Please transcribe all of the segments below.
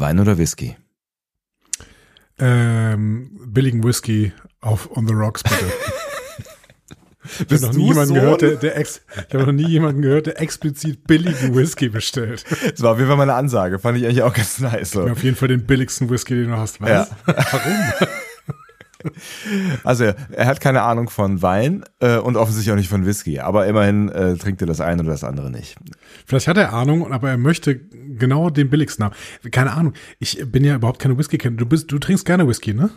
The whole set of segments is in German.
Wein oder Whisky? Ähm, billigen Whisky auf On the Rocks, bitte. Ich habe noch nie jemanden gehört, der, der ex, ich habe noch nie jemanden gehört, der explizit billigen Whisky bestellt. Das war auf jeden Fall meine Ansage. Fand ich eigentlich auch ganz nice. So. Auf jeden Fall den billigsten Whisky, den du hast. Was? Ja. Warum? Also er hat keine Ahnung von Wein äh, und offensichtlich auch nicht von Whisky. Aber immerhin äh, trinkt er das eine oder das andere nicht. Vielleicht hat er Ahnung, aber er möchte genau den billigsten haben. Keine Ahnung. Ich bin ja überhaupt keine Whisky-Kenner. Du bist, du trinkst gerne Whisky, ne?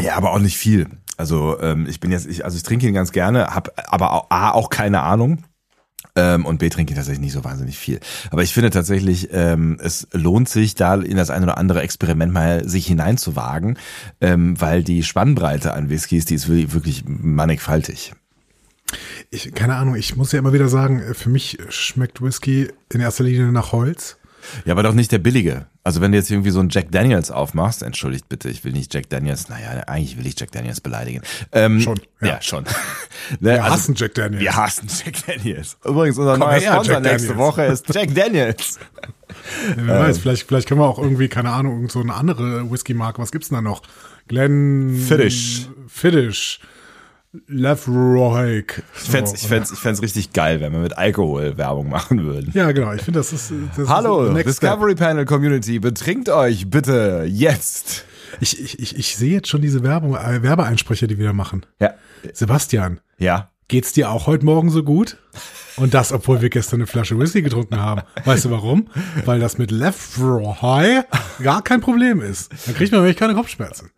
Ja, aber auch nicht viel. Also ähm, ich bin jetzt, ich, also ich trinke ihn ganz gerne, habe aber auch, A, auch keine Ahnung. Ähm, und B trinke ich tatsächlich nicht so wahnsinnig viel. Aber ich finde tatsächlich, ähm, es lohnt sich, da in das ein oder andere Experiment mal sich hineinzuwagen, ähm, weil die Spannbreite an Whiskys, die ist wirklich, mannigfaltig. Ich, keine Ahnung, ich muss ja immer wieder sagen, für mich schmeckt Whisky in erster Linie nach Holz. Ja, aber doch nicht der billige. Also wenn du jetzt irgendwie so ein Jack Daniels aufmachst, entschuldigt bitte, ich will nicht Jack Daniels, naja, eigentlich will ich Jack Daniels beleidigen. Ähm, Schon, Ja, ja. schon. Wir ne, also, hassen Jack Daniels. wir hassen Jack Daniels. Übrigens, unser Komm neuer her, Sponsor Jack nächste Daniels. Woche ist Jack Daniels. Wer weiß, vielleicht, vielleicht können wir auch irgendwie, keine Ahnung, irgend so eine andere Whisky-Marke, was gibt's denn da noch? Glen... Fiddish. Fiddish. Lefroy. Ich fänd's, ich fänd's, ich fänd's richtig geil, wenn wir mit Alkohol Werbung machen würden. Ja, genau. Ich finde, das ist, das Hallo, ist next step. Discovery Panel Community, betrinkt euch bitte jetzt. Ich, ich, ich, ich sehe jetzt schon diese Werbung, äh, Werbeeinsprecher, die wir da machen. Ja. Sebastian, Ja. geht's dir auch heute Morgen so gut? Und das, obwohl wir gestern eine Flasche Whisky getrunken haben. Weißt du warum? Weil das mit Lefroy gar kein Problem ist. Dann kriegt man nämlich keine Kopfschmerzen.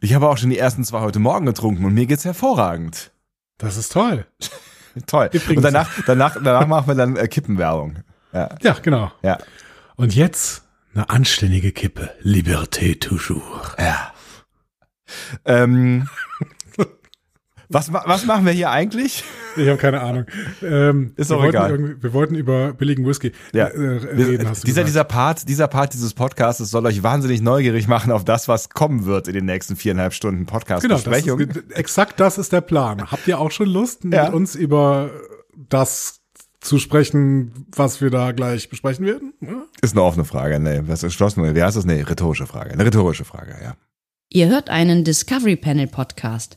Ich habe auch schon die ersten zwei heute Morgen getrunken und mir geht's hervorragend. Das ist toll. Toll. Übrigens- und danach, danach, danach machen wir dann äh, Kippenwerbung. Ja. Ja, genau. Ja. Und jetzt eine anständige Kippe. Liberté toujours. Ja. Ähm, was, was machen wir hier eigentlich? Ich habe keine Ahnung. Ähm, Ist auch wollten egal. Wir wollten über billigen Whisky Ja. äh, reden, hast du dieser, gesagt. dieser Part, dieser Part dieses Podcasts soll euch wahnsinnig neugierig machen auf das, was kommen wird in den nächsten viereinhalb Stunden Genau, das Podcast-Besprechung. ist, exakt das ist der Plan. Habt ihr auch schon Lust, Ja. mit uns über das zu sprechen, was wir da gleich besprechen werden? Ja? Ist eine offene Frage, nee, was ist geschlossen? Wie heißt das? Nee, rhetorische Frage. Eine rhetorische Frage, ja. Ihr hört einen Discovery Panel Podcast.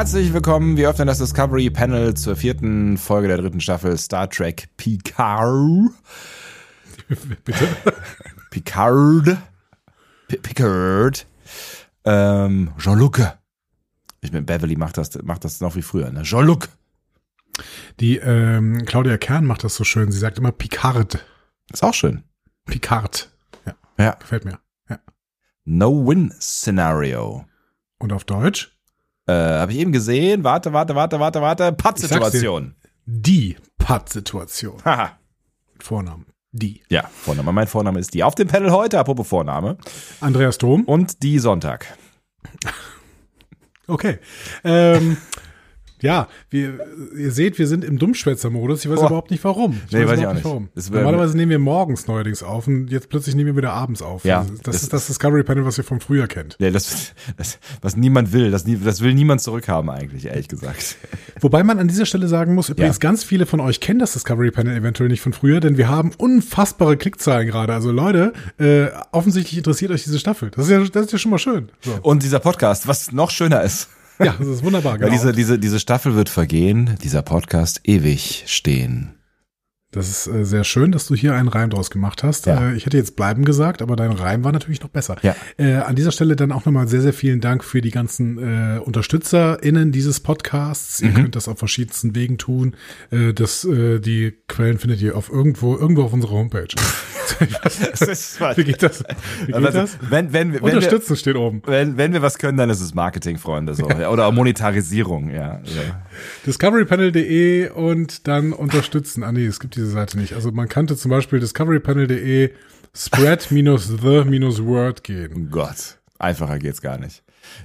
Herzlich willkommen. Wir öffnen das Discovery Panel zur vierten Folge der dritten Staffel Star Trek Picard. Bitte? Picard. P Picard. Ähm, Jean-Luc. Ich bin Beverly macht das, macht das noch wie früher, ne? Jean-Luc. Die ähm, Claudia Kern macht das so schön. Sie sagt immer Picard. Ist auch schön. Picard. Ja, Ja. gefällt mir. Ja. No-Win-Scenario. Und auf Deutsch? Äh, Habe ich eben gesehen. Warte, warte, warte, warte, warte. Pattsituation. Die Patt-Situation. Haha. Vornamen. Die. Ja, Vorname. Mein Vorname ist die. Auf dem Panel heute, apropos Vorname. Andreas Dom. Und die Sonntag. Okay. Ähm, ja, wir, ihr seht, wir sind im Dummschwätzer-Modus. Ich weiß Oh. überhaupt nicht warum. Ich Nee, weiß ich überhaupt auch nicht. warum. Das Normalerweise nehmen wir morgens neuerdings auf und jetzt plötzlich nehmen wir wieder abends auf. Ja, Also das, das- ist das Discovery Panel, was ihr vom Frühjahr kennt. Ja, das, das, was niemand will, das, das will niemand zurückhaben eigentlich, ehrlich gesagt. Wobei man an dieser Stelle sagen muss, übrigens Ja. ganz viele von euch kennen das Discovery Panel eventuell nicht von früher, denn wir haben unfassbare Klickzahlen gerade. Also Leute, äh, offensichtlich interessiert euch diese Staffel. Das ist ja, das ist ja schon mal schön. So. Und dieser Podcast, was noch schöner ist. Ja, das ist wunderbar. Weil Genau. diese, diese, diese Staffel wird vergehen, dieser Podcast ewig stehen. Das ist äh, sehr schön, dass du hier einen Reim draus gemacht hast. Ja. Äh, ich hätte jetzt bleiben gesagt, aber dein Reim war natürlich noch besser. Ja. Äh, an dieser Stelle dann auch nochmal sehr, sehr vielen Dank für die ganzen äh, UnterstützerInnen dieses Podcasts. Mhm. Ihr könnt das auf verschiedensten Wegen tun. Äh, das, äh, die Quellen findet ihr auf irgendwo, irgendwo auf unserer Homepage. Wie geht das? Wie geht das? Wenn, wenn, wenn, wir, Unterstützen steht oben. wenn, wenn wir was können, dann ist es Marketing, Freunde. So. Ja. Oder Monetarisierung, ja. ja. discoverypanel.de und dann unterstützen. Ah nee, es gibt diese Seite nicht. Also man kannte zum Beispiel discoverypanel.de spread minus the minus word gehen. Gott, einfacher geht's gar nicht.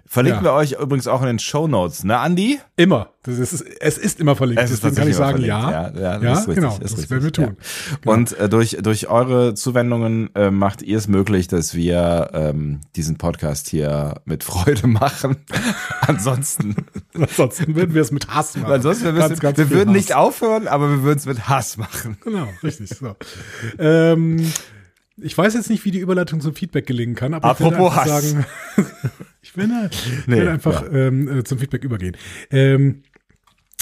Verlinken Ja. wir euch übrigens auch in den Show Notes, ne, Andi? Immer. Das ist, es ist immer verlinkt. Es ist Deswegen kann ich sagen, ja. Ja, ja, das ist richtig, genau. ist das richtig, werden wir tun. ja. Und äh, durch, durch eure Zuwendungen äh, macht ihr es möglich, dass wir ähm, diesen Podcast hier mit Freude machen. ansonsten, Ansonsten würden wir es mit Hass machen. ansonsten wir, Ganz, ganz wir würden Hass. nicht aufhören, aber wir würden es mit Hass machen. Genau, richtig. So. ähm, ich weiß jetzt nicht, wie die Überleitung zum Feedback gelingen kann, aber Apropos ich will einfach Hass. sagen, ich will, ich Nee, will einfach ähm, äh, zum Feedback übergehen. Ähm,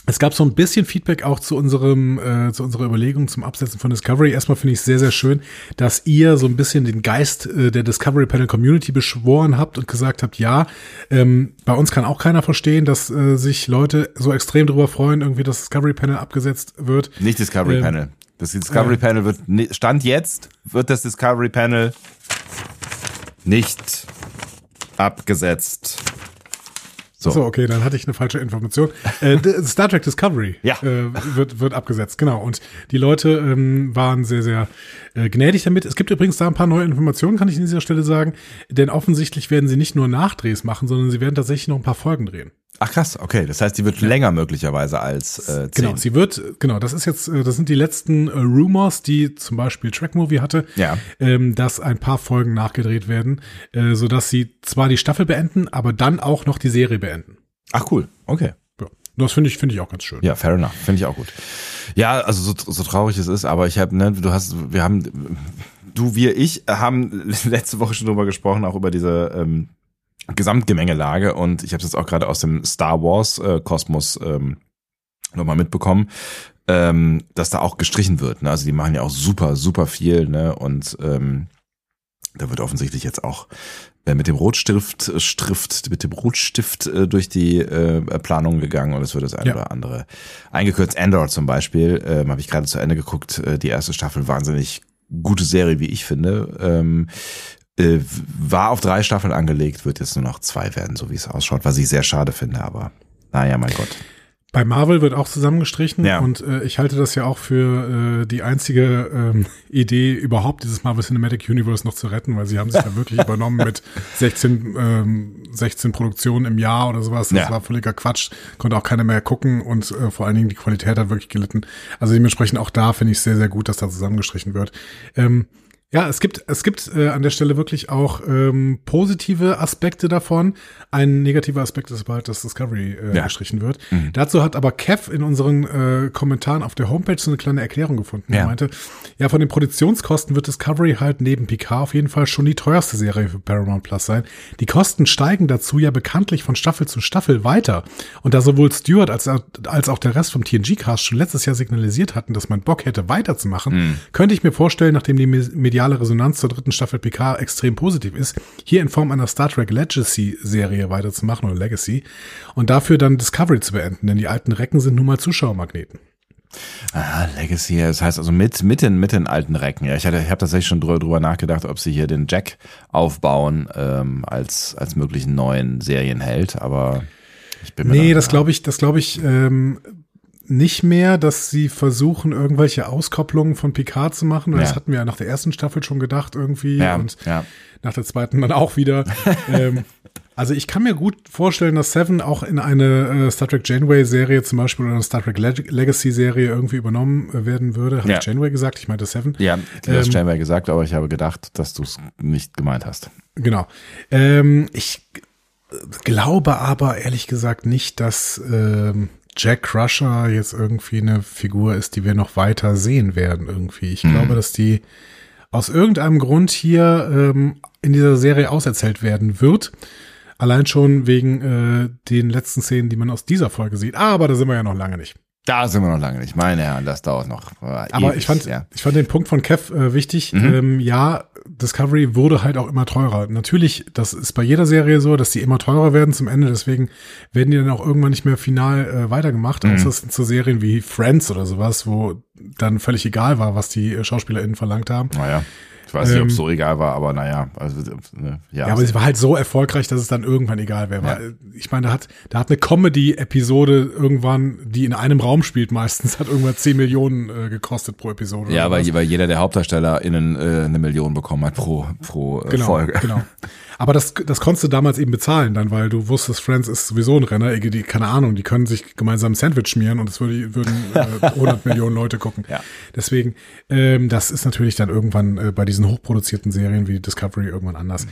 es gab so ein bisschen Feedback auch zu unserem, äh, zu unserer Überlegung zum Absetzen von Discovery. Erstmal finde ich es sehr, sehr schön, dass ihr so ein bisschen den Geist äh, der Discovery Panel Community beschworen habt und gesagt habt, ja, ähm, bei uns kann auch keiner verstehen, dass äh, sich Leute so extrem darüber freuen, irgendwie das Discovery Panel abgesetzt wird. Nicht Discovery Ähm, Panel. Das Discovery Panel wird, Stand jetzt, wird das Discovery Panel nicht abgesetzt. So. So, okay, dann hatte ich eine falsche Information. Äh, Star Trek Discovery Ja. äh, wird, wird abgesetzt, genau. Und die Leute ähm, waren sehr, sehr äh, gnädig damit. Es gibt übrigens da ein paar neue Informationen, kann ich an dieser Stelle sagen. Denn offensichtlich werden sie nicht nur Nachdrehs machen, sondern sie werden tatsächlich noch ein paar Folgen drehen. Ach krass, okay. Das heißt, die wird länger möglicherweise als äh, zehn. Genau, sie wird, genau, das ist jetzt, äh, das sind die letzten äh, Rumors, die zum Beispiel Track Movie hatte, Ja. ähm, dass ein paar Folgen nachgedreht werden, äh, sodass sie zwar die Staffel beenden, aber dann auch noch die Serie beenden. Ach cool, okay. Ja. Das finde ich, finde ich auch ganz schön. Ja, fair enough. Finde ich auch gut. Ja, also so, so traurig es ist, aber ich habe, ne, du hast, wir haben, du, wir, ich haben letzte Woche schon drüber gesprochen, auch über diese ähm, Gesamtgemengelage und ich habe es jetzt auch gerade aus dem Star Wars äh, Kosmos ähm, nochmal mitbekommen, ähm, dass da auch gestrichen wird. Ne? Also die machen ja auch super, super viel, ne? Und ähm, da wird offensichtlich jetzt auch äh, mit dem Rotstift, äh, Stift, mit dem Rotstift äh, durch die äh, Planung gegangen und es wird das eine Ja. oder andere eingekürzt. Andor zum Beispiel, ähm, habe ich gerade zu Ende geguckt, äh, die erste Staffel, wahnsinnig gute Serie, wie ich finde. Ähm, äh, war auf drei Staffeln angelegt, wird jetzt nur noch zwei werden, so wie es ausschaut, was ich sehr schade finde, aber naja, mein Gott. Bei Marvel wird auch zusammengestrichen Ja. und äh, ich halte das ja auch für äh, die einzige ähm, Idee überhaupt, dieses Marvel Cinematic Universe noch zu retten, weil sie haben sich ja wirklich übernommen mit 16, ähm, 16 Produktionen im Jahr oder sowas. Das Ja. war völliger Quatsch, konnte auch keiner mehr gucken und äh, vor allen Dingen die Qualität hat wirklich gelitten. Also dementsprechend auch da finde ich es sehr, sehr gut, dass da zusammengestrichen wird. Ähm, ja, es gibt, es gibt äh, an der Stelle wirklich auch ähm, positive Aspekte davon. Ein negativer Aspekt ist halt, dass Discovery äh, Ja. gestrichen wird. Dazu hat aber Kev in unseren äh, Kommentaren auf der Homepage so eine kleine Erklärung gefunden. Ja. Er meinte, ja, von den Produktionskosten wird Discovery halt neben Picard auf jeden Fall schon die teuerste Serie für Paramount Plus sein. Die Kosten steigen dazu ja bekanntlich von Staffel zu Staffel weiter. Und da sowohl Stewart als, als auch der Rest vom TNG-Cast schon letztes Jahr signalisiert hatten, dass man Bock hätte, weiterzumachen, könnte ich mir vorstellen, nachdem die me- mediale Resonanz zur dritten Staffel Picard extrem positiv ist, hier in Form einer Star Trek Legacy-Serie weiterzumachen oder Legacy und dafür dann Discovery zu beenden, denn die alten Recken sind nun mal Zuschauermagneten. Ah, Legacy, das heißt also mit, mit den, mit den alten Recken. Ja, ich hatte, ich habe tatsächlich schon drüber, drüber nachgedacht, ob sie hier den Jack aufbauen ähm, als, als möglichen neuen Serienheld, aber ich bin mir Nee, da- das glaube ich, das glaube ich ähm, nicht mehr, dass sie versuchen, irgendwelche Auskopplungen von Picard zu machen. Das Ja. hatten wir ja nach der ersten Staffel schon gedacht irgendwie Ja, und ja. nach der zweiten dann auch wieder. ähm, also ich kann mir gut vorstellen, dass Seven auch in eine äh, Star Trek Janeway-Serie zum Beispiel oder eine Star Trek Leg Legacy-Serie irgendwie übernommen äh, werden würde. Habe Ja. ich Janeway gesagt? Ich meinte Seven. Ja, du hast Ähm, Janeway gesagt, aber ich habe gedacht, dass du es nicht gemeint hast. Genau. Ähm, ich glaube aber ehrlich gesagt nicht, dass ähm, Jack Crusher jetzt irgendwie eine Figur ist, die wir noch weiter sehen werden irgendwie. Ich glaube, dass die aus irgendeinem Grund hier ähm, in dieser Serie auserzählt werden wird. Allein schon wegen äh, den letzten Szenen, die man aus dieser Folge sieht. Aber da sind wir ja noch lange nicht. Da sind wir noch lange nicht. Meine Herren, das dauert noch. äh, Aber ewig, ich fand, ja. ich fand den Punkt von Kev äh, wichtig. Ähm, ja, Discovery wurde halt auch immer teurer. Natürlich, das ist bei jeder Serie so, dass die immer teurer werden zum Ende. Deswegen werden die dann auch irgendwann nicht mehr final äh, weitergemacht. Außer es sind so Serien wie Friends oder sowas, wo dann völlig egal war, was die äh, SchauspielerInnen verlangt haben. Naja. Ich weiß nicht, ob es Ähm, so egal war, aber naja, also ne, ja. Ja, aber sie war halt so erfolgreich, dass es dann irgendwann egal wäre. Ja. Weil, Ich meine, da hat, da hat eine Comedy-Episode irgendwann, die in einem Raum spielt meistens, hat irgendwann 10 Millionen äh, gekostet pro Episode. ja, weil, weil jeder der HauptdarstellerInnen äh, eine Million bekommen hat pro, pro äh, genau, Folge. genau. Aber das, das konntest du damals eben bezahlen dann, weil du wusstest, Friends ist sowieso ein Renner, die, keine Ahnung, die können sich gemeinsam ein Sandwich schmieren und es würde, würden äh, 100 Millionen Leute gucken. Ja. Deswegen, ähm, das ist natürlich dann irgendwann äh, bei diesen hochproduzierten Serien wie Discovery irgendwann anders.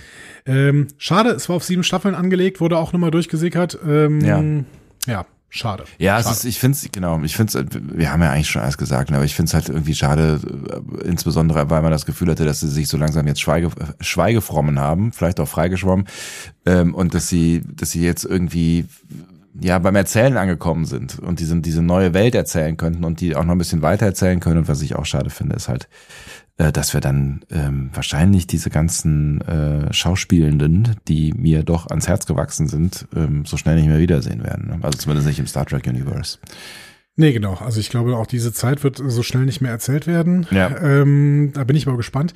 Ähm, schade, es war auf sieben Staffeln angelegt, wurde auch nochmal durchgesickert. Ähm, Ja. Ja, schade. Ja, es Schade. ist, ich finde es, genau, ich finde es, wir haben ja eigentlich schon alles gesagt, ne, aber ich finde es halt irgendwie schade, äh, insbesondere weil man das Gefühl hatte, dass sie sich so langsam jetzt schweige, äh, schweigefrommen haben, vielleicht auch freigeschwommen, ähm, und dass sie, dass sie jetzt irgendwie ja beim Erzählen angekommen sind und diese, diese neue Welt erzählen könnten und die auch noch ein bisschen weiter erzählen können. Und was ich auch schade finde, ist halt, äh, dass wir dann ähm, wahrscheinlich diese ganzen äh, Schauspielenden, die mir doch ans Herz gewachsen sind, ähm, so schnell nicht mehr wiedersehen werden. Ne? Also zumindest nicht im Star Trek Universe. Nee, genau. Also ich glaube, auch diese Zeit wird so schnell nicht mehr erzählt werden. Ja. Ähm, da bin ich mal gespannt.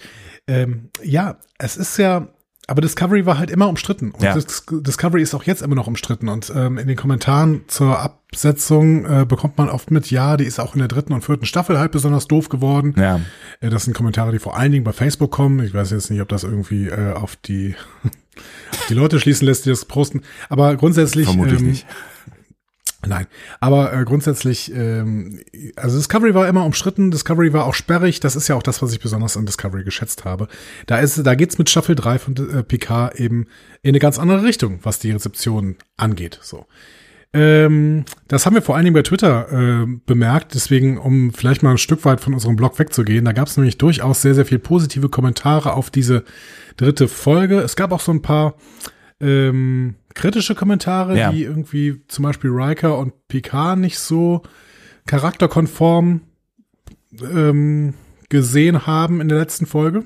Ähm, ja, es ist ja, aber Discovery war halt immer umstritten. Und Ja. Dis Discovery ist auch jetzt immer noch umstritten. Und ähm, in den Kommentaren zur Absetzung äh, bekommt man oft mit, ja, die ist auch in der dritten und vierten Staffel halt besonders doof geworden. Ja, Äh, Das sind Kommentare, die vor allen Dingen bei Facebook kommen. Ich weiß jetzt nicht, ob das irgendwie äh, auf die auf die Leute schließen lässt, die das posten. Aber grundsätzlich vermutlich ähm, nicht. Nein, aber äh, grundsätzlich, ähm, also Discovery war immer umstritten, Discovery war auch sperrig, das ist ja auch das, was ich besonders an Discovery geschätzt habe. Da ist, da geht's mit Staffel 3 von äh, PK eben in eine ganz andere Richtung, was die Rezeption angeht. So. Ähm, das haben wir vor allen Dingen bei Twitter äh, bemerkt, deswegen, um vielleicht mal ein Stück weit von unserem Blog wegzugehen, da gab es nämlich durchaus sehr, sehr viel positive Kommentare auf diese dritte Folge. Es gab auch so ein paar ähm, kritische Kommentare, Ja. die irgendwie zum Beispiel Riker und Picard nicht so charakterkonform ähm, gesehen haben in der letzten Folge.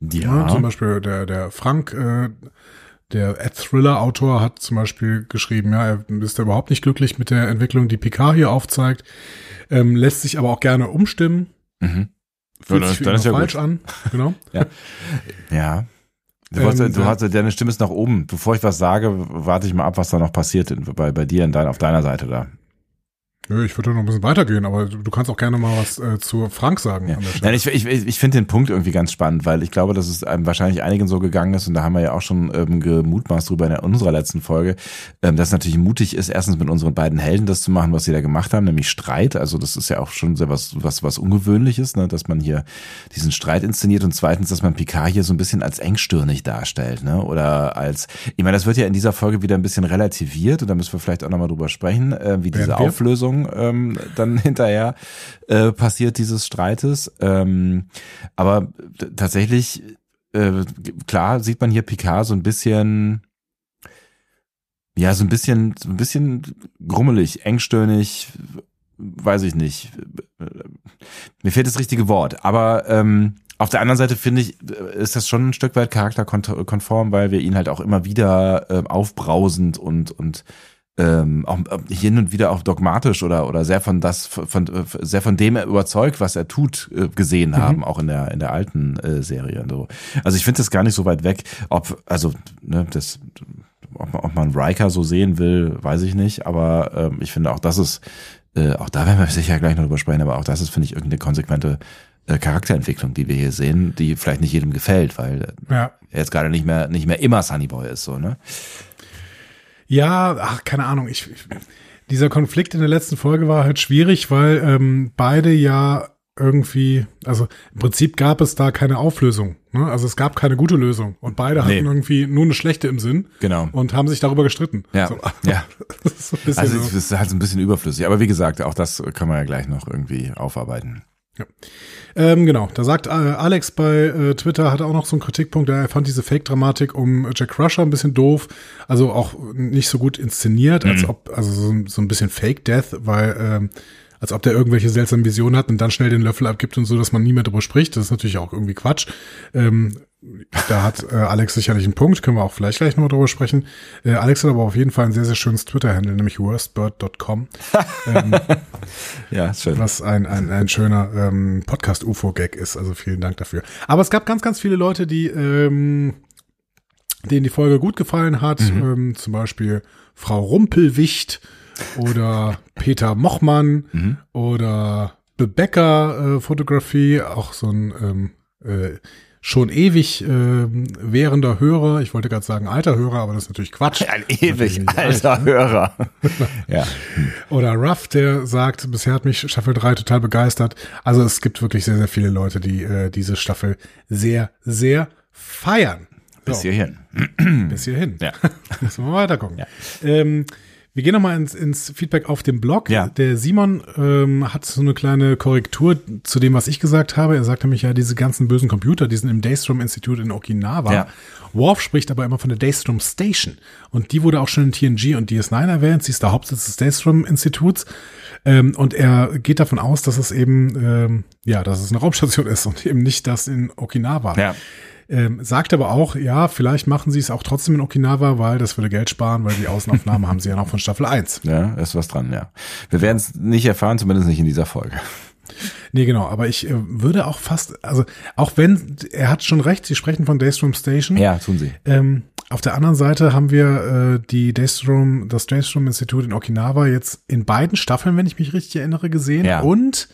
Ja, zum Beispiel der, der Frank, äh, der Thriller-Autor hat zum Beispiel geschrieben, ja, er ist da überhaupt nicht glücklich mit der Entwicklung, die Picard hier aufzeigt, ähm, lässt sich aber auch gerne umstimmen. Mhm. Fühlt Ja, sich dann ist ja falsch gut. an. Genau. Ja. Du, Ähm, wolltest, du ja. hast, deine Stimme ist nach oben. Bevor ich was sage, warte ich mal ab, was da noch passiert bei, bei dir in dein, auf deiner Seite da. Nö, ich würde noch ein bisschen weitergehen, aber du, kannst auch gerne mal was äh, zu Frank sagen. Ja. Nein, ich ich, ich finde den Punkt irgendwie ganz spannend, weil ich glaube, dass es einem wahrscheinlich einigen so gegangen ist und da haben wir ja auch schon ähm, gemutmaßt drüber in unserer letzten Folge, ähm, dass es natürlich mutig ist, erstens mit unseren beiden Helden das zu machen, was sie da gemacht haben, nämlich Streit. Also das ist ja auch schon sehr was was was ungewöhnliches, ne, dass man hier diesen Streit inszeniert und zweitens, dass man Picard hier so ein bisschen als engstirnig darstellt, ne, oder als ich meine, das wird ja in dieser Folge wieder ein bisschen relativiert und da müssen wir vielleicht auch nochmal drüber sprechen, äh, wie diese wir? Auflösung ähm, dann hinterher äh, passiert dieses Streites. Ähm, aber tatsächlich, äh, klar sieht man hier Picard so ein bisschen, ja, so ein bisschen, so ein bisschen grummelig, engstirnig, weiß ich nicht. Mir fehlt das richtige Wort. Aber ähm, auf der anderen Seite finde ich, ist das schon ein Stück weit charakterkonform, weil wir ihn halt auch immer wieder äh, aufbrausend und und ähm, auch äh, hin und wieder auch dogmatisch oder oder sehr von das von äh, sehr von dem er überzeugt, was er tut, äh, gesehen haben, auch in der in der alten äh, Serie und so. Also ich finde das gar nicht so weit weg, ob also ne, das ob, man- ob man Riker so sehen will, weiß ich nicht, aber ähm, ich finde auch das ist äh, auch da werden wir sicher gleich noch drüber sprechen, aber auch das ist finde ich irgendeine konsequente äh, Charakterentwicklung, die wir hier sehen, die vielleicht nicht jedem gefällt, weil ja. er jetzt gerade nicht mehr nicht mehr immer Sunnyboy ist so, ne? Ja, ach, keine Ahnung. Ich, ich, dieser Konflikt in der letzten Folge war halt schwierig, weil ähm, beide ja irgendwie, also im Prinzip gab es da keine Auflösung. Ne? Also es gab keine gute Lösung. Und beide Nee. hatten irgendwie nur eine schlechte im Sinn Genau. und haben sich darüber gestritten. Ja, So. ja. Das ist so ein bisschen Also so. es ist halt so ein bisschen überflüssig. Aber wie gesagt, auch das kann man ja gleich noch irgendwie aufarbeiten. Ähm, genau, da sagt äh, Alex bei äh, Twitter, hat auch noch so einen Kritikpunkt, er fand diese Fake-Dramatik um Jack Crusher ein bisschen doof, also auch nicht so gut inszeniert, als ob, also so, so ein bisschen Fake-Death, weil, ähm, als ob der irgendwelche seltsamen Visionen hat und dann schnell den Löffel abgibt und so, dass man nie mehr drüber spricht. Das ist natürlich auch irgendwie Quatsch. Ähm, da hat äh, Alex sicherlich einen Punkt, können wir auch vielleicht gleich nochmal drüber sprechen. Äh, Alex hat aber auf jeden Fall ein sehr, sehr schönes Twitter-Handle, nämlich worstbird.com. ähm, ja, schön. Was ein, ein, ein schöner ähm, Podcast-UFO-Gag ist, also vielen Dank dafür. Aber es gab ganz, ganz viele Leute, die ähm, denen die Folge gut gefallen hat, mhm. ähm, zum Beispiel Frau Rumpelwicht oder Peter Mochmann mhm. oder Bebecker äh, Fotografie, auch so ein ähm, äh, schon ewig äh, währender Hörer. Ich wollte gerade sagen alter Hörer, aber das ist natürlich Quatsch. Ein ewig alter alt, Hörer. ja. Oder Ruff, der sagt, bisher hat mich Staffel 3 total begeistert. Also es gibt wirklich sehr, sehr viele Leute, die äh, diese Staffel sehr, sehr feiern. Bis so. hierhin. Bis hierhin. Ja. Müssen wir weiter gucken. Ja. Ähm, wir gehen nochmal ins, ins Feedback auf dem Blog. Ja. Der Simon ähm, hat so eine kleine Korrektur zu dem, was ich gesagt habe. Er sagte nämlich ja, diese ganzen bösen Computer, die sind im Daystrom Institute in Okinawa. Ja. Worf spricht aber immer von der Daystrom Station. Und die wurde auch schon in TNG und DS9 erwähnt. Sie ist der Hauptsitz des Daystrom Instituts. Ähm, und er geht davon aus, dass es eben, ähm, ja, dass es eine Raumstation ist und eben nicht das in Okinawa. Ja. Ähm, sagt aber auch, ja, vielleicht machen sie es auch trotzdem in Okinawa, weil das würde Geld sparen, weil die Außenaufnahme haben sie ja noch von Staffel 1. Ja, ist was dran, ja. Wir werden es nicht erfahren, zumindest nicht in dieser Folge. Nee, genau, aber ich äh, würde auch fast, also auch wenn, er hat schon recht, sie sprechen von Daystrom Station. Ja, tun sie. Ähm, auf der anderen Seite haben wir äh, die Daystrom, das Daystrom Institut in Okinawa jetzt in beiden Staffeln, wenn ich mich richtig erinnere, gesehen. Ja. Und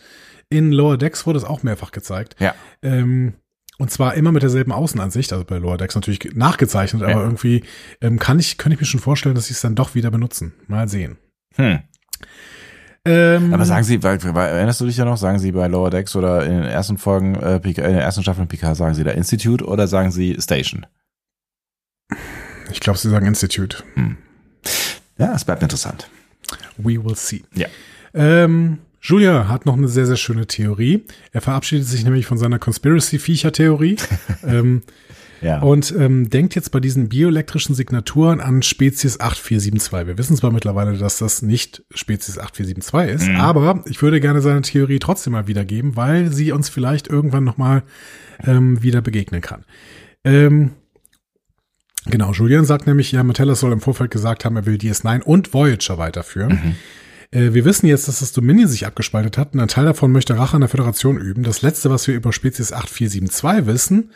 in Lower Decks wurde es auch mehrfach gezeigt. Ja. Ähm, und zwar immer mit derselben Außenansicht, also bei Lower Decks natürlich nachgezeichnet, aber irgendwie ähm, kann ich, könnte ich mir schon vorstellen, dass sie es dann doch wieder benutzen. Mal sehen. Hm. Ähm, aber sagen Sie, weil, weil, erinnerst du dich ja noch, sagen Sie bei Lower Decks oder in den ersten Folgen, äh, in den ersten Staffeln PK, sagen Sie da Institute oder sagen Sie Station? Ich glaube, Sie sagen Institute. Hm. Ja, es bleibt interessant. We will see. Ja. Ähm, Julia hat noch eine sehr, sehr schöne Theorie. Er verabschiedet sich nämlich von seiner Conspiracy-Viecher-Theorie. ähm, ja. Und ähm, denkt jetzt bei diesen bioelektrischen Signaturen an Spezies 8472. Wir wissen zwar mittlerweile, dass das nicht Spezies 8472 ist, mhm. aber ich würde gerne seine Theorie trotzdem mal wiedergeben, weil sie uns vielleicht irgendwann nochmal ähm, wieder begegnen kann. Ähm, genau, Julian sagt nämlich, ja, Metellus soll im Vorfeld gesagt haben, er will DS9 und Voyager weiterführen. Mhm. Äh, wir wissen jetzt, dass das Dominion sich abgespaltet hat und ein Teil davon möchte Rache an der Föderation üben. Das letzte, was wir über Spezies 8472 wissen,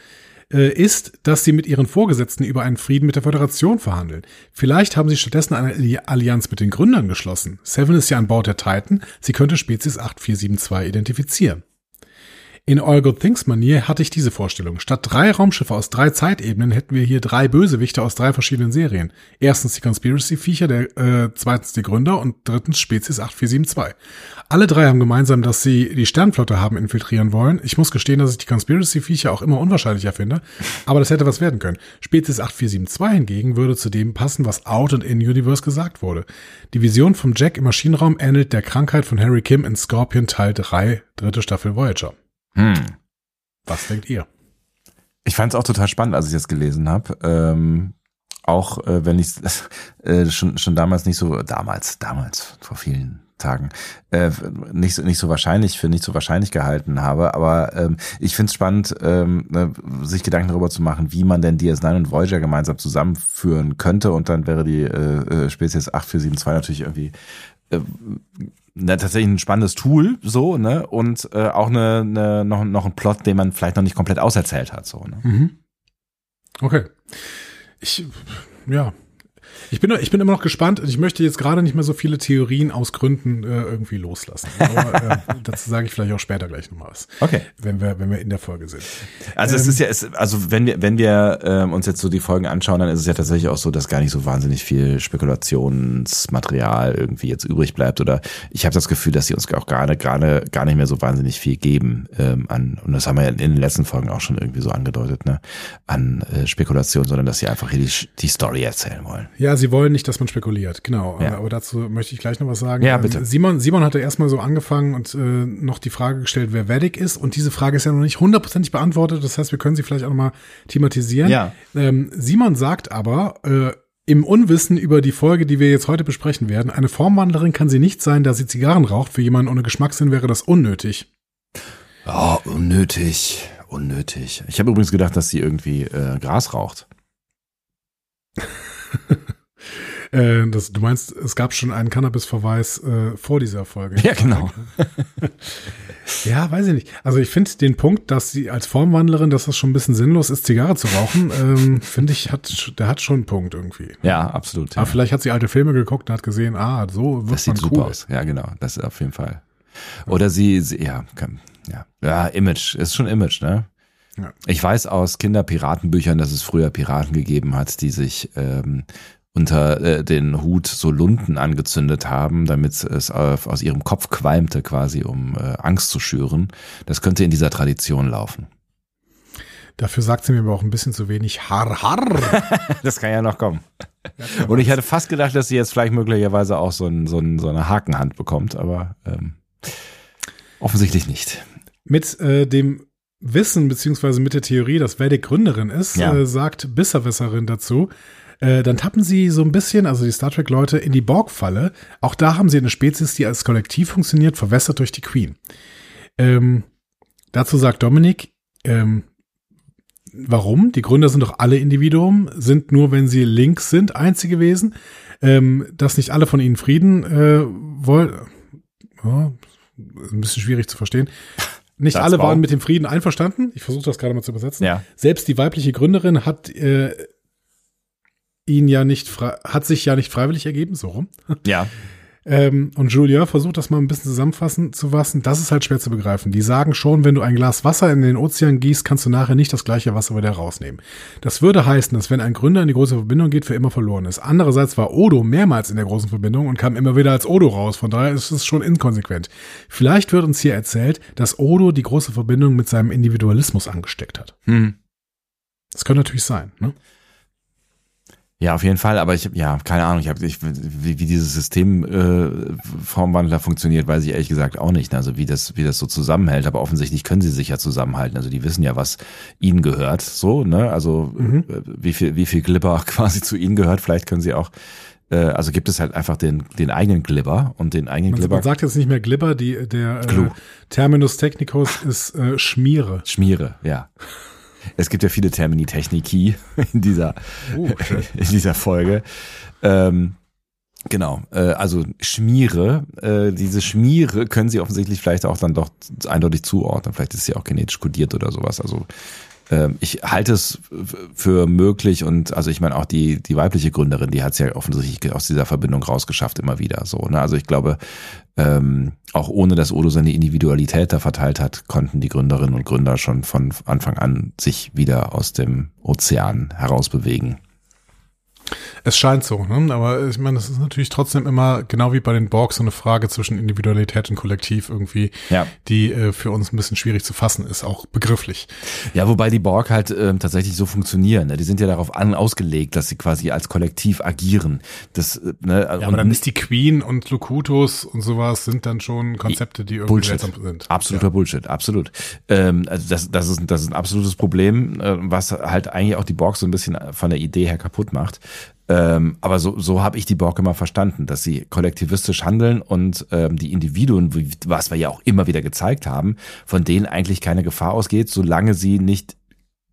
äh, ist, dass sie mit ihren Vorgesetzten über einen Frieden mit der Föderation verhandeln. Vielleicht haben sie stattdessen eine Allianz mit den Gründern geschlossen. Seven ist ja an Bord der Titan. Sie könnte Spezies 8472 identifizieren. In All Good Things Manier hatte ich diese Vorstellung. Statt drei Raumschiffe aus drei Zeitebenen hätten wir hier drei Bösewichte aus drei verschiedenen Serien. Erstens die Conspiracy-Viecher, äh, zweitens die Gründer und drittens Spezies 8472. Alle drei haben gemeinsam, dass sie die Sternflotte haben infiltrieren wollen. Ich muss gestehen, dass ich die Conspiracy-Viecher auch immer unwahrscheinlicher finde, aber das hätte was werden können. Spezies 8472 hingegen würde zu dem passen, was out und in Universe gesagt wurde. Die Vision vom Jack im Maschinenraum ähnelt der Krankheit von Harry Kim in Scorpion Teil 3, dritte Staffel Voyager. Hm. Was denkt ihr? Ich fand es auch total spannend, als ich das gelesen habe. Ähm, auch äh, wenn ich äh, schon schon damals nicht so damals damals vor vielen Tagen äh, nicht so nicht so wahrscheinlich für nicht so wahrscheinlich gehalten habe, aber ähm, ich finde es spannend, ähm, ne, sich Gedanken darüber zu machen, wie man denn DS9 und Voyager gemeinsam zusammenführen könnte und dann wäre die äh, äh Spezies 8472 natürlich irgendwie äh, na, tatsächlich ein spannendes Tool, so, ne? Und äh, auch eine, eine, noch, noch ein Plot, den man vielleicht noch nicht komplett auserzählt hat, so, ne? Mhm. Okay. Ich, ja, ich bin, ich bin immer noch gespannt. Ich möchte jetzt gerade nicht mehr so viele Theorien aus Gründen äh, irgendwie loslassen. Aber äh, dazu sage ich vielleicht auch später gleich nochmal was. Okay. Wenn wir, wenn wir in der Folge sind. Also ähm, es ist ja, es, also wenn wir, wenn wir ähm, uns jetzt so die Folgen anschauen, dann ist es ja tatsächlich auch so, dass gar nicht so wahnsinnig viel Spekulationsmaterial irgendwie jetzt übrig bleibt. Oder ich habe das Gefühl, dass sie uns auch gerade, gerade gar nicht mehr so wahnsinnig viel geben ähm, an, und das haben wir in den letzten Folgen auch schon irgendwie so angedeutet, ne, an äh, Spekulation, sondern dass sie einfach hier die, die Story erzählen wollen. Ja, sie wollen nicht, dass man spekuliert, genau. Ja. Aber dazu möchte ich gleich noch was sagen. Ja, bitte. Ähm, Simon, Simon hatte erstmal so angefangen und äh, noch die Frage gestellt, wer Vedic ist. Und diese Frage ist ja noch nicht hundertprozentig beantwortet. Das heißt, wir können sie vielleicht auch nochmal thematisieren. Ja. Ähm, Simon sagt aber, äh, im Unwissen über die Folge, die wir jetzt heute besprechen werden, eine Formwandlerin kann sie nicht sein, da sie Zigarren raucht. Für jemanden ohne Geschmackssinn wäre das unnötig. Oh, unnötig Unnötig. Ich habe übrigens gedacht, dass sie irgendwie äh, Gras raucht. Äh, das, du meinst, es gab schon einen Cannabis-Verweis äh, vor dieser Folge. Ja, genau. ja, weiß ich nicht. Also ich finde den Punkt, dass sie als Formwandlerin, dass das schon ein bisschen sinnlos ist, Zigarre zu rauchen, ähm, finde ich, hat, der hat schon einen Punkt irgendwie. Ja, absolut. Ja. Aber vielleicht hat sie alte Filme geguckt und hat gesehen, ah, so wird das sieht man super cool. aus. Ja, genau. Das ist auf jeden Fall. Oder sie, sie ja, kann, ja, ja, Image ist schon Image, ne? Ja. Ich weiß aus Kinderpiratenbüchern, dass es früher Piraten gegeben hat, die sich ähm, unter äh, den Hut so Lunden angezündet haben, damit es auf, aus ihrem Kopf qualmte, quasi um äh, Angst zu schüren. Das könnte in dieser Tradition laufen. Dafür sagt sie mir aber auch ein bisschen zu wenig Har Har. Das kann ja noch kommen. Und ich hatte fast gedacht, dass sie jetzt vielleicht möglicherweise auch so, ein, so, ein, so eine Hakenhand bekommt, aber ähm, offensichtlich nicht. Mit äh, dem Wissen beziehungsweise mit der Theorie, dass Vedic Gründerin ist, Ja. äh, sagt Bisserwisserin dazu, äh, dann tappen sie so ein bisschen, also die Star Trek-Leute, in die Borg-Falle. Auch da haben sie eine Spezies, die als Kollektiv funktioniert, verwässert durch die Queen. Ähm, dazu sagt Dominik, ähm, warum? Die Gründer sind doch alle Individuen, sind nur, wenn sie links sind, einzige Wesen. Ähm, dass nicht alle von ihnen Frieden äh, wollen. Ja, ein bisschen schwierig zu verstehen. Nicht Das alle war- waren mit dem Frieden einverstanden. Ich versuche das gerade mal zu übersetzen. Ja. Selbst die weibliche Gründerin hat äh, ihn ja nicht frei- hat sich ja nicht freiwillig ergeben, so rum. Ja. Ähm, und Julia versucht das mal ein bisschen zusammenfassen zu fassen. Das ist halt schwer zu begreifen. Die sagen schon, wenn du ein Glas Wasser in den Ozean gießt, kannst du nachher nicht das gleiche Wasser wieder rausnehmen. Das würde heißen, dass wenn ein Gründer in die große Verbindung geht, für immer verloren ist. Andererseits war Odo mehrmals in der großen Verbindung und kam immer wieder als Odo raus. Von daher ist es schon inkonsequent. Vielleicht wird uns hier erzählt, dass Odo die große Verbindung mit seinem Individualismus angesteckt hat. Hm. Das könnte natürlich sein. Ne? Ja, auf jeden Fall, aber ich ja, keine Ahnung, ich habe ich, wie, wie dieses System äh, Formwandler funktioniert, weiß ich ehrlich gesagt auch nicht, also wie das wie das so zusammenhält, aber offensichtlich können sie sich ja zusammenhalten, also die wissen ja, was ihnen gehört, so, ne? Also Mhm. äh, wie viel wie viel Glibber quasi zu ihnen gehört, vielleicht können sie auch äh, also gibt es halt einfach den den eigenen Glibber und den eigenen Man, Glibber man sagt jetzt nicht mehr Glibber, die, der äh. Terminus technicus ist äh, Schmiere. Schmiere, ja. Es gibt ja viele Termini Techniki in dieser, schön. in dieser Folge. Ähm, genau, äh, also Schmiere, äh, diese Schmiere können sie offensichtlich vielleicht auch dann doch eindeutig zuordnen. Vielleicht ist sie auch genetisch kodiert oder sowas. Also ich halte es für möglich und also ich meine auch die die weibliche Gründerin, die hat es ja offensichtlich aus dieser Verbindung rausgeschafft immer wieder so. Ne? Also ich glaube, ähm, auch ohne dass Odo seine Individualität da verteilt hat, konnten die Gründerinnen und Gründer schon von Anfang an sich wieder aus dem Ozean herausbewegen. Es scheint so, ne? aber ich meine, das ist natürlich trotzdem immer, genau wie bei den Borgs, so eine Frage zwischen Individualität und Kollektiv irgendwie, Ja. die äh, für uns ein bisschen schwierig zu fassen ist, auch begrifflich. Ja, wobei die Borg halt ähm, tatsächlich so funktionieren. Ne? Die sind ja darauf an, ausgelegt, dass sie quasi als Kollektiv agieren. Das, äh, ne, Ja, aber dann ist die Queen und Locutus und sowas sind dann schon Konzepte, die irgendwie Bullshit. seltsam sind. Absoluter Bullshit, absolut. Ähm, also das, das, ist, das ist ein absolutes Problem, äh, was halt eigentlich auch die Borg so ein bisschen von der Idee her kaputt macht. Ähm, aber so, so habe ich die Borg immer verstanden, dass sie kollektivistisch handeln und ähm, die Individuen, was wir ja auch immer wieder gezeigt haben, von denen eigentlich keine Gefahr ausgeht, solange sie nicht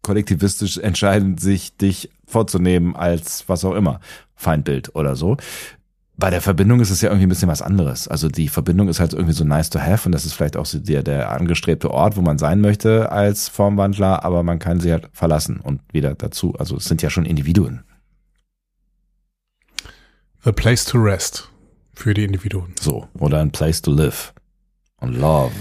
kollektivistisch entscheiden, sich dich vorzunehmen als was auch immer, Feindbild oder so. Bei der Verbindung ist es ja irgendwie ein bisschen was anderes. Also die Verbindung ist halt irgendwie so nice to have und das ist vielleicht auch so der, der angestrebte Ort, wo man sein möchte als Formwandler, aber man kann sie halt verlassen und wieder dazu. Also es sind ja schon Individuen. The place to rest für die Individuen. So. Oder ein place to live. Und love.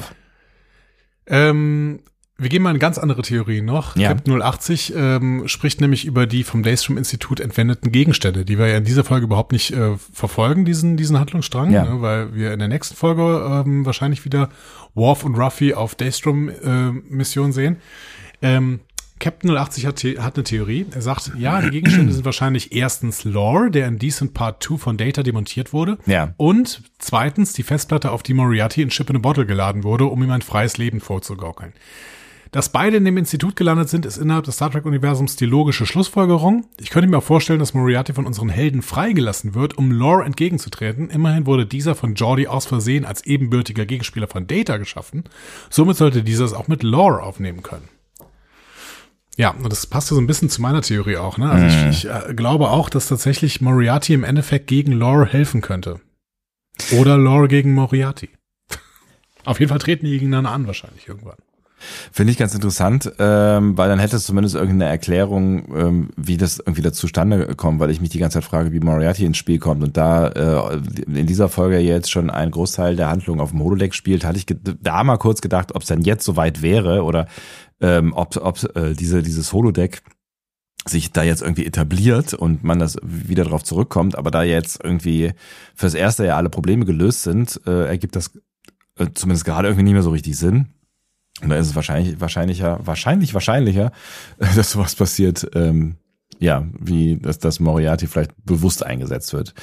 Ähm, wir gehen mal in ganz andere Theorien noch. Ja. Captain 080 ähm, spricht nämlich über die vom Daystrom Institut entwendeten Gegenstände, die wir ja in dieser Folge überhaupt nicht äh, verfolgen, diesen, diesen Handlungsstrang, Ja. ne, weil wir in der nächsten Folge ähm, wahrscheinlich wieder Worf und Ruffy auf Daystrom äh, Mission sehen. Ähm, Captain 080 hat, hat eine Theorie. Er sagt, ja, die Gegenstände sind wahrscheinlich erstens Lore, der in Decent Part 2 von Data demontiert wurde. Ja. Und zweitens die Festplatte, auf die Moriarty in Chip in a Bottle geladen wurde, um ihm ein freies Leben vorzugaukeln. Dass beide in dem Institut gelandet sind, ist innerhalb des Star Trek-Universums die logische Schlussfolgerung. Ich könnte mir vorstellen, dass Moriarty von unseren Helden freigelassen wird, um Lore entgegenzutreten. Immerhin wurde dieser von Geordi aus Versehen als ebenbürtiger Gegenspieler von Data geschaffen. Somit sollte dieser es auch mit Lore aufnehmen können. Ja, und das passt ja so ein bisschen zu meiner Theorie auch. Ne? Also Mhm. ich, ich äh, glaube auch, dass tatsächlich Moriarty im Endeffekt gegen Lore helfen könnte. Oder Lore gegen Moriarty. Auf jeden Fall treten die gegeneinander an wahrscheinlich irgendwann. Finde ich ganz interessant, ähm, weil dann hätte es zumindest irgendeine Erklärung, ähm, wie das irgendwie da zustande kommt, weil ich mich die ganze Zeit frage, wie Moriarty ins Spiel kommt. Und da äh, in dieser Folge jetzt schon ein Großteil der Handlung auf dem Holodeck spielt, hatte ich da mal kurz gedacht, ob es dann jetzt soweit wäre oder ähm, ob, ob äh, diese, dieses Holodeck sich da jetzt irgendwie etabliert und man das wieder drauf zurückkommt, aber da jetzt irgendwie fürs erste ja alle Probleme gelöst sind, äh, ergibt das äh, zumindest gerade irgendwie nicht mehr so richtig Sinn. Und da ist es wahrscheinlich, wahrscheinlicher, wahrscheinlich, wahrscheinlicher, dass sowas passiert, ähm, ja, wie, dass, dass Moriarty vielleicht bewusst eingesetzt wird.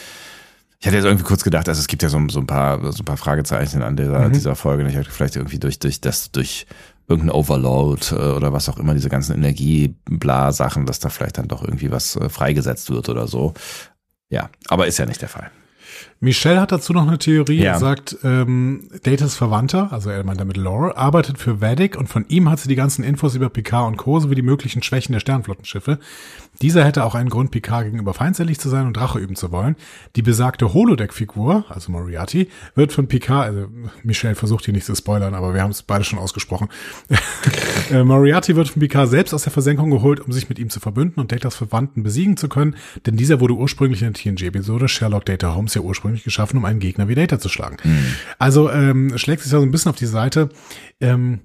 Ich hatte jetzt irgendwie kurz gedacht, also es gibt ja so, so ein paar, so ein paar Fragezeichen an dieser, Mhm. dieser Folge. Ich hatte vielleicht irgendwie durch, durch das, durch irgendein Overload äh, oder was auch immer, diese ganzen Energie-Bla-Sachen, dass da vielleicht dann doch irgendwie was äh, freigesetzt wird oder so. Ja, aber ist ja nicht der Fall. Michelle hat dazu noch eine Theorie. Ja. Er sagt, ähm, Datas Verwandter, also er meint damit Lore, arbeitet für Vedic und von ihm hat sie die ganzen Infos über Picard und Co. sowie die möglichen Schwächen der Sternflottenschiffe. Dieser hätte auch einen Grund, Picard gegenüber feindselig zu sein und Rache üben zu wollen. Die besagte Holodeck-Figur, also Moriarty, wird von Picard, also Michelle versucht hier nicht zu spoilern, aber wir haben es beide schon ausgesprochen. Äh, Moriarty wird von Picard selbst aus der Versenkung geholt, um sich mit ihm zu verbünden und Datas Verwandten besiegen zu können, denn dieser wurde ursprünglich in der TNG-Episode Sherlock Data Holmes ja ursprünglich geschaffen, um einen Gegner wie Data zu schlagen. Also ähm, schlägt sich ja so ein bisschen auf die Seite. Ähm,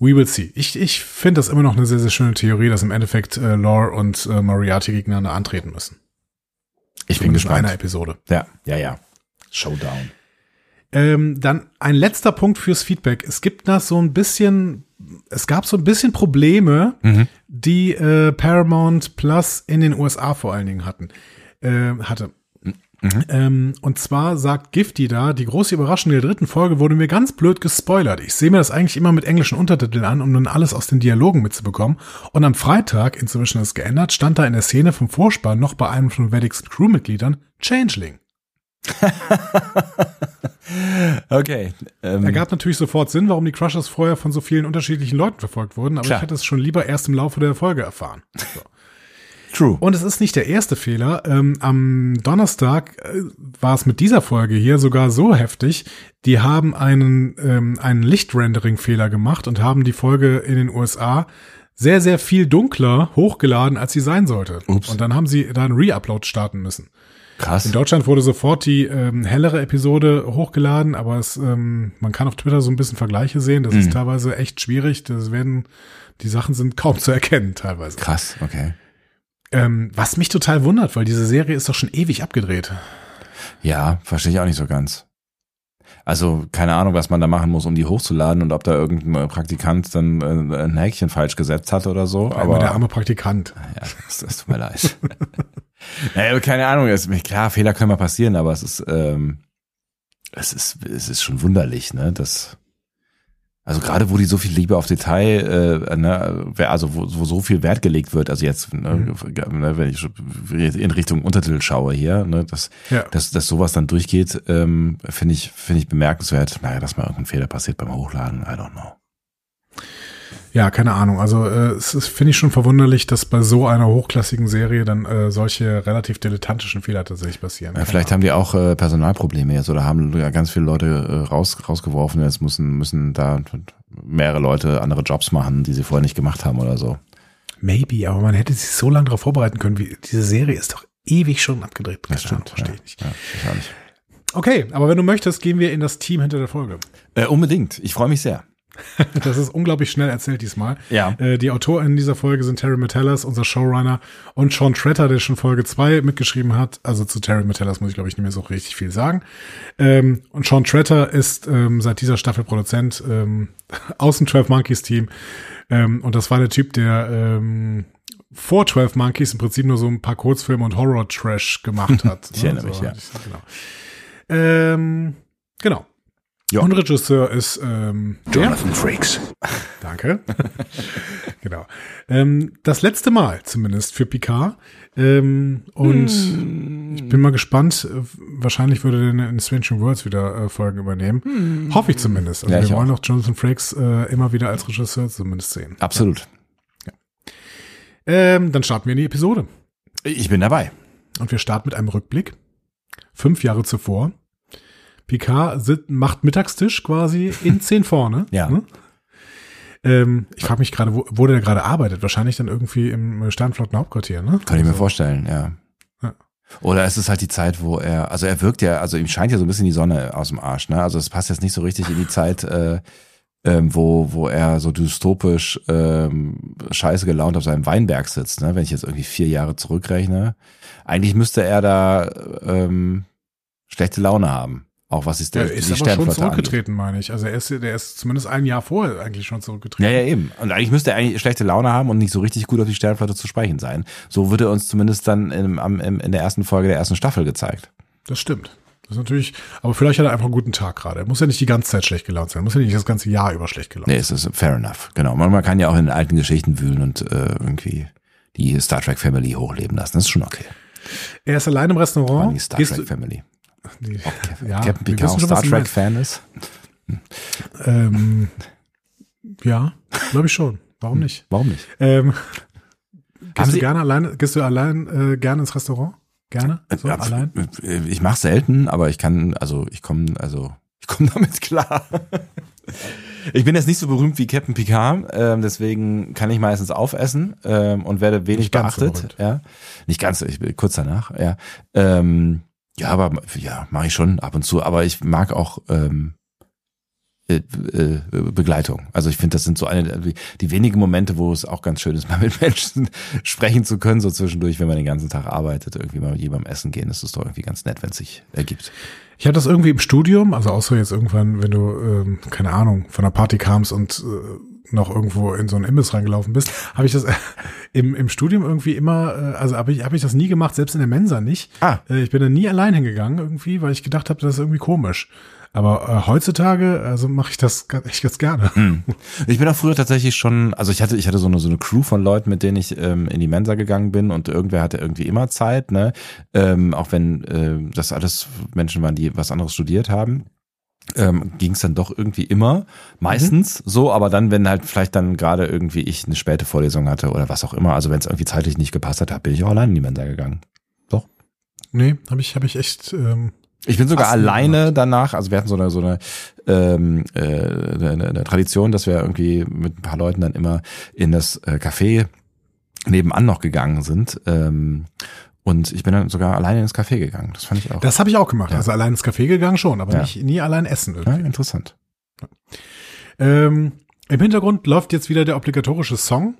we will see. Ich, ich finde das immer noch eine sehr, sehr schöne Theorie, dass im Endeffekt äh, Lore und äh, Moriarty gegeneinander antreten müssen. Ich bin Zumindest in gespannt. einer Episode. Ja, ja, ja. Showdown. Ähm, dann ein letzter Punkt fürs Feedback. Es gibt da so ein bisschen, es gab so ein bisschen Probleme, die äh, Paramount Plus in den USA vor allen Dingen hatten, äh, hatte. Ähm, und zwar sagt Gifty da, die große Überraschung der dritten Folge wurde mir ganz blöd gespoilert. Ich sehe mir das eigentlich immer mit englischen Untertiteln an, um dann alles aus den Dialogen mitzubekommen. Und am Freitag, inzwischen ist es geändert, stand da in der Szene vom Vorspann noch bei einem von Vedics Crewmitgliedern Changeling. Okay. Ähm, Ergab natürlich sofort Sinn, warum die Crushers vorher von so vielen unterschiedlichen Leuten verfolgt wurden, aber Klar. ich hätte es schon lieber erst im Laufe der Folge erfahren. So. true. Und es ist nicht der erste Fehler. Ähm, am Donnerstag äh, war es mit dieser Folge hier sogar so heftig, die haben einen, ähm, einen Lichtrendering-Fehler gemacht und haben die Folge in den USA sehr, sehr viel dunkler hochgeladen, als sie sein sollte. Ups. Und dann haben sie da einen Re-Upload starten müssen. Krass. In Deutschland wurde sofort die ähm, hellere Episode hochgeladen, aber es, ähm, man kann auf Twitter so ein bisschen Vergleiche sehen. Das ist teilweise echt schwierig. Das werden, die Sachen sind kaum zu erkennen teilweise. Krass, okay. Ähm, was mich total wundert, weil diese Serie ist doch schon ewig abgedreht. Ja, verstehe ich auch nicht so ganz. Also keine Ahnung, was man da machen muss, um die hochzuladen und ob da irgendein Praktikant dann äh, ein Häkchen falsch gesetzt hat oder so. Aber der arme Praktikant. ja, das, das tut mir leid. naja, keine Ahnung, es, klar, Fehler können mal passieren, aber es ist, ähm, es ist, es ist schon wunderlich, ne? Das, also gerade wo die so viel Liebe auf Detail, äh, ne, wer- also wo, wo so viel Wert gelegt wird, also jetzt, ne, ne, wenn ich in Richtung Untertitel schaue hier, ne, das, Ja. dass, dass sowas dann durchgeht, ähm, finde ich, finde ich bemerkenswert. Naja, dass mal irgendein Fehler passiert beim Hochladen, I don't know. Ja, keine Ahnung. Also äh, es ist, finde ich schon verwunderlich, dass bei so einer hochklassigen Serie dann äh, solche relativ dilettantischen Fehler tatsächlich passieren. Ja, vielleicht haben die auch äh, Personalprobleme jetzt oder haben ja ganz viele Leute äh, raus, rausgeworfen. Jetzt müssen, müssen da mehrere Leute andere Jobs machen, die sie vorher nicht gemacht haben oder so. Maybe, aber man hätte sich so lange darauf vorbereiten können. Wie, diese Serie ist doch ewig schon abgedreht. Keine Ahnung, verstehe ich nicht. Ja, ich auch nicht. Okay, aber wenn du möchtest, gehen wir in das Team hinter der Folge. Äh, unbedingt. Ich freue mich sehr. Das ist unglaublich schnell erzählt diesmal. Ja. Äh, die AutorInnen dieser Folge sind Terry Metellas, unser Showrunner, und Sean Tretter, der schon Folge 2 mitgeschrieben hat. Also zu Terry Metellas muss ich, glaube ich, nicht mehr so richtig viel sagen. Ähm, und Sean Tretter ist ähm, seit dieser Staffel Produzent ähm, aus dem 12 Monkeys Team. Ähm, und das war der Typ, der ähm, vor 12 Monkeys im Prinzip nur so ein paar Kurzfilme und Horror-Trash gemacht hat. Ich erinnere mich, ja. Genau. Ähm, genau. Ja. Und Regisseur ist ähm? Jonathan Frakes. Danke. genau. Ähm, das letzte Mal zumindest für Picard. Ähm, und ich bin mal gespannt. Wahrscheinlich würde er in Strange Worlds wieder äh, Folgen übernehmen. Hoffe ich zumindest. Also Ja, wir wollen auch. auch Jonathan Frakes äh, immer wieder als Regisseur zumindest sehen. Absolut. Ähm, dann starten wir in die Episode. Ich bin dabei. Und wir starten mit einem Rückblick. Fünf Jahre zuvor. Picard sit, macht Mittagstisch quasi in zehn vorne. Ja. Ne? Ähm, ich frage mich gerade, wo, wo der gerade arbeitet. Wahrscheinlich dann irgendwie im Sternflottenhauptquartier, ne? Kann ich mir vorstellen, ja. Ja. Oder es ist halt die Zeit, wo er, also er wirkt ja, also ihm scheint ja so ein bisschen die Sonne aus dem Arsch, ne? Also es passt jetzt nicht so richtig in die Zeit, äh, ähm, wo, wo er so dystopisch ähm, scheiße gelaunt auf seinem Weinberg sitzt, ne? Wenn ich jetzt irgendwie vier Jahre zurückrechne. Eigentlich müsste er da ähm, schlechte Laune haben. Auch was ist der, Der ist die aber schon zurückgetreten, meine ich. Also er ist, der ist zumindest ein Jahr vorher eigentlich schon zurückgetreten. Ja, ja, eben. Und eigentlich müsste er eigentlich schlechte Laune haben und nicht so richtig gut auf die Sternflotte zu sprechen sein. So wird er uns zumindest dann im, am, im, in der ersten Folge der ersten Staffel gezeigt. Das stimmt. Das ist natürlich, aber vielleicht hat er einfach einen guten Tag gerade. Er muss ja nicht die ganze Zeit schlecht gelaunt sein. Er muss ja nicht das ganze Jahr über schlecht gelaunt Nee, es ist fair enough. Genau. Man, man kann ja auch in alten Geschichten wühlen und äh, irgendwie die Star Trek Family hochleben lassen. Das ist schon okay. sein. Er ist allein im Restaurant. die Star Trek Family. Die, Captain ja, Captain Picard auch Star was du Trek meinst. Fan ist. Ähm, ja, glaube ich schon. Warum nicht? Warum nicht? Ähm, gehst du gerne allein, gehst du allein äh, gerne ins Restaurant? Gerne? So, Ja, allein? Ich mache selten, aber ich kann, also ich komme, also ich komme damit klar. Ich bin jetzt nicht so berühmt wie Captain Picard, ähm, deswegen kann ich meistens aufessen ähm, und werde wenig ganz so beachtet. ja, nicht ganz, ich bin kurz danach. Ja, ähm, ja, aber ja, mache ich schon ab und zu. Aber ich mag auch ähm, äh, äh, Begleitung. Also ich finde, das sind so eine die, die wenigen Momente, wo es auch ganz schön ist, mal mit Menschen sprechen zu können, so zwischendurch, wenn man den ganzen Tag arbeitet, irgendwie mal mit jemandem essen gehen, das ist doch irgendwie ganz nett, wenn es sich ergibt. Ich hatte das irgendwie im Studium, also außer jetzt irgendwann, wenn du, ähm, keine Ahnung, von einer Party kamst und äh, noch irgendwo in so einen Imbiss reingelaufen bist, habe ich das im, im Studium irgendwie immer, äh, also habe ich, hab ich das nie gemacht, selbst in der Mensa nicht. Ah. Äh, ich bin da nie allein hingegangen irgendwie, weil ich gedacht habe, das ist irgendwie komisch. Aber äh, heutzutage, also mache ich das echt ganz gerne. Hm. Ich bin auch früher tatsächlich schon, also ich hatte, ich hatte so eine, so eine Crew von Leuten, mit denen ich ähm, in die Mensa gegangen bin und irgendwer hatte irgendwie immer Zeit, ne? Ähm, auch wenn äh, das alles Menschen waren, die was anderes studiert haben. Ähm, ging es dann doch irgendwie immer, meistens so, aber dann, wenn halt vielleicht dann gerade irgendwie ich eine späte Vorlesung hatte oder was auch immer, also wenn es irgendwie zeitlich nicht gepasst hat, bin ich auch allein in die Mensa gegangen. Doch. Nee, habe ich, hab ich echt, ähm, Ich bin sogar alleine gemacht? danach, also wir hatten so eine, so eine, ähm, äh, eine, eine Tradition, dass wir irgendwie mit ein paar Leuten dann immer in das äh, Café nebenan noch gegangen sind. Ähm, und ich bin dann sogar alleine ins Café gegangen. Das fand ich auch das habe ich auch gemacht. Ja. Also allein ins Café gegangen schon, aber Ja. nicht, nie allein essen ja, interessant. Ähm, Im Hintergrund läuft jetzt wieder der obligatorische Song.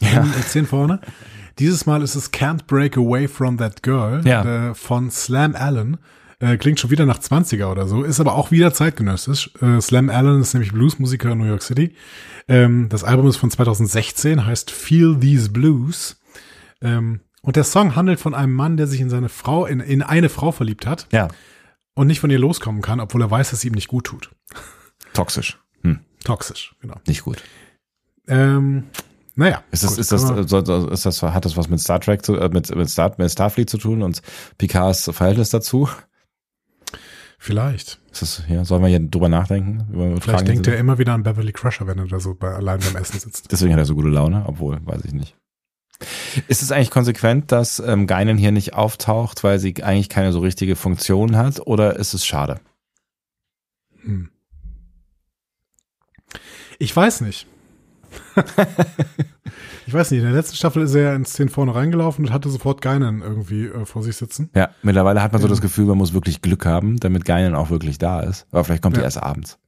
Ja. zehn vorne. Dieses Mal ist es Can't Break Away from That Girl Ja. äh, von Slam Allen. Äh, klingt schon wieder nach 20er oder so, ist aber auch wieder zeitgenössisch. Äh, Slam Allen ist nämlich Bluesmusiker in New York City. Ähm, das Album ist von 2016, heißt Feel These Blues. Ähm, und der Song handelt von einem Mann, der sich in seine Frau, in, in eine Frau verliebt hat Ja, und nicht von ihr loskommen kann, obwohl er weiß, dass sie ihm nicht gut tut. toxisch. Hm, Toxisch, genau. nicht gut. Ähm, naja. Ist das, gut, ist das, so, so, ist das, hat das was mit Star Trek zu, äh, mit, mit Star, mit Starfleet zu tun und Picards Verhältnis dazu? vielleicht. Ist das, ja, sollen wir hier drüber nachdenken? Über Vielleicht denkt er immer wieder an Beverly Crusher, wenn er da so bei, allein beim Essen sitzt. Deswegen hat er so gute Laune, obwohl, weiß ich nicht. Ist es eigentlich konsequent, dass ähm, Geinen hier nicht auftaucht, weil sie eigentlich keine so richtige Funktion hat, oder ist es schade? Hm. Ich weiß nicht. ich weiß nicht, in der letzten Staffel ist er ja ins 10 vorne reingelaufen und hatte sofort Geinen irgendwie äh, vor sich sitzen. Ja, mittlerweile hat man so das Gefühl, man muss wirklich Glück haben, damit Geinen auch wirklich da ist. Aber vielleicht kommt die Ja. erst abends.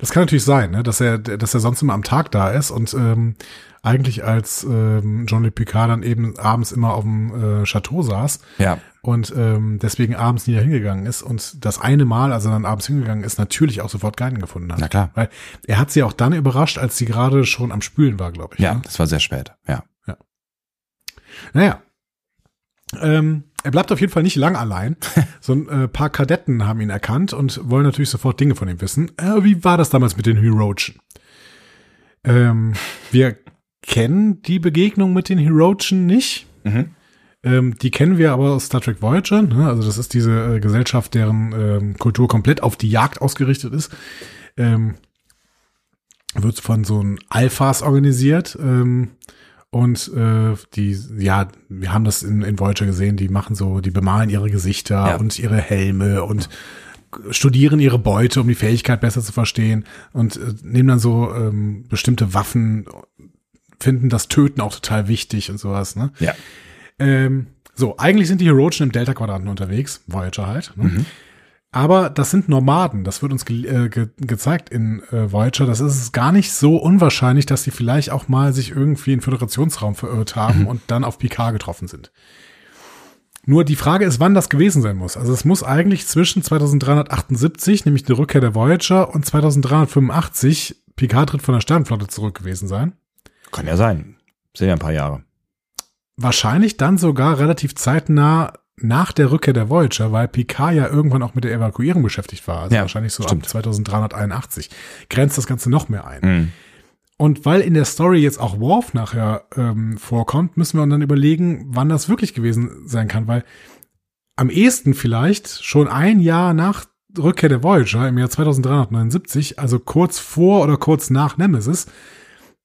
Das kann natürlich sein, ne? dass er, dass er sonst immer am Tag da ist und ähm, eigentlich als ähm, John Le Picard dann eben abends immer auf dem äh, Chateau saß Ja, und ähm, deswegen abends nie hingegangen ist und das eine Mal, als er dann abends hingegangen ist, natürlich auch sofort Geinen gefunden hat. na klar. Weil er hat sie auch dann überrascht, als sie gerade schon am Spülen war, glaube ich. Ja, ne? das war sehr spät. Ja. Naja. Ähm, er bleibt auf jeden Fall nicht lang allein. So ein äh, paar Kadetten haben ihn erkannt und wollen natürlich sofort Dinge von ihm wissen. Äh, wie war das damals mit den Herochen? Ähm, wir kennen die Begegnung mit den Herochen nicht. Mhm. Ähm, die kennen wir aber aus Star Trek Voyager. Ne? Also das ist diese äh, Gesellschaft, deren ähm, Kultur komplett auf die Jagd ausgerichtet ist. Ähm, wird von so einem Alphas organisiert. Und äh, die, ja, wir haben das in, in Voyager gesehen, die machen so, die bemalen ihre Gesichter Ja. und ihre Helme und studieren ihre Beute, um die Fähigkeit besser zu verstehen und äh, nehmen dann so ähm, bestimmte Waffen, finden das Töten auch total wichtig und sowas, ne? Ja. Ähm, so, eigentlich sind die Heroischen im Delta-Quadranten unterwegs, Voyager halt. Ne? Aber das sind Nomaden, das wird uns ge äh, ge gezeigt in äh, Voyager. Das ist es gar nicht so unwahrscheinlich, dass sie vielleicht auch mal sich irgendwie in Föderationsraum verirrt haben und dann auf Picard getroffen sind. Nur die Frage ist, wann das gewesen sein muss. Also es muss eigentlich zwischen 2378, nämlich die Rückkehr der Voyager, und 2385, Picard tritt von der Sternflotte zurück gewesen sein. Kann ja sein. Sind ja ein paar Jahre. Wahrscheinlich dann sogar relativ zeitnah nach der Rückkehr der Voyager, weil Picard ja irgendwann auch mit der Evakuierung beschäftigt war. Also Ja, wahrscheinlich so stimmt. ab 2381. Grenzt das Ganze noch mehr ein. Mhm. Und weil in der Story jetzt auch Worf nachher ähm, vorkommt, müssen wir uns dann überlegen, wann das wirklich gewesen sein kann, weil am ehesten vielleicht schon ein Jahr nach Rückkehr der Voyager im Jahr 2379, also kurz vor oder kurz nach Nemesis,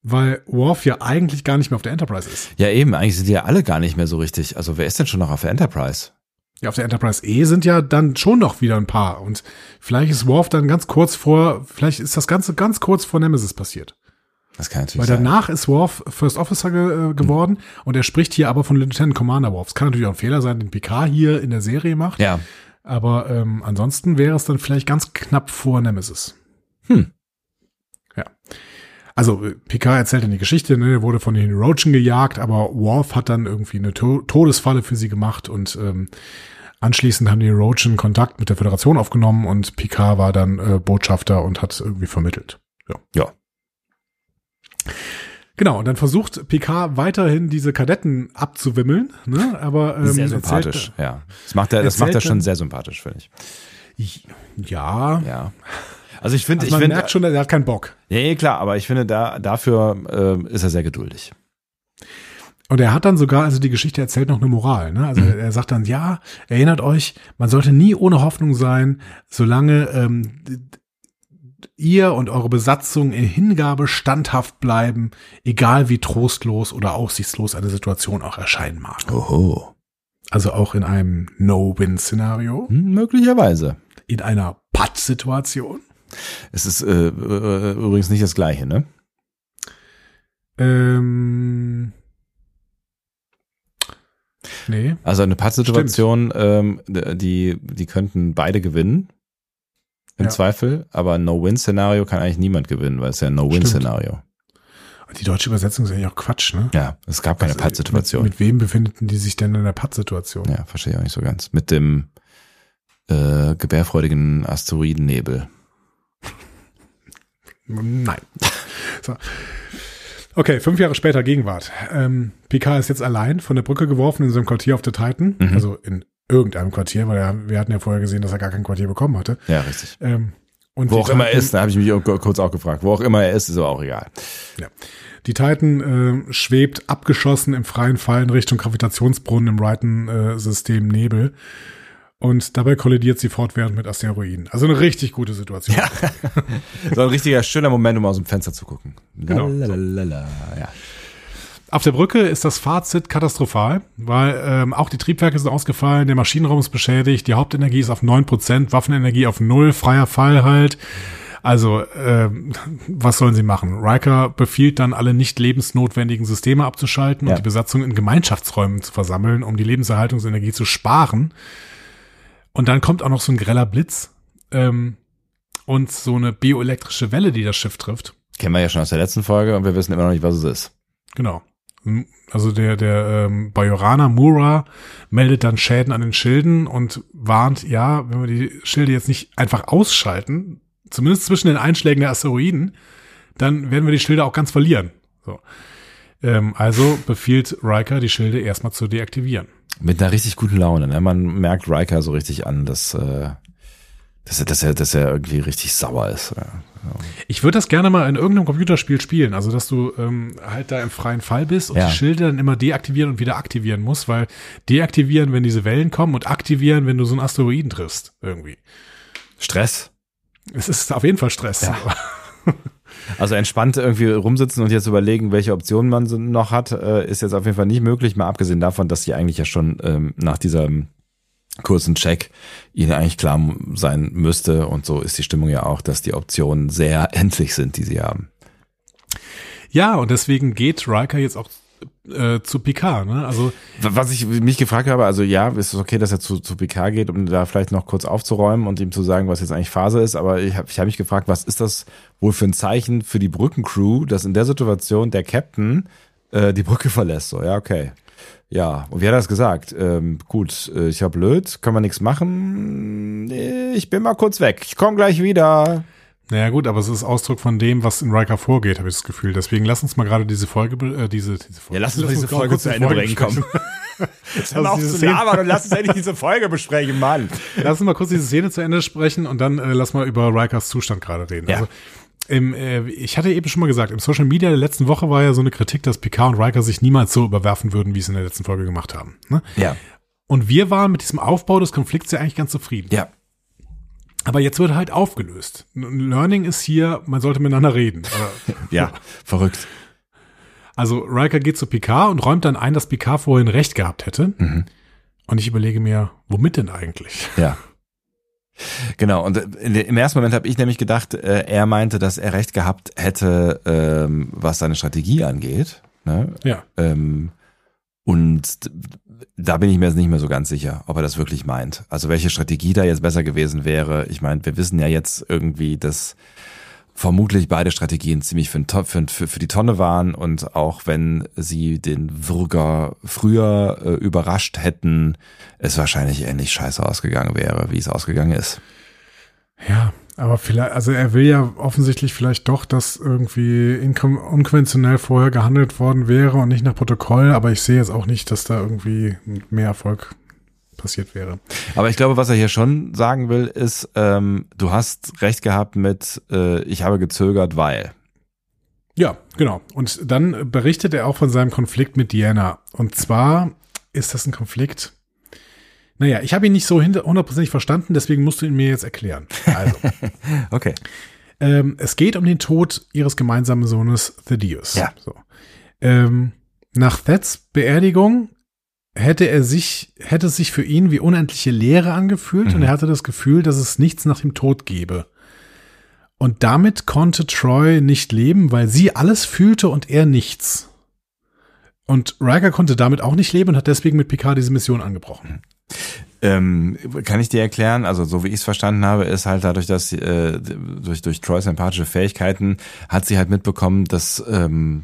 weil Worf ja eigentlich gar nicht mehr auf der Enterprise ist. Ja, eben, eigentlich sind die ja alle gar nicht mehr so richtig. Also wer ist denn schon noch auf der Enterprise? Ja, auf der Enterprise E sind ja dann schon noch wieder ein paar. Und vielleicht ist Worf dann ganz kurz vor, vielleicht ist das Ganze ganz kurz vor Nemesis passiert. Das kann natürlich Weil sein. danach ist Worf First Officer ge äh, geworden und er spricht hier aber von Lieutenant Commander Worf. Es kann natürlich auch ein Fehler sein, den Picard hier in der Serie macht. Ja. Aber ähm, ansonsten wäre es dann vielleicht ganz knapp vor Nemesis. Hm. Also äh, Picard erzählt dann die Geschichte, ne, er wurde von den Roachen gejagt, aber Worf hat dann irgendwie eine to Todesfalle für sie gemacht und ähm, anschließend haben die Roachen Kontakt mit der Föderation aufgenommen und Picard war dann äh, Botschafter und hat irgendwie vermittelt. Ja. Ja. Genau, und dann versucht Picard weiterhin diese Kadetten abzuwimmeln, ne? aber ähm, Sehr erzählt- sympathisch, ja. Das macht er, das macht er erzählt schon sehr sympathisch, finde ich. Ja, Ja. Also ich finde, also ich man finde, merkt schon, er hat keinen Bock. ja, ja, klar, aber ich finde, da, dafür äh, ist er sehr geduldig. Und er hat dann sogar, also die Geschichte erzählt noch eine Moral. Ne? Mhm. Also er sagt dann, ja, erinnert euch, man sollte nie ohne Hoffnung sein, solange ähm, ihr und eure Besatzung in Hingabe standhaft bleiben, egal wie trostlos oder aussichtslos eine Situation auch erscheinen mag. Oho. Also auch in einem No-Win-Szenario, Hm, möglicherweise. in einer Putt-Situation. Es ist äh, äh, übrigens nicht das Gleiche, ne? Ähm, nee. Also eine Pattsituation, ähm, die, die könnten beide gewinnen. Im Ja. Zweifel, aber ein No-Win-Szenario kann eigentlich niemand gewinnen, weil es ja ein No-Win-Szenario. Die deutsche Übersetzung ist eigentlich auch Quatsch, ne? Ja, es gab keine Also, Pattsituation. Mit, mit wem befinden die sich denn in der Pattsituation? Ja, verstehe ich auch nicht so ganz. Mit dem äh, gebärfreudigen Asteroidennebel. Nein. So. Okay, fünf Jahre später Gegenwart. Ähm, Picard ist jetzt allein von der Brücke geworfen in seinem Quartier auf der Titan. Mhm. Also in irgendeinem Quartier, weil er, wir hatten ja vorher gesehen, dass er gar kein Quartier bekommen hatte. Ja, richtig. Ähm, und Wo auch immer er Titan- ist, da habe ich mich auch kurz auch gefragt. Wo auch immer er ist, ist aber auch egal. Ja. Die Titan äh, schwebt abgeschossen im freien Fall in Richtung Gravitationsbrunnen im Wrighton-System Nebel. Und dabei kollidiert sie fortwährend mit Asteroiden. Also eine richtig gute Situation. Ja. So ein richtiger schöner Moment, um aus dem Fenster zu gucken. Genau. Lalalala, ja. Auf der Brücke ist das Fazit katastrophal, weil ähm, auch die Triebwerke sind ausgefallen, der Maschinenraum ist beschädigt, die Hauptenergie ist auf 9%, Waffenenergie auf null, freier Fall halt. Also, ähm, was sollen sie machen? Riker befiehlt dann, alle nicht lebensnotwendigen Systeme abzuschalten Ja. und die Besatzung in Gemeinschaftsräumen zu versammeln, um die Lebenserhaltungsenergie zu sparen. Und dann kommt auch noch so ein greller Blitz ähm, und so eine bioelektrische Welle, die das Schiff trifft. Kennen wir ja schon aus der letzten Folge und wir wissen immer noch nicht, was es ist. Genau. Also der, der ähm, Bajoraner Mura meldet dann Schäden an den Schilden und warnt, ja, wenn wir die Schilde jetzt nicht einfach ausschalten, zumindest zwischen den Einschlägen der Asteroiden, dann werden wir die Schilde auch ganz verlieren. So. Ähm, also befiehlt Riker, die Schilde erstmal zu deaktivieren. Mit einer richtig guten Laune. Ne? Man merkt Riker so richtig an, dass, äh, dass, er, dass, er, dass er irgendwie richtig sauer ist. Ja. Ich würde das gerne mal in irgendeinem Computerspiel spielen, also dass du ähm, halt da im freien Fall bist und Ja. die Schilde dann immer deaktivieren und wieder aktivieren musst, weil deaktivieren, wenn diese Wellen kommen und aktivieren, wenn du so einen Asteroiden triffst, irgendwie. Stress. Es ist auf jeden Fall Stress. Ja. Also entspannt irgendwie rumsitzen und jetzt überlegen, welche Optionen man noch hat, äh, ist jetzt auf jeden Fall nicht möglich, mal abgesehen davon, dass sie eigentlich ja schon ähm, nach diesem kurzen Check ihnen eigentlich klar sein müsste und so ist die Stimmung ja auch, dass die Optionen sehr endlich sind, die sie haben. Ja, und deswegen geht Riker jetzt auch äh, zu Picard, ne? Also was ich mich gefragt habe, also ja, ist es okay, dass er zu, zu Picard geht, um da vielleicht noch kurz aufzuräumen und ihm zu sagen, was jetzt eigentlich Phase ist, aber ich habe ich hab mich gefragt, was ist das wohl für ein Zeichen für die Brückencrew, dass in der Situation der Captain äh, die Brücke verlässt, so, ja, okay. Ja, und wie hat er das gesagt? Ähm, gut, äh, ich hab blöd, kann man nichts machen. Ich bin mal kurz weg. Ich komme gleich wieder. Naja gut, aber es ist Ausdruck von dem, was in Riker vorgeht, habe ich das Gefühl. Deswegen lass uns mal gerade diese Folge, äh, diese, diese Folge. Ja, lass uns lass diese Folge zu Ende bringen, komm. Hör mal auf zu labern und lass uns endlich diese Folge besprechen, Mann. Lass uns mal kurz diese Szene zu Ende sprechen und dann äh, lass mal über Rikers Zustand gerade reden. Ja. Also, im, äh, ich hatte eben schon mal gesagt, im Social Media der letzten Woche war ja so eine Kritik, dass Picard und Riker sich niemals so überwerfen würden, wie sie in der letzten Folge gemacht haben. Ne? Ja. Und wir waren mit diesem Aufbau des Konflikts ja eigentlich ganz zufrieden. Ja. Aber jetzt wird halt aufgelöst. Learning ist hier, man sollte miteinander reden. ja, verrückt. Also Riker geht zu Picard und räumt dann ein, dass Picard vorhin recht gehabt hätte. Mhm. Und ich überlege mir, womit denn eigentlich? Ja. Genau, und im ersten Moment habe ich nämlich gedacht, äh, er meinte, dass er recht gehabt hätte, ähm, was seine Strategie angeht. Ne? Ja. Ähm, und da bin ich mir jetzt nicht mehr so ganz sicher, ob er das wirklich meint. Also welche Strategie da jetzt besser gewesen wäre. Ich meine, wir wissen ja jetzt irgendwie, dass vermutlich beide Strategien ziemlich für, für, für, die Tonne waren und auch wenn sie den Würger früher äh, überrascht hätten, es wahrscheinlich ähnlich scheiße ausgegangen wäre, wie es ausgegangen ist. Ja, aber vielleicht, also er will ja offensichtlich vielleicht doch, dass irgendwie unkonventionell vorher gehandelt worden wäre und nicht nach Protokoll, aber ich sehe jetzt auch nicht, dass da irgendwie mehr Erfolg passiert wäre. Aber ich glaube, was er hier schon sagen will, ist, ähm, du hast recht gehabt mit, äh, ich habe gezögert, weil. Ja, genau. Und dann berichtet er auch von seinem Konflikt mit Diana. Und zwar ist das ein Konflikt, naja, ich habe ihn nicht so hundertprozentig verstanden, deswegen musst du ihn mir jetzt erklären. Also. okay. Ähm, es geht um den Tod ihres gemeinsamen Sohnes Thaddeus. Ja. So. Ähm, nach Theds Beerdigung hätte er sich, hätte es sich für ihn wie unendliche Leere angefühlt mhm. und er hatte das Gefühl, dass es nichts nach dem Tod gebe. Und damit konnte Troy nicht leben, weil sie alles fühlte und er nichts. Und Riker konnte damit auch nicht leben und hat deswegen mit Picard diese Mission angebrochen. Ähm, kann ich dir erklären, also so wie ich es verstanden habe, ist halt dadurch, dass äh, durch, durch Troys empathische Fähigkeiten hat sie halt mitbekommen, dass, ähm,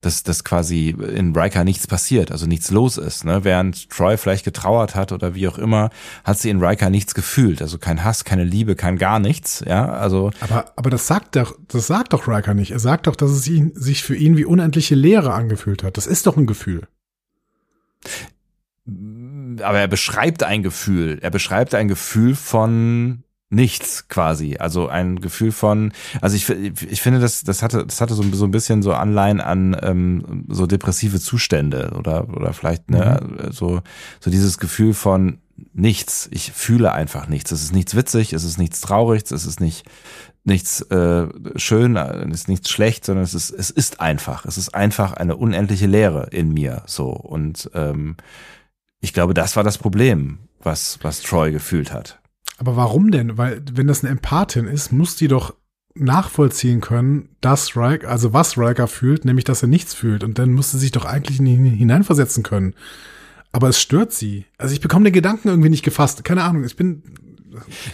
dass, dass quasi in Riker nichts passiert, also nichts los ist. Ne? Während Troy vielleicht getrauert hat oder wie auch immer, hat sie in Riker nichts gefühlt. Also kein Hass, keine Liebe, kein gar nichts. Ja, also. Aber, aber das sagt doch, das sagt doch Riker nicht. Er sagt doch, dass es ihn, sich für ihn wie unendliche Leere angefühlt hat. Das ist doch ein Gefühl aber er beschreibt ein Gefühl. Er beschreibt ein Gefühl von nichts quasi. Also ein Gefühl von, also ich, ich finde, das, das hatte, das hatte so, so ein bisschen so Anleihen an ähm, so depressive Zustände oder, oder vielleicht, ne, mhm. so, so dieses Gefühl von nichts. Ich fühle einfach nichts. Es ist nichts witzig, es ist nichts traurig, es ist nicht, nichts äh, schön, es ist nichts schlecht, sondern es ist, es ist einfach. Es ist einfach eine unendliche Leere in mir. So. Und ähm, ich glaube, das war das Problem, was, was Troy gefühlt hat. Aber warum denn? Weil, wenn das eine Empathin ist, muss die doch nachvollziehen können, dass Riker, also was Riker fühlt, nämlich dass er nichts fühlt. Und dann muss sie sich doch eigentlich hineinversetzen können. Aber es stört sie. Also ich bekomme den Gedanken irgendwie nicht gefasst. Keine Ahnung. Ich bin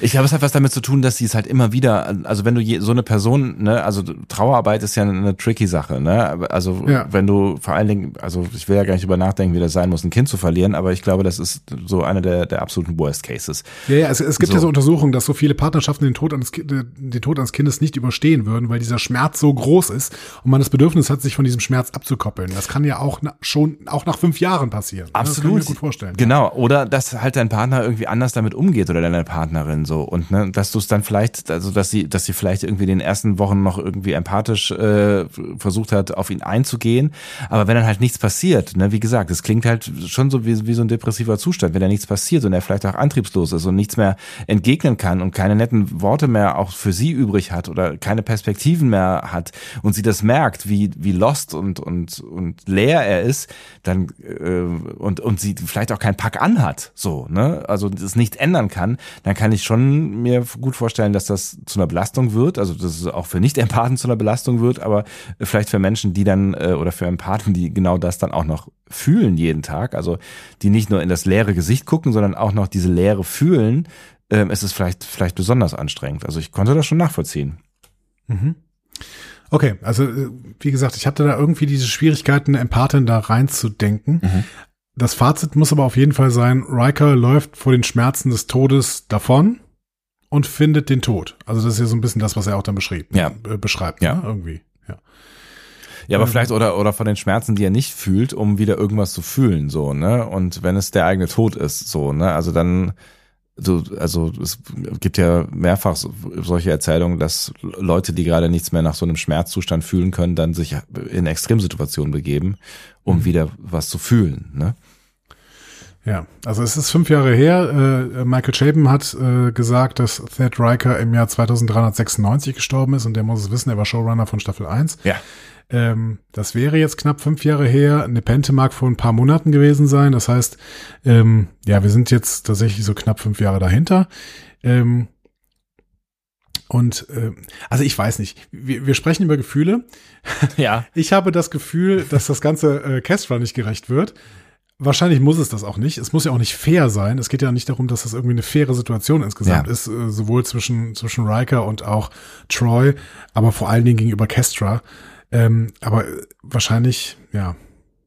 ich glaube, es hat was damit zu tun, dass sie es halt immer wieder, also wenn du je, so eine Person, ne, also Trauerarbeit ist ja eine, tricky Sache, ne? Also ja. wenn du vor allen Dingen, also ich will ja gar nicht über nachdenken, wie das sein muss, ein Kind zu verlieren, aber ich glaube, das ist so eine der, der absoluten Worst Cases. Ja, ja, es, es gibt so. ja so Untersuchungen, dass so viele Partnerschaften den Tod, eines, den Tod eines Kindes nicht überstehen würden, weil dieser Schmerz so groß ist und man das Bedürfnis hat, sich von diesem Schmerz abzukoppeln. Das kann ja auch na, schon auch nach fünf Jahren passieren. Absolut. Das kann ich mir gut vorstellen. Genau. Oder dass halt dein Partner irgendwie anders damit umgeht oder deine Partnerin Partnerin so. Und ne, dass du es dann vielleicht, also dass sie, dass sie vielleicht irgendwie in den ersten Wochen noch irgendwie empathisch äh, versucht hat, auf ihn einzugehen, aber wenn dann halt nichts passiert, ne, wie gesagt, es klingt halt schon so wie, wie so ein depressiver Zustand, wenn da nichts passiert und er vielleicht auch antriebslos ist und nichts mehr entgegnen kann und keine netten Worte mehr auch für sie übrig hat oder keine Perspektiven mehr hat und sie das merkt, wie wie lost und und und leer er ist, dann äh, und und sie vielleicht auch keinen Pack anhat, so ne, also das nicht ändern kann, dann kann ich schon mir gut vorstellen, dass das zu einer Belastung wird, also dass es auch für Nicht-Empathen zu einer Belastung wird, aber vielleicht für Menschen, die dann äh, oder für Empathen, die genau das dann auch noch fühlen jeden Tag, also die nicht nur in das leere Gesicht gucken, sondern auch noch diese Leere fühlen, ähm, ist es vielleicht vielleicht besonders anstrengend. Also ich konnte das schon nachvollziehen. Mhm. Okay, also äh, wie gesagt, ich hatte da irgendwie diese Schwierigkeiten, Empathin da reinzudenken. Mhm. Das Fazit muss aber auf jeden Fall sein, Riker läuft vor den Schmerzen des Todes davon und findet den Tod. Also das ist ja so ein bisschen das, was er auch dann beschrieb, ja. äh, beschreibt, ja. Ne? irgendwie. Ja. Ja, aber Ähm. vielleicht oder oder von den Schmerzen, die er nicht fühlt, um wieder irgendwas zu fühlen, so ne. Und wenn es der eigene Tod ist, so ne, also dann so, also es gibt ja mehrfach so- solche Erzählungen, dass Leute, die gerade nichts mehr nach so einem Schmerzzustand fühlen können, dann sich in Extremsituationen begeben, um wieder was zu fühlen. Ne? Ja, also es ist fünf Jahre her. Äh, Michael Chabon hat äh, gesagt, dass Thad Riker im Jahr 2396 gestorben ist und der muss es wissen, er war Showrunner von Staffel 1. Ja. Ähm, das wäre jetzt knapp fünf Jahre her. Nepente mag vor ein paar Monaten gewesen sein. Das heißt, ähm, ja, wir sind jetzt tatsächlich so knapp fünf Jahre dahinter. Ähm, und ähm, also ich weiß nicht, wir, wir sprechen über Gefühle. Ja. Ich habe das Gefühl, dass das ganze äh, Kestra nicht gerecht wird. Wahrscheinlich muss es das auch nicht. Es muss ja auch nicht fair sein. Es geht ja nicht darum, dass das irgendwie eine faire Situation insgesamt Ja. ist, äh, sowohl zwischen, zwischen Riker und auch Troy, aber vor allen Dingen gegenüber Kestra. Ähm, aber wahrscheinlich, ja,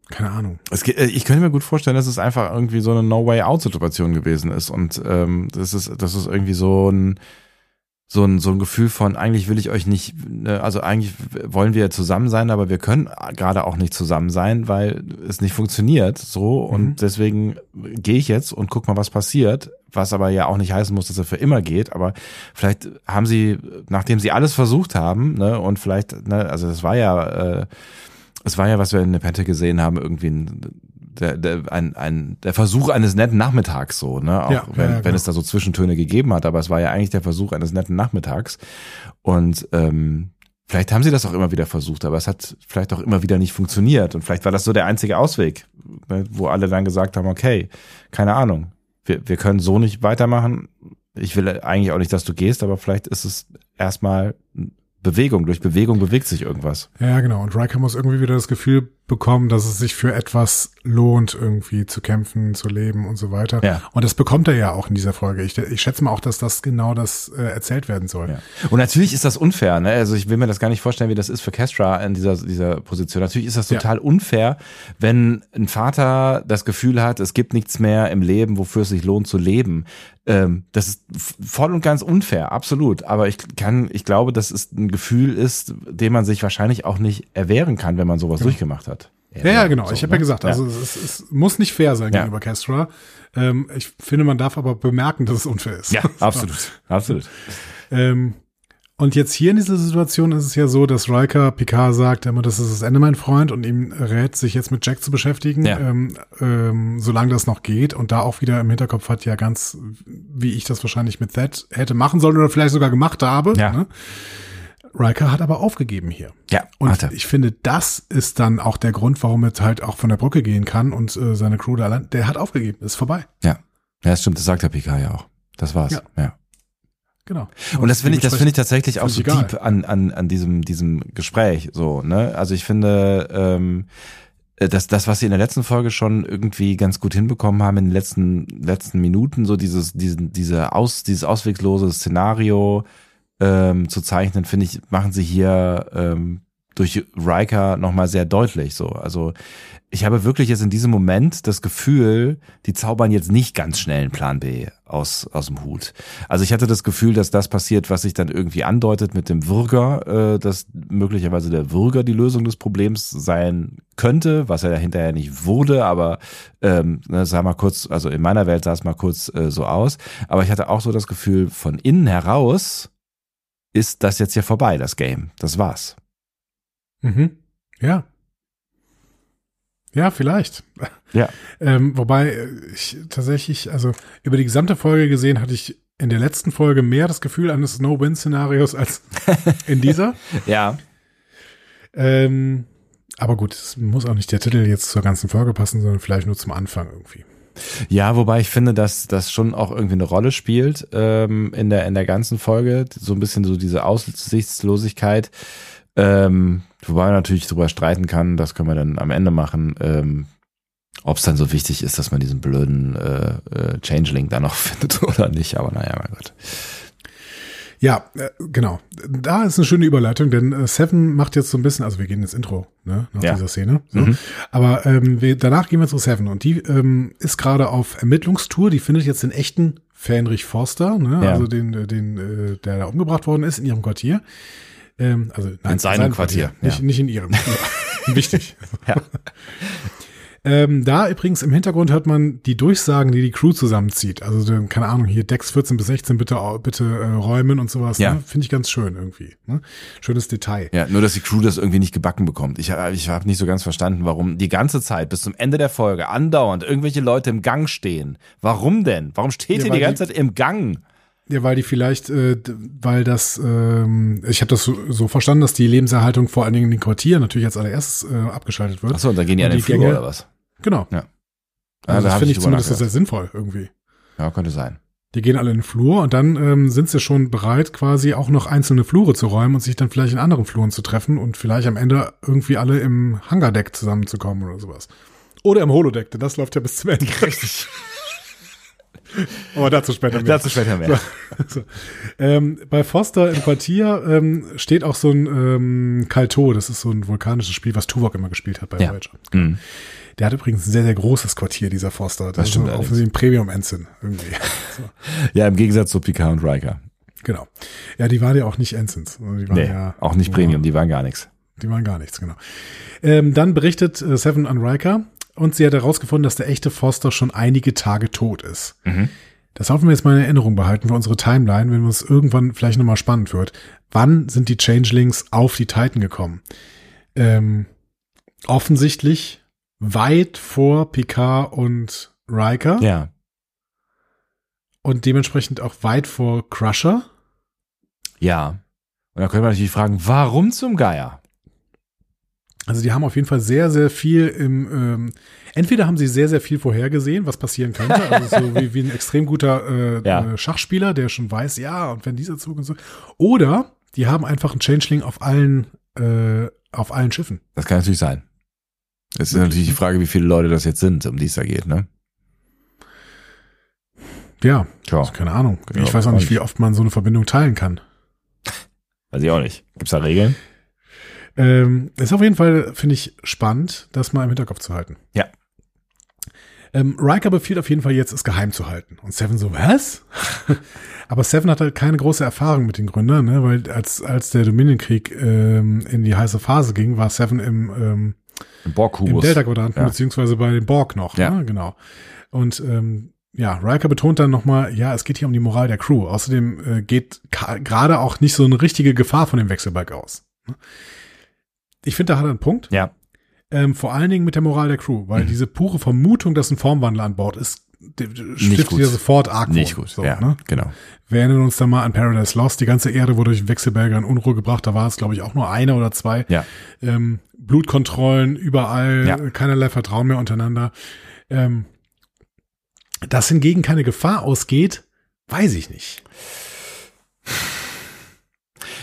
keine Ahnung. Es, geht- äh, ich könnte mir gut vorstellen, dass es einfach irgendwie so eine No-Way-Out-Situation gewesen ist und ähm, das ist das ist irgendwie so ein so ein so ein Gefühl von eigentlich will ich euch nicht ne, also eigentlich wollen wir zusammen sein, aber wir können gerade auch nicht zusammen sein, weil es nicht funktioniert so und Mhm. deswegen gehe ich jetzt und guck mal, was passiert, was aber ja auch nicht heißen muss, dass er für immer geht, aber vielleicht haben sie nachdem sie alles versucht haben, ne und vielleicht ne, also das war ja äh, es war ja, was wir in Nepente gesehen haben, irgendwie ein, der, der, ein, ein, der Versuch eines netten Nachmittags so, ne? Auch Ja, wenn, ja, ja, wenn genau. es da so Zwischentöne gegeben hat, aber es war ja eigentlich der Versuch eines netten Nachmittags. Und ähm, vielleicht haben sie das auch immer wieder versucht, aber es hat vielleicht auch immer wieder nicht funktioniert. Und vielleicht war das so der einzige Ausweg, ne? wo alle dann gesagt haben, okay, keine Ahnung, wir, wir können so nicht weitermachen. Ich will eigentlich auch nicht, dass du gehst, aber vielleicht ist es erstmal Bewegung. Durch Bewegung bewegt sich irgendwas. Ja, genau. Und Riker muss irgendwie wieder das Gefühl bekommen, dass es sich für etwas lohnt, irgendwie zu kämpfen, zu leben und so weiter. Ja. Und das bekommt er ja auch in dieser Folge. Ich, ich schätze mal auch, dass das genau das äh, erzählt werden soll. Ja. Und natürlich ist das unfair, ne? Also ich will mir das gar nicht vorstellen, wie das ist für Kestra in dieser, dieser Position. Natürlich ist das Ja. total unfair, wenn ein Vater das Gefühl hat, es gibt nichts mehr im Leben, wofür es sich lohnt zu leben. Ähm, das ist voll und ganz unfair, absolut. Aber ich kann, ich glaube, dass es ein Gefühl ist, dem man sich wahrscheinlich auch nicht erwehren kann, wenn man sowas durchgemacht hat. Ja, ja, genau. So, ich habe ne? ja gesagt, also es, es muss nicht fair sein Ja. gegenüber Kestra. Ähm, ich finde, man darf aber bemerken, dass es unfair ist. Ja, absolut, absolut. Ähm, und jetzt hier in dieser Situation ist es ja so, dass Riker Picard sagt immer, das ist das Ende, mein Freund, und ihm rät, sich jetzt mit Jack zu beschäftigen, Ja. ähm, ähm, solange das noch geht. Und da auch wieder im Hinterkopf hat ja ganz, wie ich das wahrscheinlich mit That hätte machen sollen oder vielleicht sogar gemacht habe. Ja. Ne? Riker hat aber aufgegeben hier. Ja, Und hat er. ich finde, das ist dann auch der Grund, warum er halt auch von der Brücke gehen kann und äh, seine Crew da allein, der hat aufgegeben, ist vorbei. Ja. Ja, das stimmt, das sagt der PK ja auch. Das war's. Ja. ja. Genau. Und das finde ich, das finde ich tatsächlich auch so egal. deep an, an, an diesem, diesem Gespräch, so, ne? Also ich finde, ähm, das, das, was sie in der letzten Folge schon irgendwie ganz gut hinbekommen haben, in den letzten, letzten Minuten, so dieses, diesen, diese aus, dieses ausweglose Szenario ähm, zu zeichnen, finde ich, machen sie hier ähm, durch Riker nochmal sehr deutlich so. Also ich habe wirklich jetzt in diesem Moment das Gefühl, die zaubern jetzt nicht ganz schnell einen Plan B aus, aus dem Hut. Also ich hatte das Gefühl, dass das passiert, was sich dann irgendwie andeutet mit dem Würger, äh, dass möglicherweise der Würger die Lösung des Problems sein könnte, was er hinterher nicht wurde, aber ähm, ne, sah mal kurz, also in meiner Welt sah es mal kurz äh, so aus. Aber ich hatte auch so das Gefühl, von innen heraus ist das jetzt hier vorbei, das Game. Das war's. Mhm. Ja. Ja, vielleicht. Ja. Ähm, wobei äh, ich tatsächlich, also über die gesamte Folge gesehen, hatte ich in der letzten Folge mehr das Gefühl eines No-Win-Szenarios als in dieser. Ja. Ähm, aber gut, es muss auch nicht der Titel jetzt zur ganzen Folge passen, sondern vielleicht nur zum Anfang irgendwie. Ja, wobei ich finde, dass das schon auch irgendwie eine Rolle spielt ähm, in der in der ganzen Folge, so ein bisschen so diese Aussichtslosigkeit. Ähm, wobei man natürlich drüber streiten kann, das können wir dann am Ende machen, ähm, ob es dann so wichtig ist, dass man diesen blöden äh, äh, Changeling da noch findet oder nicht. Aber naja, mein Gott. Ja, äh, genau. Da ist eine schöne Überleitung, denn äh, Seven macht jetzt so ein bisschen, also wir gehen ins Intro, ne, nach Ja. dieser Szene. So. Mhm. Aber ähm, wir, danach gehen wir zu Seven und die ähm, ist gerade auf Ermittlungstour. Die findet jetzt den echten Fähnrich Forster, ne, Ja. also den, äh, den, äh, der da umgebracht worden ist in ihrem Quartier. Ähm, also nein, In seinem Quartier, nicht, ja. nicht in ihrem. Wichtig. Ja. Ähm, da übrigens im Hintergrund hört man die Durchsagen, die die Crew zusammenzieht. Also keine Ahnung, hier Decks 14 bis 16 bitte bitte äh, räumen und sowas. Ja. Ne? Finde ich ganz schön irgendwie. Ne? Schönes Detail. Ja, nur dass die Crew das irgendwie nicht gebacken bekommt. Ich habe ich hab nicht so ganz verstanden, warum die ganze Zeit bis zum Ende der Folge andauernd irgendwelche Leute im Gang stehen. Warum denn? Warum steht Ja, ihr die ganze die- Zeit im Gang? Ja, weil die vielleicht, äh, weil das, ähm, ich habe das so, so verstanden, dass die Lebenserhaltung vor allen Dingen in den Quartieren natürlich als allererstes äh, abgeschaltet wird. Achso, und dann gehen die an den die Flur oder was? Genau. Ja. Also da das finde ich zumindest sehr sinnvoll irgendwie. Ja, könnte sein. Die gehen alle in den Flur und dann ähm, sind sie schon bereit, quasi auch noch einzelne Flure zu räumen und sich dann vielleicht in anderen Fluren zu treffen und vielleicht am Ende irgendwie alle im Hangardeck zusammenzukommen oder sowas. Oder im Holodeck, denn das läuft ja bis zum Ende. Richtig. Aber dazu später mehr. Dazu später mehr. So. Ähm, bei Foster im Quartier ähm, steht auch so ein ähm, Kalto, das ist so ein vulkanisches Spiel, was Tuvok immer gespielt hat bei Ja. Voyager. Mhm. Der hat übrigens ein sehr, sehr großes Quartier, dieser Foster. Das, stimmt ist so offensichtlich ein Premium-Ensign irgendwie. so. Ja, im Gegensatz zu Picard und Riker. Genau. Ja, die waren ja auch nicht Ensigns. sondern Die waren Nee, ja, auch nicht Premium, die waren gar nichts. Die waren gar nichts, genau. Ähm, dann berichtet äh, Seven an Riker und sie hat herausgefunden, dass der echte Foster schon einige Tage tot ist. Mhm. Das hoffen wir jetzt mal in Erinnerung behalten für unsere Timeline, wenn es irgendwann vielleicht nochmal spannend wird. Wann sind die Changelings auf die Titan gekommen? Ähm, offensichtlich weit vor Picard und Riker Ja. und dementsprechend auch weit vor Crusher. Ja. Und da können wir natürlich fragen, warum zum Geier? Also die haben auf jeden Fall sehr, sehr viel im, ähm, entweder haben sie sehr, sehr viel vorhergesehen, was passieren könnte, also so wie, wie ein extrem guter äh, Ja. äh, Schachspieler, der schon weiß, ja, und wenn dieser Zug und so. Oder die haben einfach einen Changeling auf allen, äh, auf allen Schiffen. Das kann natürlich sein. Es ist natürlich die Frage, wie viele Leute das jetzt sind, um die es da geht, ne? Ja, Tja, also keine Ahnung. Ja, ich weiß auch nicht, wie oft man so eine Verbindung teilen kann. weiß ich auch nicht. Gibt's da Regeln? Ähm, ist auf jeden Fall, finde ich, spannend, das mal im Hinterkopf zu halten. Ja. Ähm, Riker befiehlt auf jeden Fall jetzt, es geheim zu halten. Und Seven so, was? Aber Seven hat halt keine große Erfahrung mit den Gründern, ne? weil als, als der Dominion-Krieg ähm, in die heiße Phase ging, war Seven im, ähm, Im im Borg-Kubus. Delta-Quadranten, Ja. beziehungsweise bei den Borg noch. Ja. Ne? Genau. Und ähm, ja, Riker betont dann nochmal, ja, es geht hier um die Moral der Crew. Außerdem äh, geht gerade auch nicht so eine richtige Gefahr von dem Wechselbalg aus. ne? Ich finde, da hat er einen Punkt. Ja. Ähm, vor allen Dingen mit der Moral der Crew, weil Mhm. diese pure Vermutung, dass ein Formwandler an Bord ist, stiftet ja sofort Argwohn. Nicht gut. So, ja, ne? genau. Wir erinnern uns da mal an Paradise Lost. Die ganze Erde wurde durch Wechselbälger in Unruhe gebracht. Da war es, glaube ich, auch nur eine oder zwei. Ja. Ähm, Blutkontrollen überall, Ja. keinerlei Vertrauen mehr untereinander. Ähm, dass hingegen keine Gefahr ausgeht, weiß ich nicht.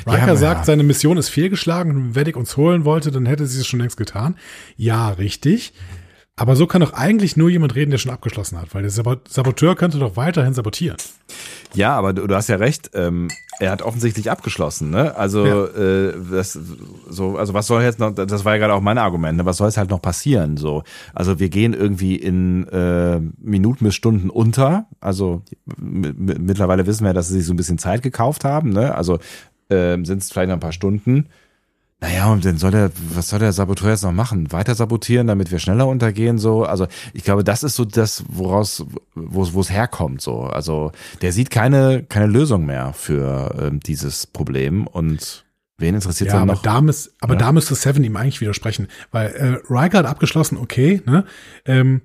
Ja, Riker aber- sagt, seine Mission ist fehlgeschlagen und wenn Vedic uns holen wollte, dann hätte sie es schon längst getan. Ja, richtig. Aber so kann doch eigentlich nur jemand reden, der schon abgeschlossen hat, weil der Sabot- Saboteur könnte doch weiterhin sabotieren. Ja, aber du, du hast ja recht. Ähm, er hat offensichtlich abgeschlossen, ne? Also ja. äh, das so, also was soll jetzt noch? Das war ja gerade auch mein Argument. Ne? Was soll jetzt halt noch passieren? So, also wir gehen irgendwie in äh, Minuten bis Stunden unter. Also mittlerweile wissen wir, dass sie sich so ein bisschen Zeit gekauft haben, ne? Also äh, sind es vielleicht noch ein paar Stunden. Naja, und dann soll der, was soll der Saboteur jetzt noch machen? Weiter sabotieren, damit wir schneller untergehen, so. Also, ich glaube, das ist so das, woraus, wo, wo es herkommt, so. Also, der sieht keine, keine Lösung mehr für ähm, dieses Problem und wen interessiert ja, dann noch? Da müß, aber ja. da müsste Seven ihm eigentlich widersprechen, weil äh, Riker hat abgeschlossen, okay, ne? Ähm,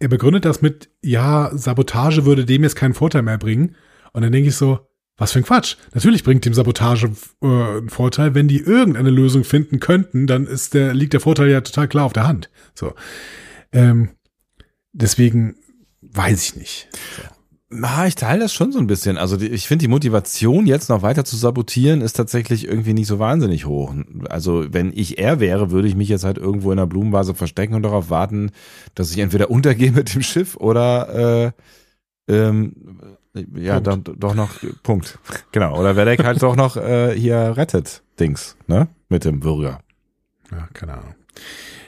er begründet das mit, ja, Sabotage würde dem jetzt keinen Vorteil mehr bringen. Und dann denke ich so, was für ein Quatsch. Natürlich bringt dem Sabotage äh, einen Vorteil. Wenn die irgendeine Lösung finden könnten, dann ist der, liegt der Vorteil ja total klar auf der Hand. So. Ähm, deswegen weiß ich nicht. Ah, ich teile das schon so ein bisschen. Also die, ich finde die Motivation, jetzt noch weiter zu sabotieren, ist tatsächlich irgendwie nicht so wahnsinnig hoch. Also wenn ich er wäre, würde ich mich jetzt halt irgendwo in einer Blumenvase verstecken und darauf warten, dass ich entweder untergehe mit dem Schiff oder äh, ähm, ja, dann doch noch Punkt. Genau. Oder Wedek halt doch noch äh, hier rettet Dings, ne? Mit dem Bürger. Ja, keine Ahnung.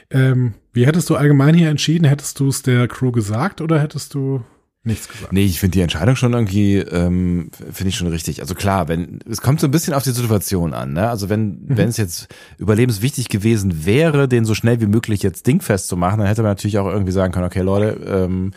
Ähm, wie hättest du allgemein hier entschieden? Hättest du es der Crew gesagt oder hättest du nichts gesagt? Nee, ich finde die Entscheidung schon irgendwie, ähm, finde ich schon richtig. Also klar, wenn, es kommt so ein bisschen auf die Situation an, ne? Also wenn, mhm. wenn es jetzt überlebenswichtig gewesen wäre, den so schnell wie möglich jetzt dingfest zu machen, dann hätte man natürlich auch irgendwie sagen können, okay, Leute, ähm,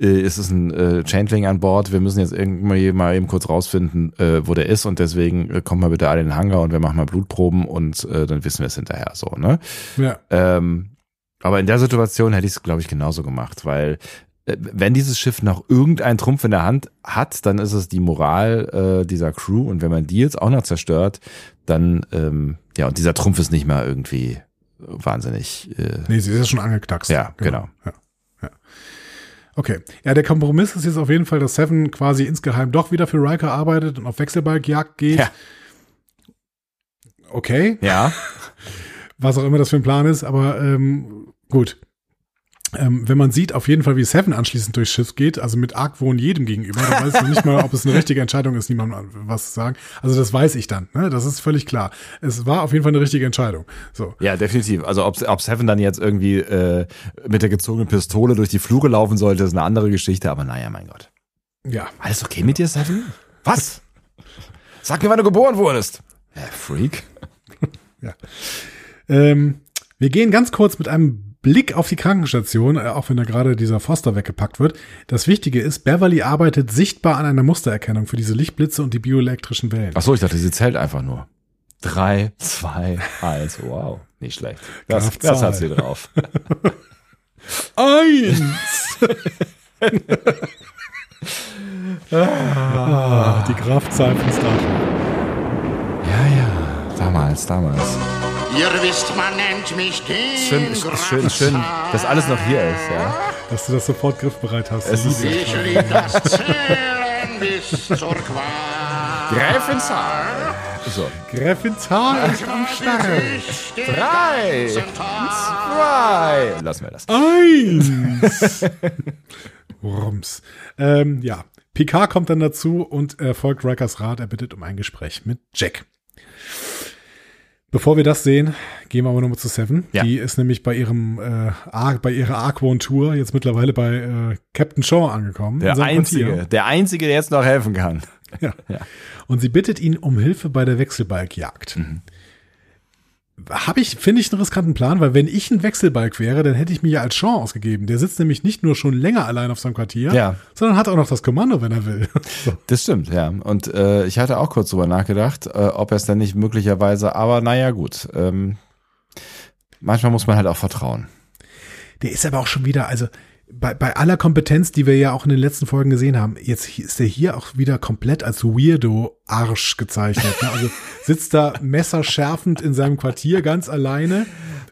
äh, ist es ein äh, Changeling an Bord, wir müssen jetzt irgendwann mal eben kurz rausfinden, äh, wo der ist und deswegen äh, kommt mal bitte alle in den Hangar und wir machen mal Blutproben und äh, dann wissen wir es hinterher so, ne? Ja. Ähm, aber in der Situation hätte ich es, glaube ich, genauso gemacht, weil wenn dieses Schiff noch irgendeinen Trumpf in der Hand hat, dann ist es die Moral äh, dieser Crew und wenn man die jetzt auch noch zerstört, dann ähm, ja und dieser Trumpf ist nicht mal irgendwie wahnsinnig. Äh, nee, sie ist ja schon angeknackst. Ja, genau. genau. Ja. Okay. Ja, der Kompromiss ist jetzt auf jeden Fall, dass Seven quasi insgeheim doch wieder für Riker arbeitet und auf Wechselbalgjagd geht. Ja. Okay. Ja. Was auch immer das für ein Plan ist, aber ähm, gut ähm, wenn man sieht, auf jeden Fall, wie Seven anschließend durchs Schiff geht, also mit Argwohn jedem gegenüber, dann weiß man nicht mal, ob es eine richtige Entscheidung ist, niemandem was zu sagen. Also das weiß ich dann, ne? das ist völlig klar. Es war auf jeden Fall eine richtige Entscheidung. So. Ja, definitiv. Also ob, ob Seven dann jetzt irgendwie äh, mit der gezogenen Pistole durch die Flure laufen sollte, ist eine andere Geschichte, aber naja, mein Gott. Ja. Alles okay mit dir, Seven? Was? Sag mir, wann du geboren wurdest. Ja, Freak. ja. Ähm, wir gehen ganz kurz mit einem Blick auf die Krankenstation, äh, auch wenn da gerade dieser Foster weggepackt wird. Das Wichtige ist, Beverly arbeitet sichtbar an einer Mustererkennung für diese Lichtblitze und die bioelektrischen Wellen. Ach so, ich dachte, sie zählt einfach nur. Drei, zwei, eins. Wow, nicht schlecht. Das, das hat sie drauf. Eins! ah, die Kraftzahl von Star Trek. Ja, ja, damals, damals. Ihr wisst, man nennt mich den schön, schön, schön, dass alles noch hier ist, ja. Dass du das sofort griffbereit hast. Es ist ich liebe das Zählen bis zur Qual. Gräfenzahl. So. Gräfenzahl ist am Start. Drei. Zwei. Lassen wir das. Eins. Rums. Ähm, ja. Picard kommt dann dazu und äh, folgt Rikers Rat. Er bittet um ein Gespräch mit Jack. Bevor wir das sehen, gehen wir aber nochmal zu Seven. Ja. Die ist nämlich bei ihrem äh, Ar bei ihrer Arquon Tour jetzt mittlerweile bei äh, Captain Shaw angekommen. Der einzige, Quartier. der einzige, der jetzt noch helfen kann. Ja. ja. Und sie bittet ihn um Hilfe bei der Wechselbalgjagd. Mhm habe ich, finde ich, einen riskanten Plan, weil wenn ich ein Wechselbalg wäre, dann hätte ich mir ja als Sean ausgegeben. Der sitzt nämlich nicht nur schon länger allein auf seinem Quartier, ja. sondern hat auch noch das Kommando, wenn er will. so. Das stimmt, ja. Und äh, ich hatte auch kurz drüber nachgedacht, äh, ob er es dann nicht möglicherweise, aber naja, gut. Ähm, manchmal muss man halt auch vertrauen. Der ist aber auch schon wieder, also bei, bei aller Kompetenz, die wir ja auch in den letzten Folgen gesehen haben, jetzt ist er hier auch wieder komplett als Weirdo-Arsch gezeichnet. Ne? Also sitzt da messerschärfend in seinem Quartier ganz alleine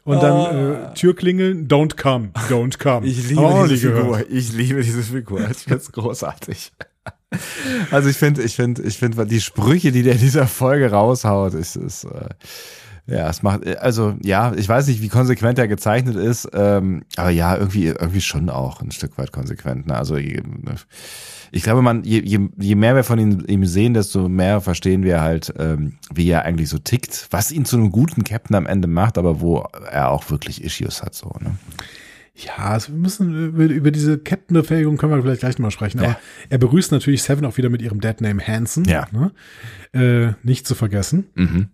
und dann oh. äh, Türklingeln, don't come, don't come. Ich liebe oh, diese Figur, ich liebe diese Figur, ich finde es großartig. Also ich finde, ich finde, ich finde, die Sprüche, die der in dieser Folge raushaut, ist, ist äh, Ja, es macht, also ja, ich weiß nicht, wie konsequent er gezeichnet ist, ähm, aber ja, irgendwie, irgendwie schon auch ein Stück weit konsequent. Ne? Also ich glaube, man, je, je, je mehr wir von ihm, ihm sehen, desto mehr verstehen wir halt, ähm, wie er eigentlich so tickt, was ihn zu einem guten Captain am Ende macht, aber wo er auch wirklich Issues hat, so, ne? Ja, also wir müssen über, über diese Captain-Befähigung können wir vielleicht gleich nochmal sprechen. Ja. Aber er begrüßt natürlich Seven auch wieder mit ihrem Deadname Hansen. Ja. Ne? Äh, nicht zu vergessen. Mhm.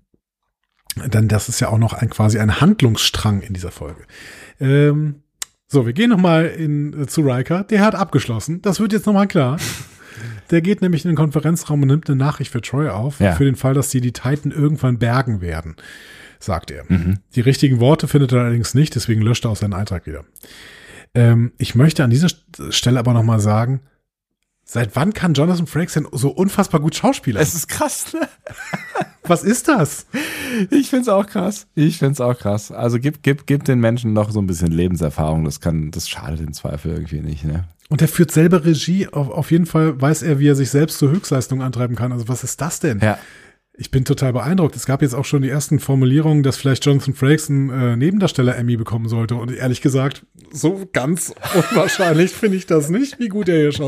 Denn das ist ja auch noch ein, quasi ein Handlungsstrang in dieser Folge. Ähm, so, wir gehen nochmal in, äh, zu Riker. Der hat abgeschlossen. Das wird jetzt nochmal klar. Der geht nämlich in den Konferenzraum und nimmt eine Nachricht für Troy auf, Ja. für den Fall, dass sie die Titan irgendwann bergen werden, sagt er. Mhm. Die richtigen Worte findet er allerdings nicht, deswegen löscht er auch seinen Eintrag wieder. Ähm, ich möchte an dieser St- Stelle aber nochmal sagen, seit wann kann Jonathan Frakes denn so unfassbar gut Schauspieler? Es ist krass, ne? Was ist das? Ich find's auch krass. Ich find's auch krass. Also gib, gib, gib den Menschen noch so ein bisschen Lebenserfahrung. Das kann, das schadet im Zweifel irgendwie nicht, ne? Und er führt selber Regie. Auf, auf jeden Fall weiß er, wie er sich selbst zur Höchstleistung antreiben kann. Also was ist das denn? Ja. Ich bin total beeindruckt. Es gab jetzt auch schon die ersten Formulierungen, dass vielleicht Jonathan Frakes einen äh, Nebendarsteller Emmy bekommen sollte. Und ehrlich gesagt, so ganz unwahrscheinlich finde ich das nicht, wie gut er hier ist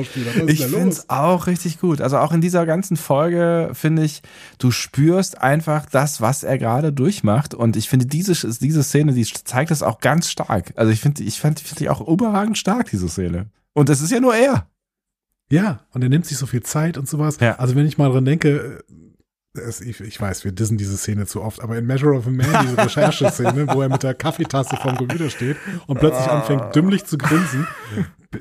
Ich finde es auch richtig gut. Also auch in dieser ganzen Folge finde ich, du spürst einfach das, was er gerade durchmacht. Und ich finde, diese, diese Szene, die zeigt das auch ganz stark. Also ich finde, ich fand, finde die auch überragend stark, diese Szene. Und es ist ja nur er. Ja, und er nimmt sich so viel Zeit und sowas. Ja. Also wenn ich mal dran denke, es, ich, ich weiß, wir dissen diese Szene zu oft, aber in Measure of a Man, diese Rechercheszene, wo er mit der Kaffeetasse vorm Computer steht und plötzlich anfängt, dümmlich zu grinsen,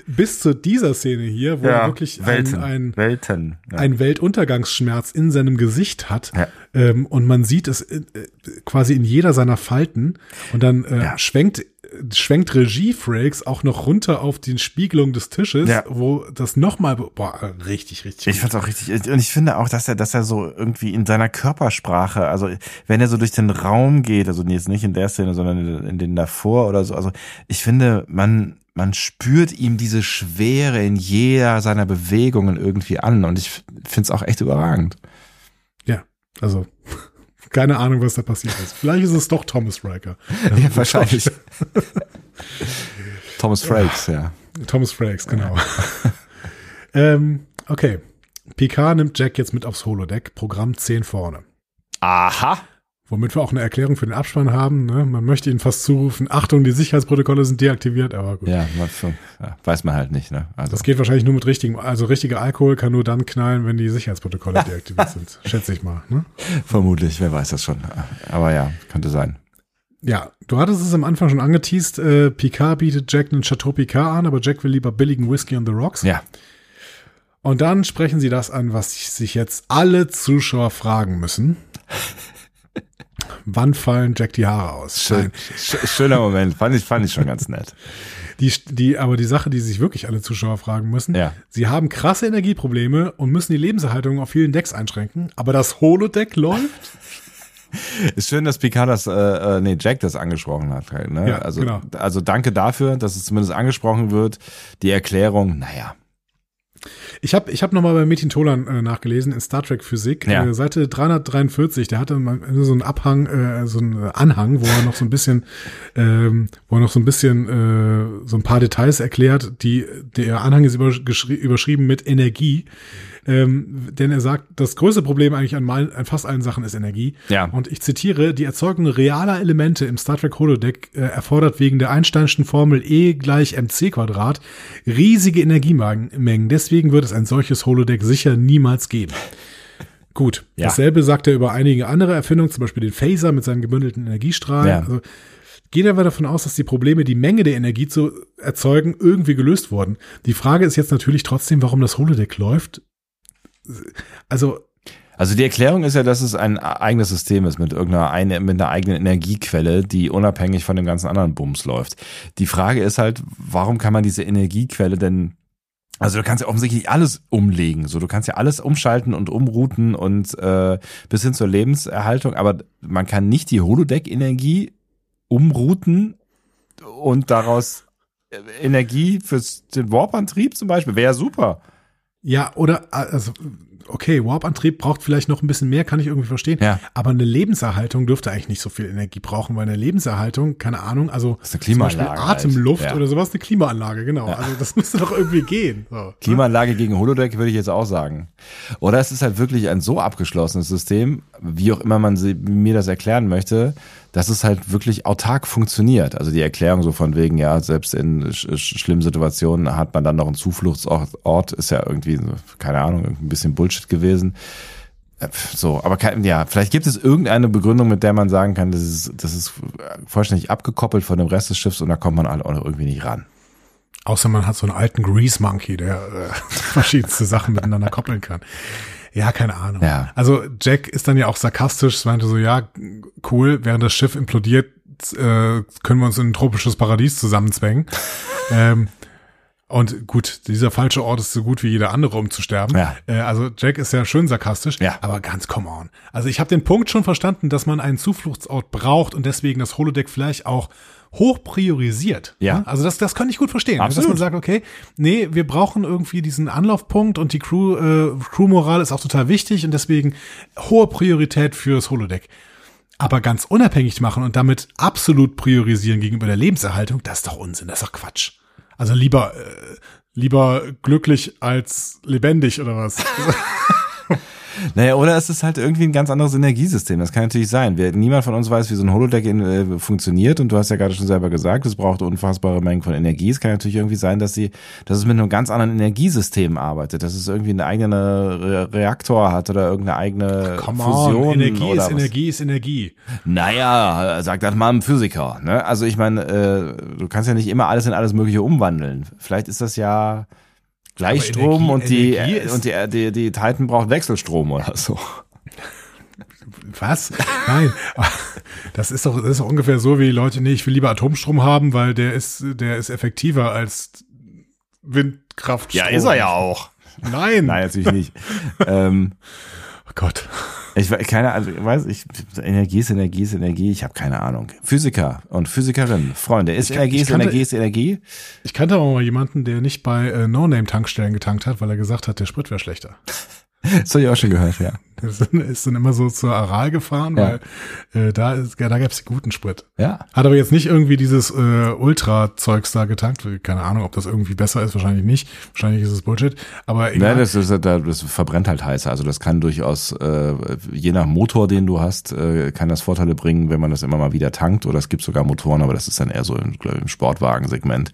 bis zu dieser Szene hier, wo er wirklich ein, ein, Welten. Ja. ein Weltuntergangsschmerz in seinem Gesicht hat Ja. ähm, und man sieht es äh, äh, quasi in jeder seiner Falten und dann äh, Ja. schwenkt schwenkt Regie Frakes auch noch runter auf die Spiegelung des Tisches, Ja. wo das nochmal boah richtig richtig Ich fand's auch richtig, und ich finde auch, dass er, dass er so irgendwie in seiner Körpersprache, also wenn er so durch den Raum geht, also jetzt nicht in der Szene, sondern in, in den davor oder so, also ich finde, man, man spürt ihm diese Schwere in jeder seiner Bewegungen irgendwie an und ich find's auch echt überragend. ja also keine Ahnung was da passiert ist. Vielleicht ist es doch Thomas Riker. Ja, wahrscheinlich. Thomas Frakes, ja. Thomas Frakes genau. Ähm, okay. Picard nimmt Jack jetzt mit aufs Holodeck. Programm 10 vorne. Aha. Womit wir auch eine Erklärung für den Abspann haben. Ne? Man möchte ihnen fast zurufen, Achtung, die Sicherheitsprotokolle sind deaktiviert, aber gut. Ja, weiß man halt nicht, ne? Also. Das geht wahrscheinlich nur mit richtigem, also richtiger Alkohol kann nur dann knallen, wenn die Sicherheitsprotokolle deaktiviert sind. Schätze ich mal. Ne? Vermutlich, wer weiß das schon. Aber ja, könnte sein. Ja, du hattest es am Anfang schon angeteased, äh, Picard bietet Jack einen Chateau Picard an, aber Jack will lieber billigen Whisky on the Rocks. Ja. Und dann sprechen sie das an, was sich jetzt alle Zuschauer fragen müssen. Wann fallen Jack die Haare aus? Schön, schöner Moment. Fand ich, fand ich schon ganz nett. Die, die, aber die Sache, die sich wirklich alle Zuschauer fragen müssen, Ja. sie haben krasse Energieprobleme und müssen die Lebenserhaltung auf vielen Decks einschränken, aber das Holodeck läuft? Ist schön, dass Picard das, äh, äh, nee, Jack das angesprochen hat. Halt, ne? Ja, also, genau. also danke dafür, dass es zumindest angesprochen wird. Die Erklärung, naja. Ich habe ich hab nochmal bei Metin Tolan äh, nachgelesen in Star Trek Physik, Ja. äh, Seite 343, der hatte mal so einen Abhang, äh, so einen Anhang, wo er noch so ein bisschen, ähm, wo er noch so ein bisschen äh, so ein paar Details erklärt. Die, der Anhang ist überschri überschrieben mit Energie. Ähm, denn er sagt, das größte Problem eigentlich an, mal, an fast allen Sachen ist Energie. Ja. Und ich zitiere, die Erzeugung realer Elemente im Star Trek Holodeck äh, erfordert wegen der Einsteinschen Formel E gleich mc Quadrat riesige Energiemengen. Deswegen wird es ein solches Holodeck sicher niemals geben. Gut, Ja. dasselbe sagt er über einige andere Erfindungen, zum Beispiel den Phaser mit seinen gebündelten Energiestrahlen. Ja. Also, gehen wir davon aus, dass die Probleme, die Menge der Energie zu erzeugen, irgendwie gelöst wurden. Die Frage ist jetzt natürlich trotzdem, warum das Holodeck läuft. Also, Also die Erklärung ist ja, dass es ein eigenes System ist mit irgendeiner eine, mit einer eigenen Energiequelle, die unabhängig von dem ganzen anderen Bums läuft. Die Frage ist halt, warum kann man diese Energiequelle denn also du kannst ja offensichtlich alles umlegen, so du kannst ja alles umschalten und umrouten und äh, bis hin zur Lebenserhaltung, aber man kann nicht die Holodeck-Energie umrouten und daraus äh, Energie fürs den Warp-Antrieb zum Beispiel wäre super. Ja, oder also okay, Warp-Antrieb braucht vielleicht noch ein bisschen mehr, kann ich irgendwie verstehen. Ja. Aber eine Lebenserhaltung dürfte eigentlich nicht so viel Energie brauchen, weil eine Lebenserhaltung, keine Ahnung, also ist eine Klimaanlage zum Beispiel Atemluft. Ja. oder sowas, eine Klimaanlage, genau. Also das müsste doch irgendwie gehen. So. Klimaanlage gegen Holodeck würde ich jetzt auch sagen. Oder es ist halt wirklich ein so abgeschlossenes System, wie auch immer man sie, mir das erklären möchte, dass es halt wirklich autark funktioniert. Also die Erklärung so von wegen, ja, selbst in sch sch schlimmen Situationen hat man dann noch einen Zufluchtsort, Ort, ist ja irgendwie, keine Ahnung, ein bisschen Bullshit gewesen. Äh, So, aber kein, ja, vielleicht gibt es irgendeine Begründung, mit der man sagen kann, das ist, das ist vollständig abgekoppelt von dem Rest des Schiffs und da kommt man halt auch irgendwie nicht ran. Außer man hat so einen alten Grease Monkey, der äh, verschiedenste Sachen miteinander koppeln kann. Ja, keine Ahnung. Ja. Also Jack ist dann ja auch sarkastisch, meinte so, ja, cool, während das Schiff implodiert, äh, können wir uns in ein tropisches Paradies zusammenzwängen. ähm, und gut, dieser falsche Ort ist so gut wie jeder andere, um zu sterben. Ja. Äh, also Jack ist ja schön sarkastisch, Ja. aber ganz come on. Also ich habe den Punkt schon verstanden, dass man einen Zufluchtsort braucht und deswegen das Holodeck vielleicht auch hoch priorisiert. Ja. Also das, das kann ich gut verstehen. Dass Absolut. man sagt, okay, nee, wir brauchen irgendwie diesen Anlaufpunkt und die Crew, äh, Crew-Moral ist auch total wichtig und deswegen hohe Priorität fürs Holodeck. Aber ganz unabhängig machen und damit absolut priorisieren gegenüber der Lebenserhaltung, das ist doch Unsinn, das ist doch Quatsch. Also lieber, äh, lieber glücklich als lebendig oder was? Naja, oder es ist halt irgendwie ein ganz anderes Energiesystem. Das kann natürlich sein. Wir, niemand von uns weiß, wie so ein Holodeck in, äh, funktioniert. Und du hast ja gerade schon selber gesagt, es braucht unfassbare Mengen von Energie. Es kann natürlich irgendwie sein, dass sie, dass es mit einem ganz anderen Energiesystem arbeitet, dass es irgendwie einen eigenen Re Reaktor hat oder irgendeine eigene Come Fusion on, Energie oder ist was. Energie ist Energie. Naja, sagt das mal ein Physiker. Ne? Also ich meine, äh, du kannst ja nicht immer alles in alles Mögliche umwandeln. Vielleicht ist das ja Gleichstrom Energie- und die Energie äh, ist- und die, die die Titan braucht Wechselstrom oder so. Was? Nein, das ist doch, das ist doch ungefähr so wie Leute, nee, ich will lieber Atomstrom haben, weil der ist, der ist effektiver als Windkraftstrom. auch. Nein. Nein, natürlich nicht. ähm, Oh Gott. Ich keine Ahnung, ich weiß ich Energie ist Energie ist Energie, ich habe keine Ahnung. Physiker und Physikerin, Freunde, ist Ich- Energie ich ist kannte- Energie ist Energie? Ich kannte aber mal jemanden, der nicht bei äh, No-Name-Tankstellen getankt hat, weil er gesagt hat, der Sprit wäre schlechter. Das habe ich auch schon gehört, ja. Er ist dann- immer so zur Aral gefahren, Ja. weil äh, da, ist, da gab's guten Sprit. Ja. Hat aber jetzt nicht irgendwie dieses äh, Ultra-Zeugs da getankt. Keine Ahnung, ob das irgendwie besser ist. Wahrscheinlich nicht. Wahrscheinlich ist es Bullshit. Aber egal. Nein, das, ist, das verbrennt halt heißer. Also das kann durchaus, äh, je nach Motor, den du hast, äh, kann das Vorteile bringen, wenn man das immer mal wieder tankt. Oder es gibt sogar Motoren, aber das ist dann eher so im, im Sportwagensegment,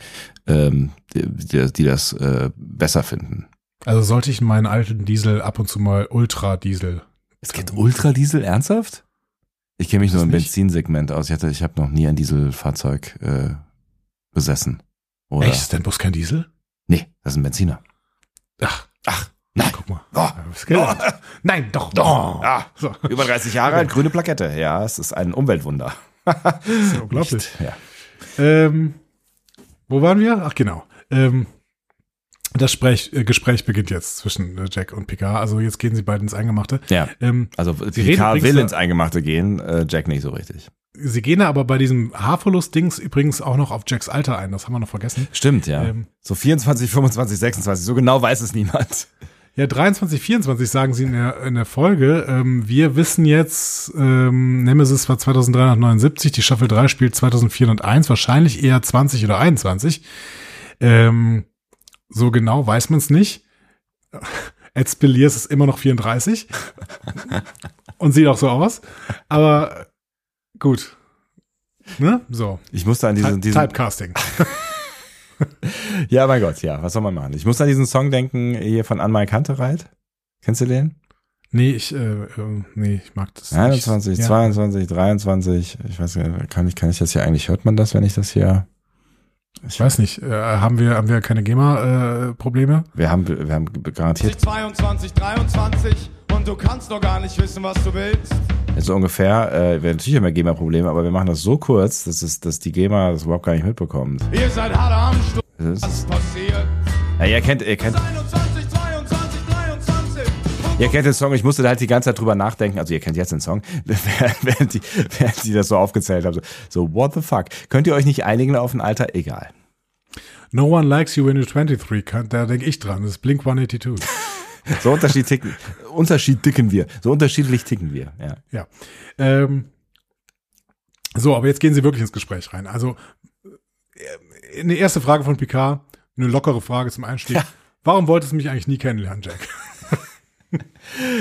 ähm, die, die, die das äh, besser finden. Also sollte ich in meinen alten Diesel ab und zu mal Ultra-Diesel. Es gibt Ultradiesel, ernsthaft? Ich kenne mich nur im nicht? Benzinsegment aus. Ich hatte, ich habe noch nie ein Dieselfahrzeug äh, besessen. Oder? Echt? Ist denn bloß kein Diesel? Nee, das ist ein Benziner. Ach, Ach, nein. guck mal. Oh. Gelernt. Nein, doch, doch. Ah, So. über 30 Jahre alt, grüne Plakette. Ja, es ist ein Umweltwunder. Das ist ja unglaublich. Ja. Ähm, wo waren wir? Ach, genau. Ähm, das Sprech, äh, Gespräch beginnt jetzt zwischen äh, Jack und Picard. Also jetzt gehen sie beide ins Eingemachte. ja. Ähm, Also Picard will ins Eingemachte gehen, äh, Jack nicht so richtig. sie gehen aber bei diesem Haarverlust-Dings übrigens auch noch auf Jacks Alter ein. Das haben wir noch vergessen. Stimmt, ja. Ähm. so 24, 25, 26, so genau weiß es niemand. Ja, 23, 24 sagen sie in der, in der Folge. Ähm, wir wissen jetzt, ähm, Nemesis war 2379, die Staffel 3 spielt 2401, wahrscheinlich eher 20 oder 21. Ähm, so genau weiß man es nicht. Ed Spiliers ist immer noch 34 und sieht auch so aus. Aber gut. Ne? So. Ich musste an diesen, diesen Typecasting. Ja, mein Gott, ja, was soll man machen? Ich muss an diesen Song denken, hier von Anmal Kantereit. Kennst du den? Nee, ich, äh, nee, ich mag das 21, nicht. Ja. 22, 23, ich weiß nicht, kann ich, kann ich das hier eigentlich, hört man das, wenn ich das hier, Ich weiß nicht, äh, haben wir, haben wir keine GEMA-Probleme? wir haben, wir haben garantiert 22, 23 und du kannst noch gar nicht wissen, was du willst. so ungefähr, äh, wir natürlich immer GEMA-Probleme, aber wir machen das so kurz, dass, es, dass die GEMA das überhaupt gar nicht mitbekommt. Ihr seid hart am. Das Was ist, passiert? ja, ihr kennt, ihr kennt, 21, 22, 23. ihr kennt den Song, ich musste da halt die ganze Zeit drüber nachdenken, also ihr kennt jetzt den Song, während die, während die das so aufgezählt haben, so, so, what the fuck, könnt ihr euch nicht einigen auf ein Alter? Egal. No one likes you when you're 23, kann, da denke ich dran, das ist Blink 182. So unterschiedlich ticken, Unterschied ticken wir. So unterschiedlich ticken wir. Ja. Ja. Ähm, so, aber jetzt gehen Sie wirklich ins Gespräch rein. Also, äh, eine erste Frage von Picard, eine lockere Frage zum Einstieg. Ja. Warum wolltest du mich eigentlich nie kennenlernen, Jack?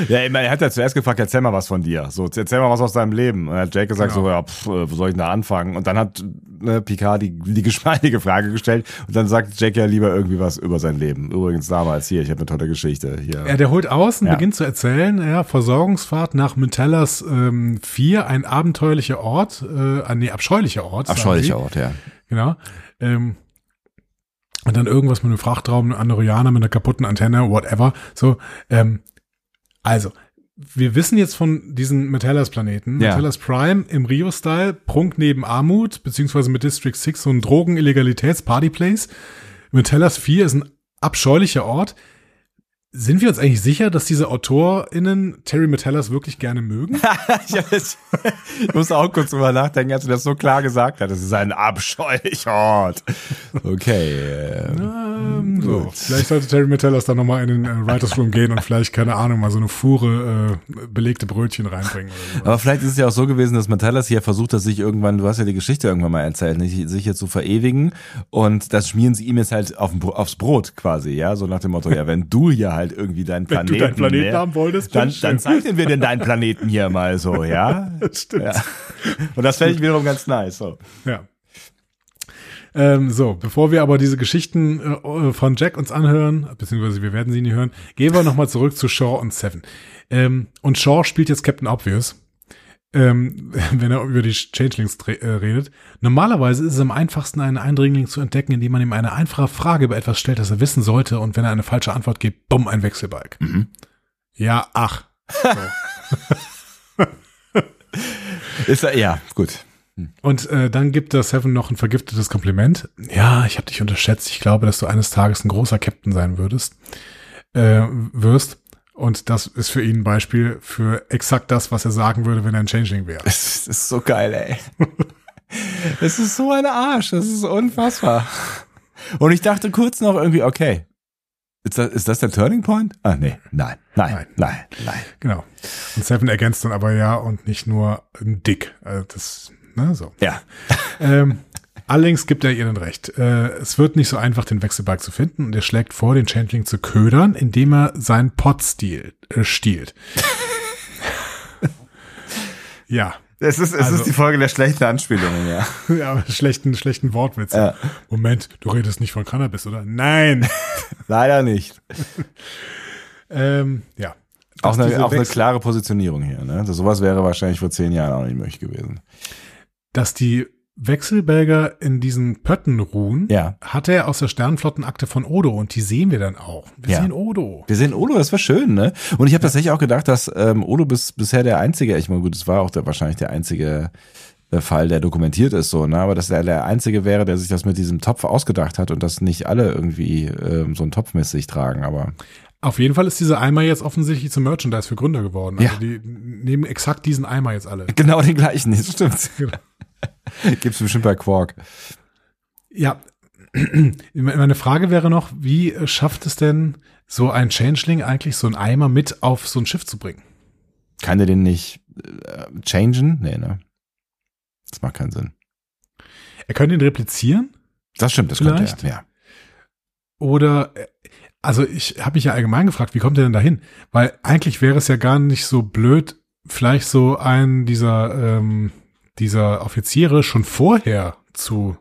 Ja, er hat ja zuerst gefragt, erzähl mal was von dir. So, erzähl mal was aus deinem Leben. Und dann hat Jake gesagt Genau. so, ja, pff, äh, wo soll ich denn da anfangen? Und dann hat ne, Picard die, die geschmeidige Frage gestellt und dann sagt Jake ja lieber irgendwie was über sein Leben. Übrigens damals hier, ich habe eine tolle Geschichte hier. Ja, der holt aus und Ja. beginnt zu erzählen, ja, Versorgungsfahrt nach Mentellas ähm, 4, ein abenteuerlicher Ort, äh, ein nee, abscheulicher Ort. Abscheulicher. Ort, ja. Genau. Ähm, und dann irgendwas mit einem Frachtraum, einem Andorianer mit einer kaputten Antenne, whatever. So, ähm, also, wir wissen jetzt von diesen Metallas-Planeten. Ja. Metallas Prime im Rio-Style, Prunk neben Armut, beziehungsweise mit District 6 so ein Drogen-Illegalitäts-Party-Place. Metallas 4 ist ein abscheulicher Ort. Sind wir uns eigentlich sicher, dass diese AutorInnen Terry Metallas wirklich gerne mögen? ich, muss auch kurz drüber nachdenken, als du das so klar gesagt hast. Das ist ein abscheulicher Ort. Okay. äh, Ähm, so. Vielleicht sollte Terry Metellas dann nochmal in den äh, Writers Room gehen und vielleicht, keine Ahnung, mal so eine Fuhre äh, belegte Brötchen reinbringen. Aber vielleicht ist es ja auch so gewesen, dass Metallas hier versucht hat, sich irgendwann, du hast ja die Geschichte irgendwann mal erzählt, nicht, sich jetzt zu verewigen und das schmieren sie ihm jetzt halt auf, aufs Brot quasi, ja, so nach dem Motto, ja, wenn du hier halt irgendwie deinen Wenn Planeten, du deinen Planeten ne, haben wolltest, dann, dann zeichnen wir denn deinen Planeten hier mal so, ja. Stimmt. ja. Und das fände ich wiederum ganz nice, so. Ja. Ähm, so, bevor wir aber diese Geschichten äh, von Jack uns anhören, beziehungsweise wir werden sie nie hören, gehen wir nochmal zurück zu Shaw und Seven. Ähm, und Shaw spielt jetzt Captain Obvious, ähm, wenn er über die Changelings äh, redet. Normalerweise ist es am einfachsten, einen Eindringling zu entdecken, indem man ihm eine einfache Frage über etwas stellt, das er wissen sollte, und wenn er eine falsche Antwort gibt, bumm, ein Wechselbalg. Ja, ach. Ist er, ja, gut. Und äh, dann gibt der Seven noch ein vergiftetes Kompliment. Ja, ich habe dich unterschätzt. Ich glaube, dass du eines Tages ein großer Captain sein würdest, äh, wirst. Und das ist für ihn ein Beispiel für exakt das, was er sagen würde, wenn er ein Changeling wäre. Das ist so geil, ey. Das ist so ein Arsch, das ist unfassbar. Und ich dachte kurz noch irgendwie, okay, ist das, ist das der Turning Point? Ah, nee, nein, nein, Nein. nein, nein. Genau. Und Seven ergänzt dann aber ja und nicht nur ein Dick. Also das, ne, so. Ja. Ähm, allerdings gibt er ihr dann recht. Äh, es wird nicht so einfach, den Wechselbalg zu finden und er schlägt vor, den Changeling zu ködern, indem er seinen Pot stiehlt. Äh, stiehlt. ja. Es ist, es Also- ist die Folge der schlechten Anspielungen, ja. Ja, schlechten, schlechten Wortwitz. Ja. Moment, du redest nicht von Cannabis, oder? Nein. Leider nicht. ähm, ja. Auch eine, auch eine klare Positionierung hier. Ne? Also sowas wäre wahrscheinlich vor zehn Jahren auch nicht möglich gewesen. Dass die Wechselbälger in diesen Pötten ruhen, Ja. hat er aus der Sternflottenakte von Odo und die sehen wir dann auch. Wir Ja. sehen Odo. Wir sehen Odo, das war schön, ne? Und ich habe tatsächlich auch gedacht, dass ähm, Odo bis, bisher der einzige, ich meine, gut, es war auch der, wahrscheinlich der einzige äh, Fall, der dokumentiert ist, so, ne? Aber dass er der einzige wäre, der sich das mit diesem Topf ausgedacht hat und dass nicht alle irgendwie ähm, so einen Topf mit sich tragen, aber Auf jeden Fall ist dieser Eimer jetzt offensichtlich zum Merchandise für Gründer geworden. Also Ja. die nehmen exakt diesen Eimer jetzt alle. genau den gleichen, das stimmt. Gibt's bestimmt bei Quark. Ja, meine Frage wäre noch, wie schafft es denn so ein Changeling eigentlich, so einen Eimer mit auf so ein Schiff zu bringen? Kann der den nicht äh, changen? Nee, ne? Das macht keinen Sinn. Er könnte ihn replizieren Das stimmt, das Vielleicht? könnte er, ja. oder, äh, also ich habe mich ja allgemein gefragt, wie kommt er denn dahin? Weil eigentlich wäre es ja gar nicht so blöd, vielleicht so einen dieser, ähm, dieser Offiziere schon vorher zu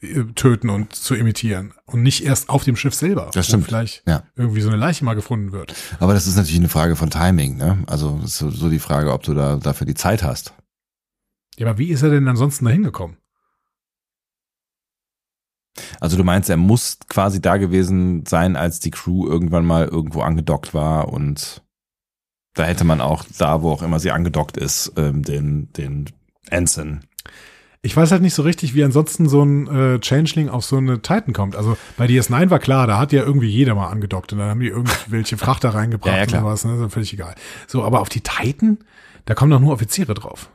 äh, töten und zu imitieren und nicht erst auf dem Schiff selber. Das wo stimmt. vielleicht Ja. irgendwie so eine Leiche mal gefunden wird. Aber das ist natürlich eine Frage von Timing, ne? Also so die Frage, ob du da dafür die Zeit hast. Ja, aber wie ist er denn ansonsten da hingekommen? Also du meinst, er muss quasi da gewesen sein, als die Crew irgendwann mal irgendwo angedockt war und da hätte man auch da, wo auch immer sie angedockt ist, ähm, den, den Ensign. Ich weiß halt nicht so richtig, wie ansonsten so ein äh, Changeling auf so eine Titan kommt. Also bei DS9 war klar, da hat ja irgendwie jeder mal angedockt und dann haben die irgendwelche Frachter reingebracht Ja, ja, klar. und sowas, ne? Das ist völlig egal. So, aber auf die Titan, da kommen doch nur Offiziere drauf.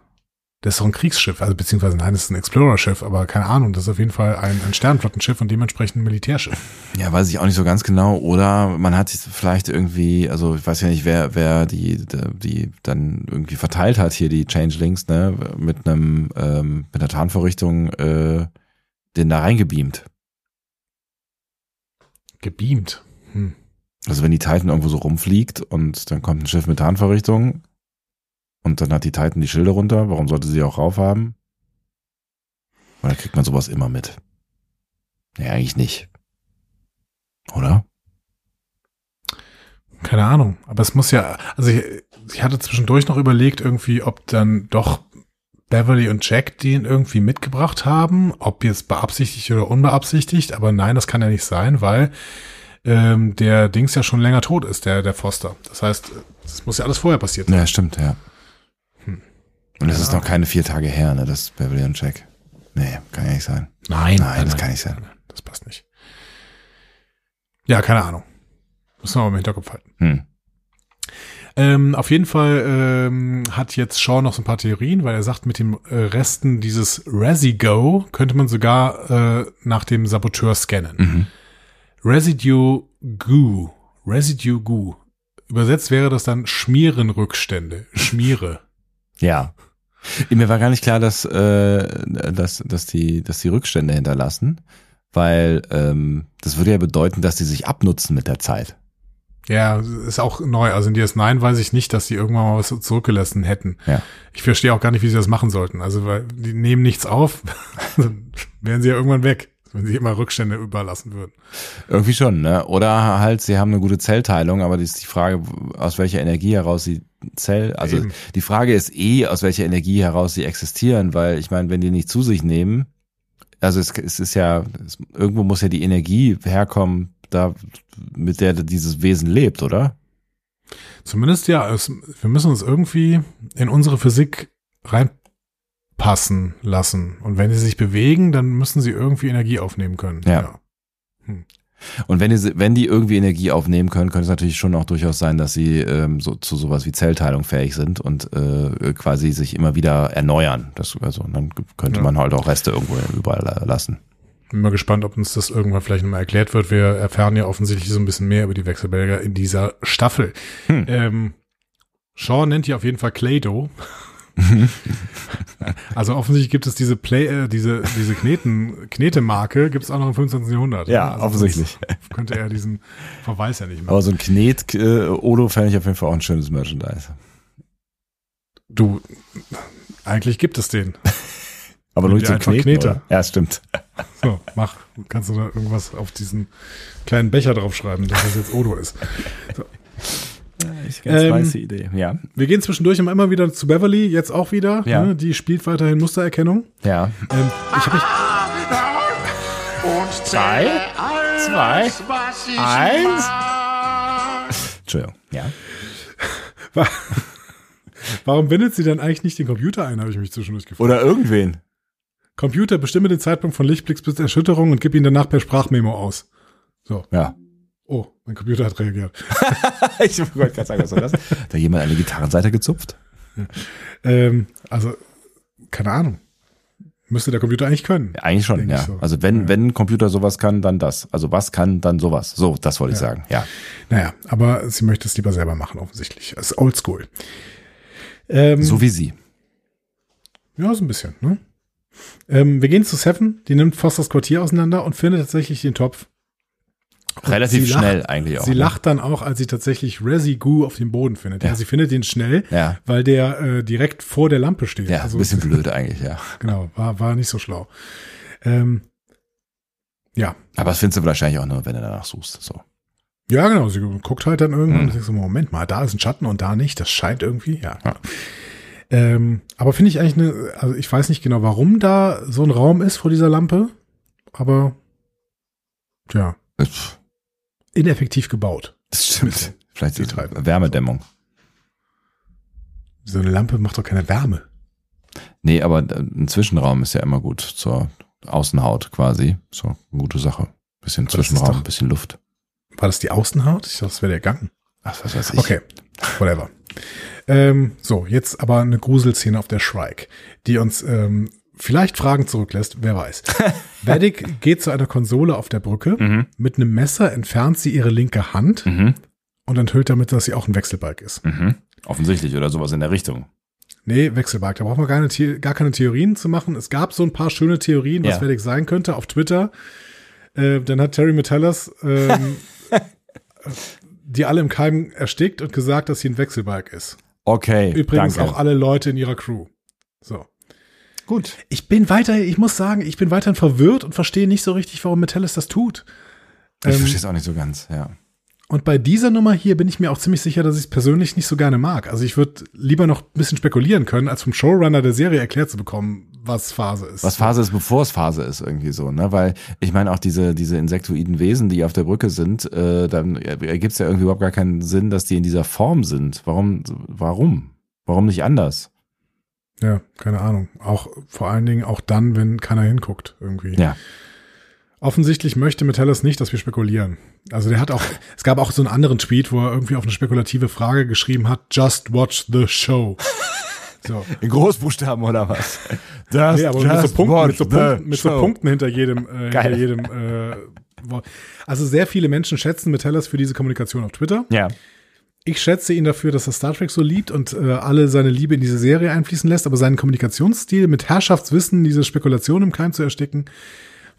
Das ist doch ein Kriegsschiff, also beziehungsweise nein, das ist ein Explorer-Schiff, aber keine Ahnung, das ist auf jeden Fall ein, ein Sternflottenschiff und dementsprechend ein Militärschiff. Ja, weiß ich auch nicht so ganz genau. Oder man hat vielleicht irgendwie, also ich weiß ja nicht, wer, wer die, die dann irgendwie verteilt hat hier die Changelings, ne, mit einem, ähm, mit einer Tarnvorrichtung, äh, den da reingebeamt. Gebeamt. Hm. Also wenn die Titan irgendwo so rumfliegt und dann kommt ein Schiff mit Tarnvorrichtung und dann hat die Titan die Schilde runter, warum sollte sie auch rauf haben? Oder kriegt man sowas immer mit? Nee, eigentlich nicht. Oder? Keine Ahnung, aber es muss ja, also ich, ich hatte zwischendurch noch überlegt irgendwie, ob dann doch Beverly und Jack den irgendwie mitgebracht haben, ob jetzt beabsichtigt oder unbeabsichtigt, aber nein, das kann ja nicht sein, weil ähm, der Dings ja schon länger tot ist, der, der Foster. Das heißt, das muss ja alles vorher passiert sein. Ja, stimmt, ja. Und es ist noch keine vier Tage her, ne, das und Jack. Nee, kann ja nicht sein. Nein, Nein, das kann nicht sein. Das passt nicht. Ja, keine Ahnung. Müssen wir mal im Hinterkopf halten. Hm. Ähm, auf jeden Fall ähm, hat jetzt Shaw noch so ein paar Theorien, weil er sagt, mit den äh, Resten dieses Resigo könnte man sogar äh, nach dem Saboteur scannen. Mhm. Residue Goo. Residue Goo. Übersetzt wäre das dann Schmierenrückstände. Schmiere. Ja. Mir war gar nicht klar, dass, äh, dass, dass, die, dass die Rückstände hinterlassen, weil ähm, das würde ja bedeuten, dass die sich abnutzen mit der Zeit. Ja, ist auch neu. Also in DS9 weiß ich nicht, dass die irgendwann mal was zurückgelassen hätten. Ja. Ich verstehe auch gar nicht, wie sie das machen sollten. Also, weil die nehmen nichts auf, dann wären sie ja irgendwann weg, wenn sie immer Rückstände überlassen würden. Irgendwie schon, ne? Oder halt, sie haben eine gute Zellteilung, aber die ist die Frage, aus welcher Energie heraus sie Zell, also Eben. die Frage ist eh, aus welcher Energie heraus sie existieren, weil ich meine, wenn die nicht zu sich nehmen, also es, es ist ja, es, irgendwo muss ja die Energie herkommen, da, mit der dieses Wesen lebt, oder? Zumindest ja, es, wir müssen uns irgendwie in unsere Physik reinpassen lassen. Und wenn sie sich bewegen, dann müssen sie irgendwie Energie aufnehmen können. Ja. Und wenn die, wenn die irgendwie Energie aufnehmen können, könnte es natürlich schon auch durchaus sein, dass sie ähm, so, zu sowas wie Zellteilung fähig sind und äh, quasi sich immer wieder erneuern. Das, also und dann könnte Ja. man halt auch Reste irgendwo überall lassen. Bin mal gespannt, ob uns das irgendwann vielleicht nochmal erklärt wird. Wir erfahren ja offensichtlich so ein bisschen mehr über die Wechselbelger in dieser Staffel. Hm. Ähm, Shaw nennt die auf jeden Fall Claydo. also offensichtlich gibt es diese Play, äh, diese, diese Kneten, Knetemarke gibt es auch noch im 25. Jahrhundert. Ja, Also offensichtlich. Könnte er diesen Verweis ja nicht mehr. Aber so ein Knet äh, Odo fände ich auf jeden Fall auch ein schönes Merchandise. Du, eigentlich gibt es den. Aber nur zum Kneten, Knete. Ja, stimmt. So, mach. Kannst du da irgendwas auf diesen kleinen Becher draufschreiben, dass das jetzt Odo ist. Ich ganz Ähm, weiße Idee. Ja. Wir gehen zwischendurch immer immer wieder zu Beverly, jetzt auch wieder. Ja. Ne? Die spielt weiterhin Mustererkennung. Ja. Ähm, ich habe mich, Und zwei, was ich eins. mag. Entschuldigung. Ja. warum bindet sie dann eigentlich nicht den Computer ein, habe ich mich zwischendurch gefragt. Oder irgendwen. Computer, bestimme den Zeitpunkt von Lichtblicks bis Erschütterung und gib ihn danach per Sprachmemo aus. So. Ja. Oh, mein Computer hat reagiert. ich wollte gerade sagen, was war das? Hat da jemand eine Gitarrenseite gezupft? Ähm, also, keine Ahnung. Müsste der Computer eigentlich können. Ja, eigentlich schon, ja. ich so. Also wenn, Ja. wenn ein Computer sowas kann, dann das. Also was kann, dann sowas. So, das wollte ich Ja. sagen. Ja. Naja, aber sie möchte es lieber selber machen, offensichtlich. Das ist oldschool. Ähm, So wie sie. Ja, so ein bisschen, ne? Ähm, wir gehen zu Seven, die nimmt Fosters Quartier auseinander und findet tatsächlich den Topf. Relativ lacht- schnell eigentlich auch. Sie ne? lacht dann auch, als sie tatsächlich Resi-Goo auf dem Boden findet. Ja. Ja. sie findet ihn schnell, Ja. weil der äh, direkt vor der Lampe steht. Ja, also, ein bisschen blöd eigentlich, ja. Genau, war, war nicht so schlau. Ähm, ja. Aber das findest du wahrscheinlich auch nur, wenn du danach suchst. So. Ja, genau. Sie guckt halt dann irgendwann Hm. und denkt so, Moment mal, da ist ein Schatten und da nicht. Das scheint irgendwie, ja. Ja. Ähm, aber finde ich eigentlich eine, also ich weiß nicht genau, warum da so ein Raum ist vor dieser Lampe, aber tja, Das ineffektiv gebaut. das stimmt. Vielleicht Die ist. Wärmedämmung. So eine Lampe macht doch keine Wärme. Nee, aber ein Zwischenraum ist ja immer gut zur Außenhaut quasi. So, eine gute Sache. Bisschen ist Zwischenraum, doch- bisschen Luft. War das die Außenhaut? Ich dachte, das wäre der Gang. Ach, was weiß ich. Okay, whatever. Ähm, so, jetzt aber eine Gruselszene auf der Shrike, die uns ähm, vielleicht Fragen zurücklässt, wer weiß. Vedic geht zu einer Konsole auf der Brücke. Mit einem Messer entfernt sie ihre linke Hand und enthüllt damit, dass sie auch ein Wechselbalg ist. Mhm. Offensichtlich oder sowas in der Richtung. Nee, Wechselbalg. Da braucht man gar, keine The- gar keine Theorien zu machen. Es gab so ein paar schöne Theorien, was Ja. Vedic sein könnte auf Twitter. Äh, dann hat Terry Metallas ähm, die alle im Keim erstickt und gesagt, dass sie ein Wechselbalg ist. Okay. Übrigens danke. auch alle Leute in ihrer Crew. So. Gut. Ich bin weiter, ich muss sagen, ich bin weiterhin verwirrt und verstehe nicht so richtig, warum Metallis das tut. Ich Ähm, verstehe es auch nicht so ganz, ja. Und bei dieser Nummer hier bin ich mir auch ziemlich sicher, dass ich es persönlich nicht so gerne mag. Also ich würde lieber noch ein bisschen spekulieren können, als vom Showrunner der Serie erklärt zu bekommen, was Phase ist. Was Phase ist, bevor es Phase ist, irgendwie so, ne? Weil ich meine auch diese, diese insektoiden Wesen, die auf der Brücke sind, äh, dann ergibt es ja irgendwie überhaupt gar keinen Sinn, dass die in dieser Form sind. Warum? Warum? Warum nicht anders? Ja, keine Ahnung. Auch vor allen Dingen auch dann, wenn keiner hinguckt irgendwie. Ja. Offensichtlich möchte Metellus nicht, dass wir spekulieren. Also der hat auch, es gab auch so einen anderen Tweet, wo er irgendwie auf eine spekulative Frage geschrieben hat, just watch the show. So. In Großbuchstaben oder was? Das Nee, aber mit so, just Punkten, mit, so Punkten, mit so. Punkten hinter jedem, äh, hinter jedem äh, Wort. Also sehr viele Menschen schätzen Metellus für diese Kommunikation auf Twitter. Ja. Ich schätze ihn dafür, dass er Star Trek so liebt und äh, alle seine Liebe in diese Serie einfließen lässt, aber seinen Kommunikationsstil mit Herrschaftswissen, diese Spekulation im Keim zu ersticken,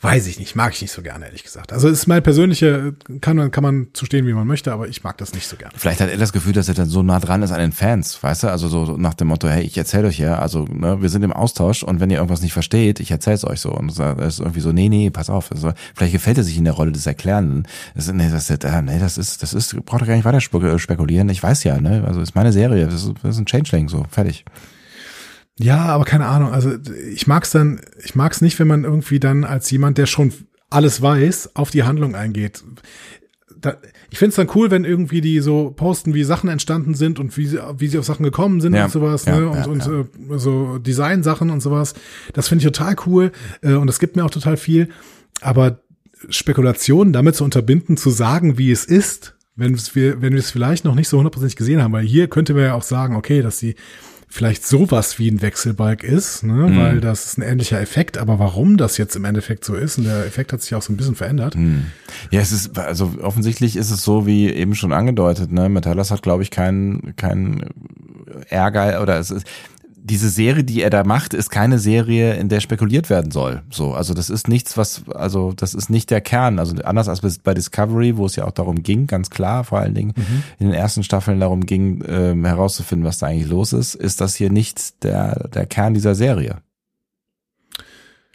weiß ich nicht, mag ich nicht so gerne, ehrlich gesagt. Also ist mein persönliche, kann man, kann man zu stehen, wie man möchte, aber ich mag das nicht so gerne. Vielleicht hat er das Gefühl, dass er dann so nah dran ist an den Fans, weißt du? Also so nach dem Motto, hey, ich erzähle euch ja, also ne, wir sind im Austausch und wenn ihr irgendwas nicht versteht, ich erzähl's euch so. Und das ist irgendwie so, nee, nee, pass auf. Also, vielleicht gefällt er sich in der Rolle des Erklärenden. Das, nee, das, ist- äh, nee, das ist, das ist, braucht ihr gar nicht weiter spe- spekulieren. Ich weiß ja, ne? Also ist meine Serie, das ist, das ist ein Changeling, so, fertig. Ja, aber keine Ahnung. Also ich mag's dann, ich mag's nicht, wenn man irgendwie dann als jemand, der schon alles weiß, auf die Handlung eingeht. Da, ich find's dann cool, wenn irgendwie die so posten, wie Sachen entstanden sind und wie sie, wie sie auf Sachen gekommen sind Ja, und sowas, ja, ne? Und, ja, und Äh, so Design-Sachen und sowas. Das finde ich total cool äh, und das gibt mir auch total viel. Aber Spekulationen damit zu unterbinden, zu sagen, wie es ist, wenn wir, wenn wir es vielleicht noch nicht so hundertprozentig gesehen haben, weil hier könnte man ja auch sagen, okay, dass sie vielleicht sowas wie ein Wechselbalg ist, ne, Mhm. weil das ist ein ähnlicher Effekt, aber warum das jetzt im Endeffekt so ist, und der Effekt hat sich auch so ein bisschen verändert. Ja, es ist, also offensichtlich ist es so, wie eben schon angedeutet, ne? Metallas hat, glaube ich, keinen keinen Ärger oder es ist, diese Serie, die er da macht, ist keine Serie, in der spekuliert werden soll. So, also das ist nichts, was, also das ist nicht der Kern. Also anders als bei Discovery, wo es ja auch darum ging, ganz klar, vor allen Dingen in den ersten Staffeln darum ging, ähm, herauszufinden, was da eigentlich los ist, ist das hier nicht der der Kern dieser Serie.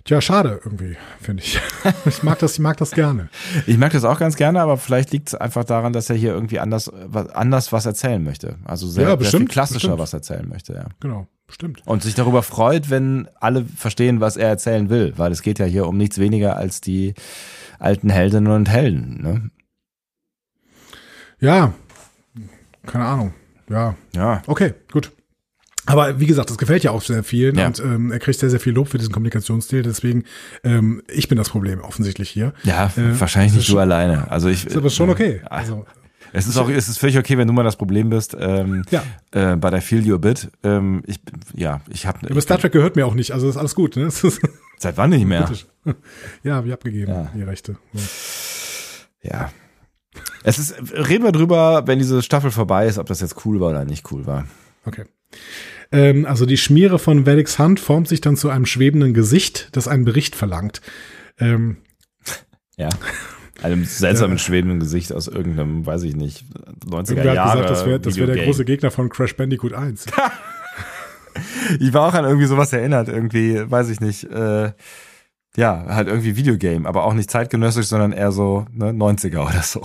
Tja, schade irgendwie, finde ich. ich mag das, ich mag das gerne. Ich mag das auch ganz gerne, aber vielleicht liegt es einfach daran, dass er hier irgendwie anders, was, anders was erzählen möchte. Also sehr, Ja, sehr bestimmt, viel klassischer bestimmt. was erzählen möchte, ja. Genau, stimmt. Und sich darüber freut, wenn alle verstehen, was er erzählen will, weil es geht ja hier um nichts weniger als die alten Heldinnen und Helden. Ne? Ja, keine Ahnung. Ja, Ja. okay, gut. Aber wie gesagt, das gefällt ja auch sehr vielen Ja. und ähm, er kriegt sehr, sehr viel Lob für diesen Kommunikationsstil. Deswegen, ähm, ich bin das Problem offensichtlich hier. Ja, Äh, wahrscheinlich nicht du schon- alleine. Also ich. Ist aber schon okay. Also, Es ist auch, es ist völlig okay, wenn du mal das Problem bist. Ähm, Ja. äh, bei der Feel Your Bit. Ähm, ich, ja, ich habe. über Star Trek gehört mir auch nicht, also ist alles gut. Ne? Seit wann nicht mehr? ja, wir abgegeben, Ja. die Rechte. Ja. Ja. Es ist, reden wir drüber, wenn diese Staffel vorbei ist, ob das jetzt cool war oder nicht cool war. Okay. Ähm, also die Schmiere von Vedics Hand formt sich dann zu einem schwebenden Gesicht, das einen Bericht verlangt. Ähm, Ja. Einem seltsamen schwebenden Gesicht aus irgendeinem, weiß ich nicht, 90er irgendwer hat Jahre. gesagt, das wäre das wär der große Gegner von Crash Bandicoot 1. Ich war auch an irgendwie sowas erinnert, irgendwie, weiß ich nicht, äh, ja, halt irgendwie Videogame, aber auch nicht zeitgenössisch, sondern eher so ne, 90er oder so.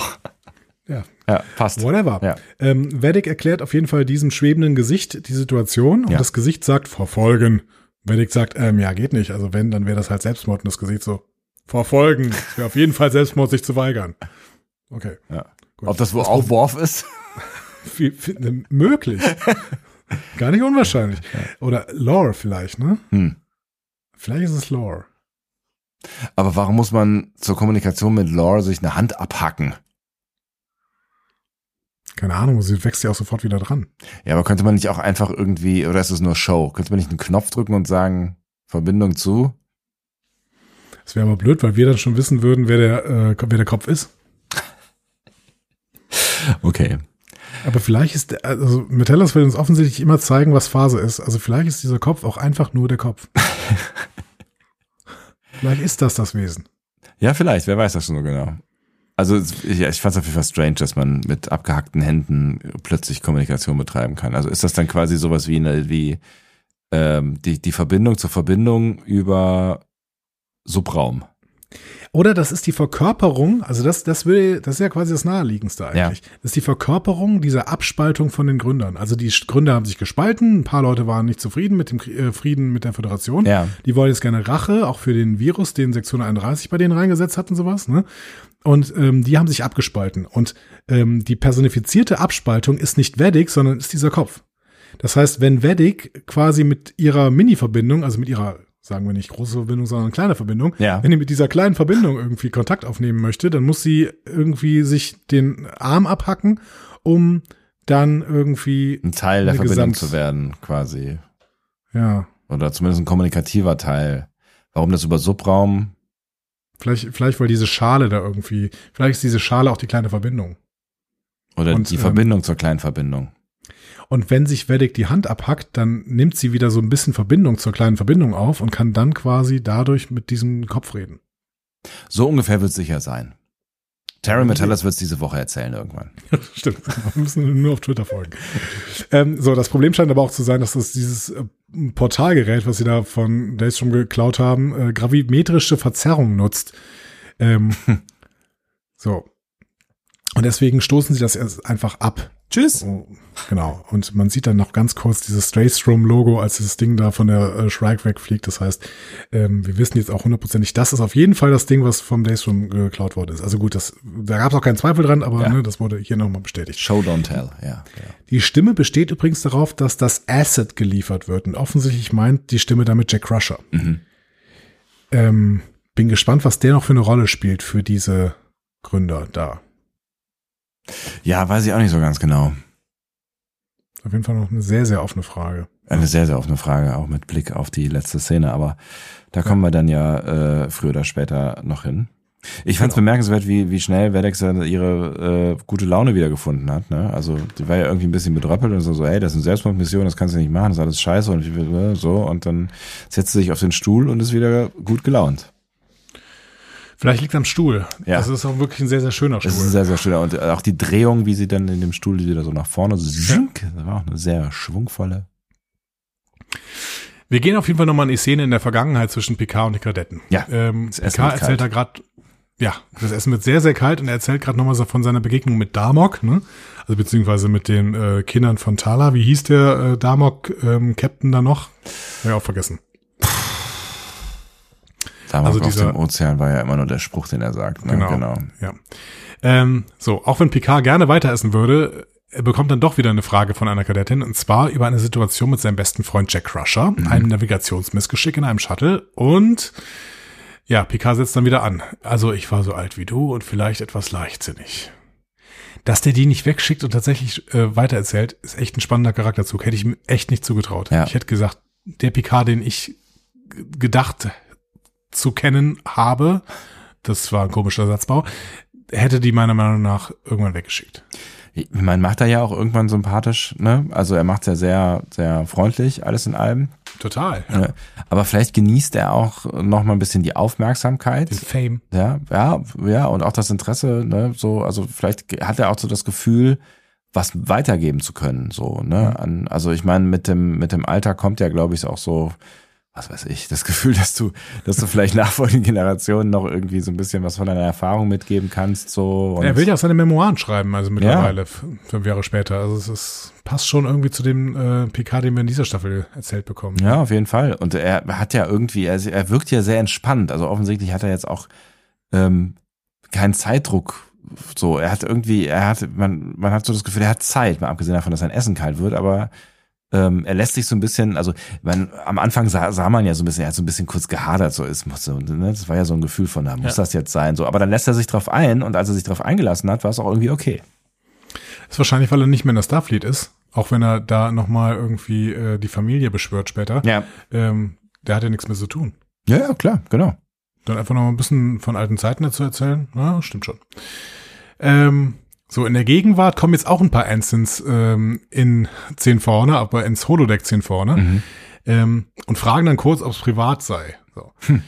Ja. Ja, passt. Whatever. Ja. Ähm, Vedic erklärt auf jeden Fall diesem schwebenden Gesicht die Situation und Ja. das Gesicht sagt verfolgen. Vedic sagt, ähm, ja, geht nicht. Also wenn, dann wäre das halt Selbstmord und das Gesicht so verfolgen. Es wäre auf jeden Fall Selbstmord, sich zu weigern. Okay. Ja. Gut. Ob das wohl auch Worf ist? Viel, viel, ne, möglich. Gar nicht unwahrscheinlich. Oder Lore vielleicht, ne? Hm. Vielleicht ist es Lore. Aber warum muss man zur Kommunikation mit Lore sich eine Hand abhacken? Keine Ahnung, sie wächst ja auch sofort wieder dran. Ja, aber könnte man nicht auch einfach irgendwie, oder ist es nur Show? Könnte man nicht einen Knopf drücken und sagen, Verbindung zu? Das wäre aber blöd, weil wir dann schon wissen würden, wer der, äh, wer der Kopf ist. Okay. Aber vielleicht ist, der- also Metellus will uns offensichtlich immer zeigen, was Phase ist. Also vielleicht ist dieser Kopf auch einfach nur der Kopf. vielleicht ist das das Wesen. Ja, vielleicht, wer weiß das schon so genau. Also es- ich, fand es auf jeden Fall strange, dass man mit abgehackten Händen plötzlich Kommunikation betreiben kann. Also ist das dann quasi sowas wie eine, wie ähm, die, die Verbindung zur Verbindung über Subraum. Oder das ist die Verkörperung, also das, das will, das ist ja quasi das Naheliegendste eigentlich. Das ist die Verkörperung dieser Abspaltung von den Gründern. Also die Gründer haben sich gespalten, ein paar Leute waren nicht zufrieden mit dem äh, Frieden mit der Föderation. Ja. Die wollen jetzt gerne Rache, auch für den Virus, den Sektion 31 bei denen reingesetzt hat und sowas, ne? Und ähm, die haben sich abgespalten. Und ähm, die personifizierte Abspaltung ist nicht Vedic, sondern ist dieser Kopf. Das heißt, wenn Vedic quasi mit ihrer Mini-Verbindung, also mit ihrer, sagen wir nicht große Verbindung, sondern kleine Verbindung, Ja. wenn die mit dieser kleinen Verbindung irgendwie Kontakt aufnehmen möchte, dann muss sie irgendwie sich den Arm abhacken, um dann irgendwie, Ein Teil der Verbindung Gesamt- zu werden, quasi. ja, Oder zumindest ein kommunikativer Teil. Warum das über Subraum? Vielleicht, vielleicht weil diese Schale da irgendwie, vielleicht ist diese Schale auch die kleine Verbindung. Oder Und, die ähm, Verbindung zur kleinen Verbindung. Und wenn sich Vedic die Hand abhackt, dann nimmt sie wieder so ein bisschen Verbindung zur kleinen Verbindung auf und kann dann quasi dadurch mit diesem Kopf reden. So ungefähr wird es sicher sein. Terry Metellus wird es diese Woche erzählen irgendwann. Stimmt, wir müssen nur auf Twitter folgen. ähm, so, das Problem scheint aber auch zu sein, dass das dieses äh, Portalgerät, was sie da von Daystrom geklaut haben, äh, gravimetrische Verzerrung nutzt. Ähm, so. Und deswegen stoßen sie das erst einfach ab. Tschüss. Oh, genau. Und man sieht dann noch ganz kurz dieses Straystrom-Logo, als das Ding da von der äh, Shrike wegfliegt. Das heißt, ähm, wir wissen jetzt auch hundertprozentig, das ist auf jeden Fall das Ding, was vom Daystrom geklaut worden ist. Also gut, das, da gab es auch keinen Zweifel dran, aber Ja. ne, das wurde hier nochmal bestätigt. Show don't tell, ja. Die Stimme besteht übrigens darauf, dass das Asset geliefert wird. Und offensichtlich meint die Stimme damit Jack Crusher. Mhm. Ähm, bin gespannt, was der noch für eine Rolle spielt für diese Gründer da. Ja, weiß ich auch nicht so ganz genau. Auf jeden Fall noch eine sehr, sehr offene Frage. Eine sehr, sehr offene Frage, auch mit Blick auf die letzte Szene, aber da kommen wir dann ja äh, früher oder später noch hin. Ich fand es bemerkenswert, wie, wie schnell Vedex dann ihre äh, gute Laune wiedergefunden hat. Ne? Also die war ja irgendwie ein bisschen bedröppelt und so, so, hey, das ist eine Selbstmordmission, das kannst du nicht machen, das ist alles scheiße und wie- so. Und dann setzt sie sich auf den Stuhl und ist wieder gut gelaunt. Vielleicht liegt am Stuhl. Ja. Das ist auch wirklich ein sehr, sehr schöner Das ist Stuhl. sehr, sehr schön. Und auch die Drehung, wie sie dann in dem Stuhl wieder so nach vorne, zink, das war auch eine sehr schwungvolle. Wir gehen auf jeden Fall nochmal in die Szene in der Vergangenheit zwischen Picard und den Kadetten. Ja, Ähm, Picard erzählt da gerade, ja, das Essen wird sehr, sehr kalt und er erzählt gerade nochmal so von seiner Begegnung mit Damok, ne? Also beziehungsweise mit den äh, Kindern von Tala. Wie hieß der äh, Damok-Captain da noch? Hab ich auch vergessen. Damals Also auf dieser- dem Ozean war ja immer nur der Spruch, den er sagt. Ne? Genau. Ja. Ähm, so, auch wenn Picard gerne weiter essen würde, er bekommt dann doch wieder eine Frage von einer Kadettin, und zwar über eine Situation mit seinem besten Freund Jack Crusher, einem Navigationsmissgeschick in einem Shuttle und ja, Picard setzt dann wieder an. Also ich war so alt wie du und vielleicht etwas leichtsinnig. Dass der die nicht wegschickt und tatsächlich äh, weitererzählt, ist echt ein spannender Charakterzug. Hätte ich ihm echt nicht zugetraut. Ja. Ich hätte gesagt, der Picard, den ich gedacht zu kennen habe, das war ein komischer Satzbau, hätte die meiner Meinung nach irgendwann weggeschickt. Ich meine, macht er ja auch irgendwann sympathisch, ne? Also er macht's ja sehr, sehr freundlich, alles in allem. Total. Ne? Aber vielleicht genießt er auch noch mal ein bisschen die Aufmerksamkeit. Den Fame. Ja, ja, ja, und auch das Interesse, ne, so, also vielleicht hat er auch so das Gefühl, was weitergeben zu können, so, ne, an, also ich meine, mit dem, mit dem Alter kommt ja, glaube ich, auch so, was weiß ich, das Gefühl, dass du, dass du vielleicht nachfolgenden Generationen noch irgendwie so ein bisschen was von deiner Erfahrung mitgeben kannst, so. Er will ja auch seine Memoiren schreiben, also mittlerweile, f- fünf Jahre später. Also es ist, passt schon irgendwie zu dem äh, PK, den wir in dieser Staffel erzählt bekommen. Ja, auf jeden Fall. Und er hat ja irgendwie, er, er wirkt ja sehr entspannt. Also offensichtlich hat er jetzt auch ähm, keinen Zeitdruck. So, er hat irgendwie, er hat, man, man hat so das Gefühl, er hat Zeit, mal abgesehen davon, dass sein Essen kalt wird, aber ähm, er lässt sich so ein bisschen, also man, am Anfang sah, sah man ja so ein bisschen, er hat so ein bisschen kurz gehadert, so ist, muss so, ne? das war ja so ein Gefühl von, da muss Ja. das jetzt sein, so, aber dann lässt er sich drauf ein und als er sich drauf eingelassen hat, war es auch irgendwie okay. Ist wahrscheinlich, weil er nicht mehr in der Starfleet ist. Auch wenn er da nochmal irgendwie äh, die Familie beschwört später. Ja. Ähm, der hat ja nichts mehr zu tun. Ja, ja, klar, genau. Dann einfach noch ein bisschen von alten Zeiten dazu erzählen. Ja, stimmt schon. Ähm, so, in der Gegenwart kommen jetzt auch ein paar Ensigns ähm, in 10 vorne, aber ins Holodeck 10 vorne. Mhm. Ähm, und fragen dann kurz, ob es privat sei. So. Hm.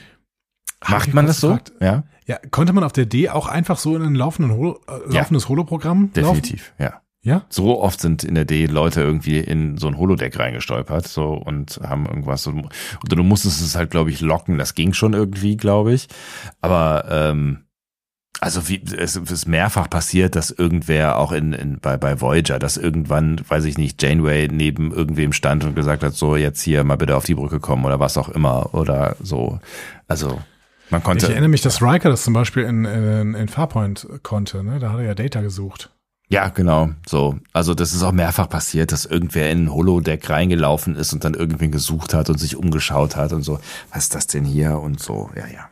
Macht man das so? gefragt, Ja, Ja, konnte man auf der D auch einfach so in ein laufenden Holo, äh, Ja. laufendes Holoprogramm laufen? definitiv, ja. Ja? So oft sind in der D Leute irgendwie in so ein Holodeck reingestolpert so und haben irgendwas so, oder du musstest es halt, glaube ich, locken. Das ging schon irgendwie, glaube ich. Aber ähm, also wie es ist mehrfach passiert, dass irgendwer auch in, in bei bei Voyager, dass irgendwann, weiß ich nicht, Janeway neben irgendwem stand und gesagt hat, so jetzt hier mal bitte auf die Brücke kommen oder was auch immer oder so. Also man konnte. Ich erinnere mich, dass Riker das zum Beispiel in, in, in Farpoint konnte. Ne? Da hat er ja Data gesucht. Ja, genau. So. Also das ist auch mehrfach passiert, dass irgendwer in ein Holodeck reingelaufen ist und dann irgendwen gesucht hat und sich umgeschaut hat und so, was ist das denn hier und so, ja, ja.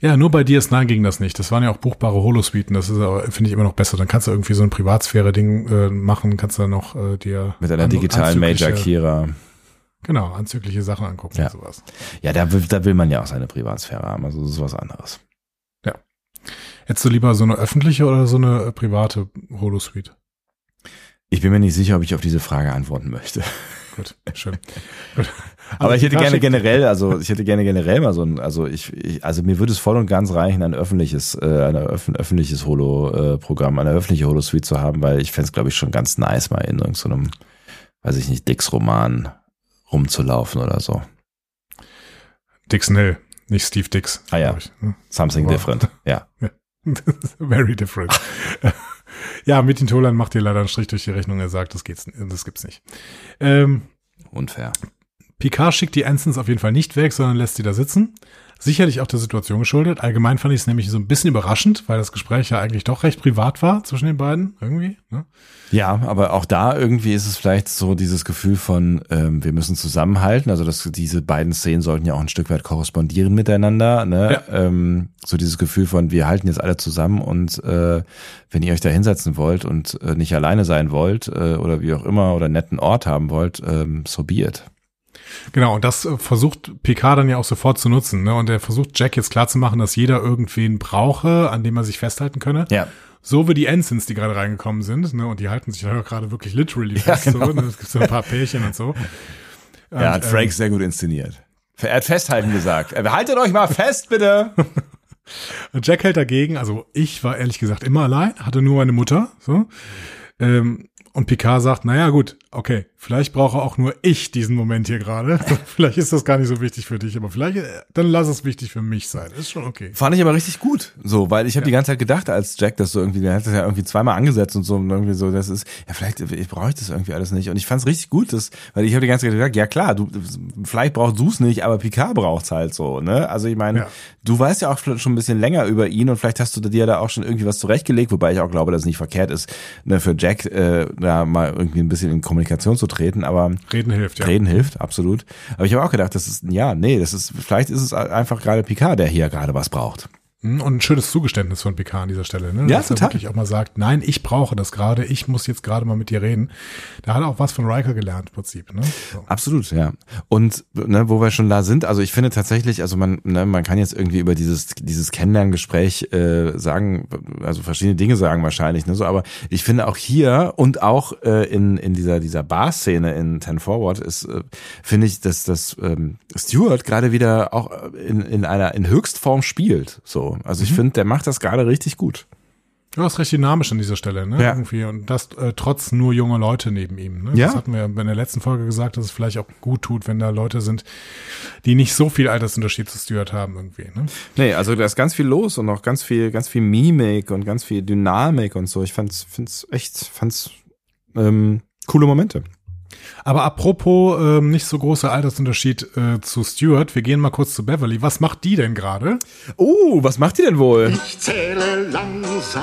Ja, nur bei DS9 ging das nicht. Das waren ja auch buchbare Holosuiten. Das ist aber, finde ich, immer noch besser. Dann kannst du irgendwie so ein Privatsphäre-Ding äh, machen, kannst du dann noch äh, dir Mit einer digitalen Major Kira. Genau, anzügliche Sachen angucken Ja. und sowas. Ja, da will, da will man ja auch seine Privatsphäre haben. Also das ist was anderes. Hättest du lieber so eine öffentliche oder so eine äh, private Holosuite? Ich bin mir nicht sicher, ob ich auf diese Frage antworten möchte. Gut, schön. Gut. Aber ich hätte gerne generell, also ich hätte gerne generell mal so ein, also ich, ich also mir würde es voll und ganz reichen, ein öffentliches, äh, ein öff öffentliches Holo-Programm, eine öffentliche Holo-Suite zu haben, weil ich fände es, glaube ich, schon ganz nice, mal in irgendeinem, weiß ich nicht, Dix-Roman rumzulaufen oder so. Dixon Hill, nicht Steve Dix. Ah ja. ne? Something Wow. different. Ja. Very different. Ja, Metin Tolan macht hier leider einen Strich durch die Rechnung. Er sagt, das geht's, das gibt's nicht. Ähm, Unfair. Picard schickt die Ensigns auf jeden Fall nicht weg, sondern lässt sie da sitzen. Sicherlich auch der Situation geschuldet. Allgemein fand ich es nämlich so ein bisschen überraschend, weil das Gespräch ja eigentlich doch recht privat war zwischen den beiden, irgendwie. Ne? Ja, aber auch da irgendwie ist es vielleicht so dieses Gefühl von, ähm, wir müssen zusammenhalten. Also dass diese beiden Szenen sollten ja auch ein Stück weit korrespondieren miteinander. Ne? Ähm, so dieses Gefühl von, wir halten jetzt alle zusammen und äh, wenn ihr euch da hinsetzen wollt und äh, nicht alleine sein wollt äh, oder wie auch immer oder einen netten Ort haben wollt, ähm, so be it. Genau, und das äh, versucht Picard dann ja auch sofort zu nutzen. Ne? Und er versucht Jack jetzt klarzumachen, dass jeder irgendwen brauche, an dem er sich festhalten könne. Ja. So wie die Ensigns, die gerade reingekommen sind. Ne? Und die halten sich ja gerade wirklich literally fest. genau. so, ne? Es gibt so ein paar Pärchen und so. Er hat Und, Frank sehr gut inszeniert. Er hat festhalten gesagt. Er, Haltet euch mal fest, bitte. Ähm, Jack hält dagegen. Also ich war ehrlich gesagt immer allein, hatte nur meine Mutter. So. Ähm, und Picard sagt, naja gut, okay, vielleicht brauche auch nur ich diesen Moment hier gerade. vielleicht ist das gar nicht so wichtig für dich, aber vielleicht, äh, dann lass es wichtig für mich sein. Ist schon okay. Fand ich aber richtig gut. So, weil ich habe die ganze Zeit gedacht, als Jack das so irgendwie, der hat das ja irgendwie zweimal angesetzt und so und irgendwie so, das ist, ja, vielleicht ich brauche ich das irgendwie alles nicht. Und ich fand es richtig gut, dass, weil ich habe die ganze Zeit gedacht, ja klar, du vielleicht brauchst du es nicht, aber Picard braucht's halt so, ne? Also ich meine, Ja. du weißt ja auch schon ein bisschen länger über ihn und vielleicht hast du dir da auch schon irgendwie was zurechtgelegt, wobei ich auch glaube, dass es nicht verkehrt ist, ne, für Jack äh, da mal irgendwie ein bisschen in Kommunikation zu treten, aber Reden hilft, ja. Reden hilft, absolut. Aber ich habe auch gedacht, das ist, ja, nee, das ist, vielleicht ist es einfach gerade Picard, der hier gerade was braucht. Mhm, Und ein schönes Zugeständnis von Picard an dieser Stelle, ne? Ja, Dass total. er wirklich auch mal sagt, nein, ich brauche das gerade, ich muss jetzt gerade mal mit dir reden. Da hat er auch was von Riker gelernt, im Prinzip, ne? So. Absolut, ja. Und ne, wo wir schon da sind, also ich finde tatsächlich, also man, ne, man kann jetzt irgendwie über dieses dieses Kennenlerngespräch äh, sagen, also verschiedene Dinge sagen wahrscheinlich, ne, so, aber ich finde auch hier und auch äh, in in dieser dieser Bar-Szene in Ten Forward ist, äh, finde ich, dass das ähm, Stewart gerade wieder auch in in einer in Höchstform spielt, so. Also ich finde, der macht das gerade richtig gut. Du hast recht dynamisch an dieser Stelle, ne? Ja. Irgendwie. Und das äh, trotz nur junger Leute neben ihm. Ne? Ja. Das hatten wir in der letzten Folge gesagt, dass es vielleicht auch gut tut, wenn da Leute sind, die nicht so viel Altersunterschied zu Stuart haben irgendwie. Ne? Nee, also da ist ganz viel los und auch ganz viel, ganz viel Mimik und ganz viel Dynamik und so. Ich fand's, find's echt, fand's ähm, coole Momente. Aber apropos ähm, nicht so großer Altersunterschied äh, zu Stuart, wir gehen mal kurz zu Beverly. Was macht die denn gerade? Oh, was macht ihr denn wohl? Ich zähle langsam,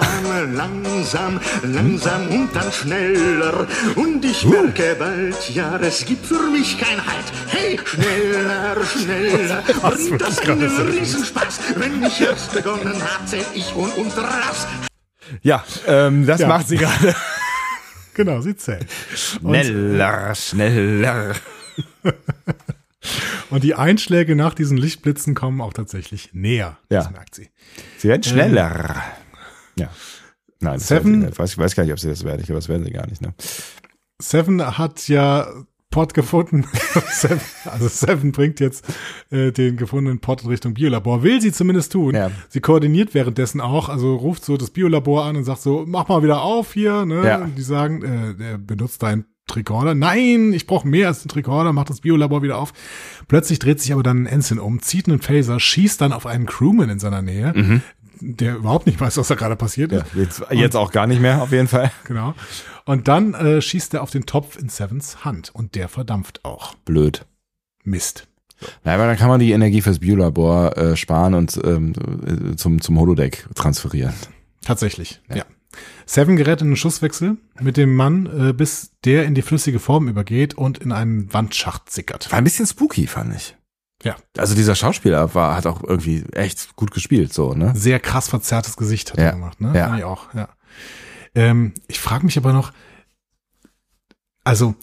langsam, langsam und dann schneller. Und ich merke bald, ja, es gibt für mich kein Halt. Hey, schneller, schneller. Und das ist mir Riesenspaß. Wenn ich erst begonnen hab, zähl ich raus. Ja, ähm, das Ja. macht sie gerade. Genau, sie zählt. Schneller, schneller. Und die Einschläge nach diesen Lichtblitzen kommen auch tatsächlich näher. Ja. Das merkt sie. Sie werden schneller. ja. Nein, Seven-. Ich weiß, ich weiß gar nicht, ob sie das werden. Ich glaube, das werden sie gar nicht. Ne? Seven hat ja Pot gefunden. Seven, also Seven bringt jetzt äh, den gefundenen Pot in Richtung Biolabor. Will sie zumindest tun. Ja. Sie koordiniert währenddessen auch, also ruft so das Biolabor an und sagt so, mach mal wieder auf hier. Ne? Ja. Die sagen, äh, der benutzt deinen Tricorder. Nein, ich brauche mehr als einen Tricorder, macht das Biolabor wieder auf. Plötzlich dreht sich aber dann ein Ensign um, zieht einen Phaser, schießt dann auf einen Crewman in seiner Nähe, der überhaupt nicht weiß, was da gerade passiert ist. Ja, jetzt, jetzt auch gar nicht mehr, auf jeden Fall. Genau. Und dann äh, schießt er auf den Topf in Sevens Hand und der verdampft auch. Blöd. Mist. Na, aber dann kann man die Energie fürs Biolabor äh, sparen und ähm, äh, zum, zum Holodeck transferieren. Tatsächlich, ja. Seven gerät in einen Schusswechsel mit dem Mann, äh, bis der in die flüssige Form übergeht und in einen Wandschacht sickert. War ein bisschen spooky, fand ich. Ja. Also dieser Schauspieler war, hat auch irgendwie echt gut gespielt, so, ne? Sehr krass verzerrtes Gesicht hat Ja. er gemacht, ne? Ja. Fand Ich auch, ja. Ähm, ich frage mich aber noch, also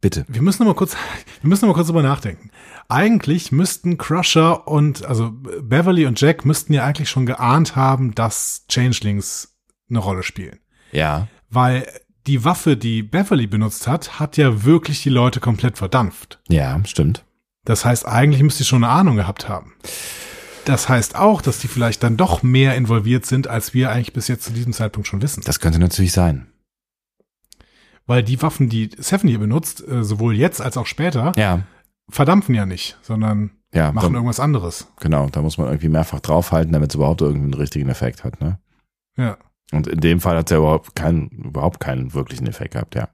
Bitte. wir müssen noch mal kurz, wir müssen noch mal kurz drüber nachdenken. Eigentlich müssten Crusher und, also Beverly und Jack müssten ja eigentlich schon geahnt haben, dass Changelings eine Rolle spielen. Ja. Weil die Waffe, die Beverly benutzt hat, hat ja wirklich die Leute komplett verdampft. Ja, stimmt. Das heißt, eigentlich müsste sie schon eine Ahnung gehabt haben. Das heißt auch, dass die vielleicht dann doch mehr involviert sind, als wir eigentlich bis jetzt zu diesem Zeitpunkt schon wissen. Das könnte natürlich sein. Weil die Waffen, die Seven hier benutzt, äh, sowohl jetzt als auch später, Ja. verdampfen ja nicht, sondern Ja, machen da, irgendwas anderes. genau. Da muss man irgendwie mehrfach draufhalten, damit es überhaupt irgendeinen richtigen Effekt hat, ne? Ja. Und in dem Fall hat er überhaupt keinen, überhaupt keinen wirklichen Effekt gehabt, ja.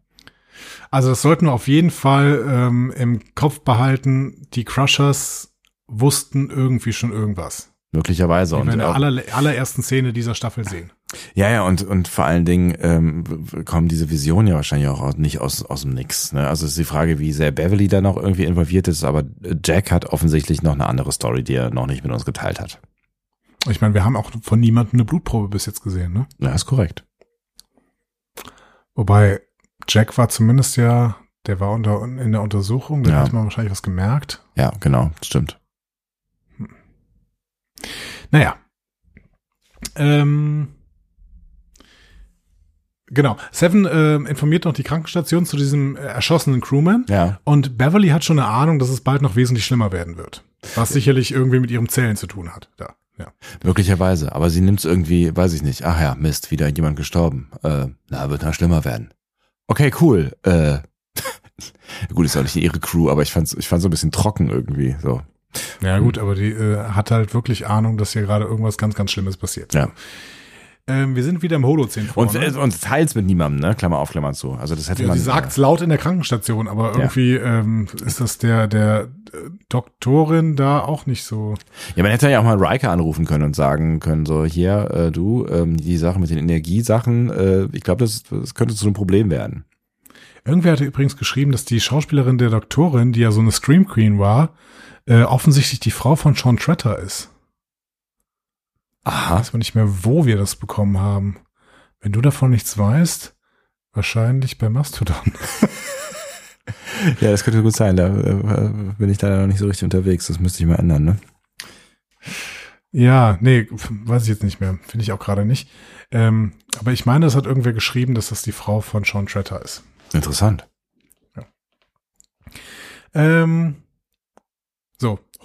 Also das sollten wir auf jeden Fall ähm, im Kopf behalten. Die Crushers wussten irgendwie schon irgendwas. Möglicherweise. Die wir in der aller, allerersten Szene dieser Staffel sehen. ja, ja, und, und vor allen Dingen ähm, kommen diese Visionen ja wahrscheinlich auch aus- nicht aus, aus dem Nix. Ne? Also es ist die Frage, wie sehr Beverly da noch irgendwie involviert ist, aber Jack hat offensichtlich noch eine andere Story, die er noch nicht mit uns geteilt hat. Ich meine, wir haben auch von niemandem eine Blutprobe bis jetzt gesehen, ne? Ja, ist korrekt. Wobei Jack war zumindest ja, der war unter, in der Untersuchung, da Ja. hat man wahrscheinlich was gemerkt. Ja, genau, stimmt. Naja. Ähm, genau. Seven äh, informiert noch die Krankenstation zu diesem äh, erschossenen Crewman. Ja, Und Beverly hat schon eine Ahnung, dass es bald noch wesentlich schlimmer werden wird. Was sicherlich irgendwie mit ihrem Zellen zu tun hat. Da. Ja. möglicherweise. Aber sie nimmt es irgendwie, weiß ich nicht. Ach ja, Mist, wieder jemand gestorben. Äh, na, wird noch schlimmer werden. Okay, cool. Äh, gut, ist auch nicht ihre Crew, aber ich fand's, ich fand's so ein bisschen trocken irgendwie. So. Ja, gut, aber die äh, hat halt wirklich Ahnung, dass hier gerade irgendwas ganz, ganz Schlimmes passiert. Ja. Ähm, wir sind wieder im Holozän Und, vorne. äh, und teils mit niemandem, ne? Klammer auf, Klammer zu. Also das hätte Ja, man. sie sagt's laut in der Krankenstation, aber irgendwie ähm, ist das der der äh, Doktorin da auch nicht so. Ja, man hätte ja auch mal Riker anrufen können und sagen können, so hier, äh, du, ähm, die Sache mit den Energiesachen, äh, ich glaube, das, das könnte zu einem Problem werden. Irgendwer hatte übrigens geschrieben, dass die Schauspielerin der Doktorin, die ja so eine Scream Queen war, äh, offensichtlich die Frau von Sean Tretter ist. Aha. Weiß man nicht mehr, wo wir das bekommen haben. Wenn du davon nichts weißt, wahrscheinlich bei Mastodon. Ja, das könnte gut sein. Da äh, bin ich da noch nicht so richtig unterwegs. Das müsste ich mal ändern, ne? Ja, nee, weiß ich jetzt nicht mehr. Finde ich auch gerade nicht. Ähm, aber ich meine, es hat irgendwer geschrieben, dass das die Frau von Sean Tretter ist. Interessant. Ähm,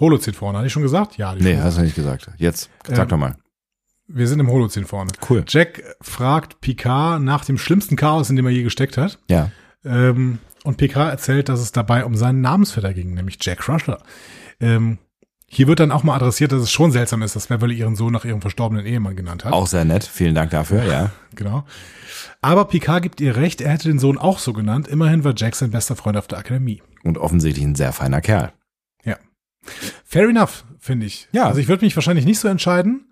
so, Holozän vorne. Hatte ich schon gesagt? Ja, die Nee, hast du nicht gesagt. Jetzt, sag Ähm, doch mal. Wir sind im Holozän vorne. Cool. Jack fragt Picard nach dem schlimmsten Chaos, in dem er je gesteckt hat. Ja. Ähm, und Picard erzählt, dass es dabei um seinen Namensvetter ging, nämlich Jack Crusher. Ähm, hier wird dann auch mal adressiert, dass es schon seltsam ist, dass Beverly ihren Sohn nach ihrem verstorbenen Ehemann genannt hat. Auch sehr nett. Vielen Dank dafür, ja. Genau. Aber Picard gibt ihr recht, er hätte den Sohn auch so genannt. Immerhin war Jack sein bester Freund auf der Akademie. Und offensichtlich ein sehr feiner Kerl. Fair enough, finde ich. Ja. Also ich würde mich wahrscheinlich nicht so entscheiden,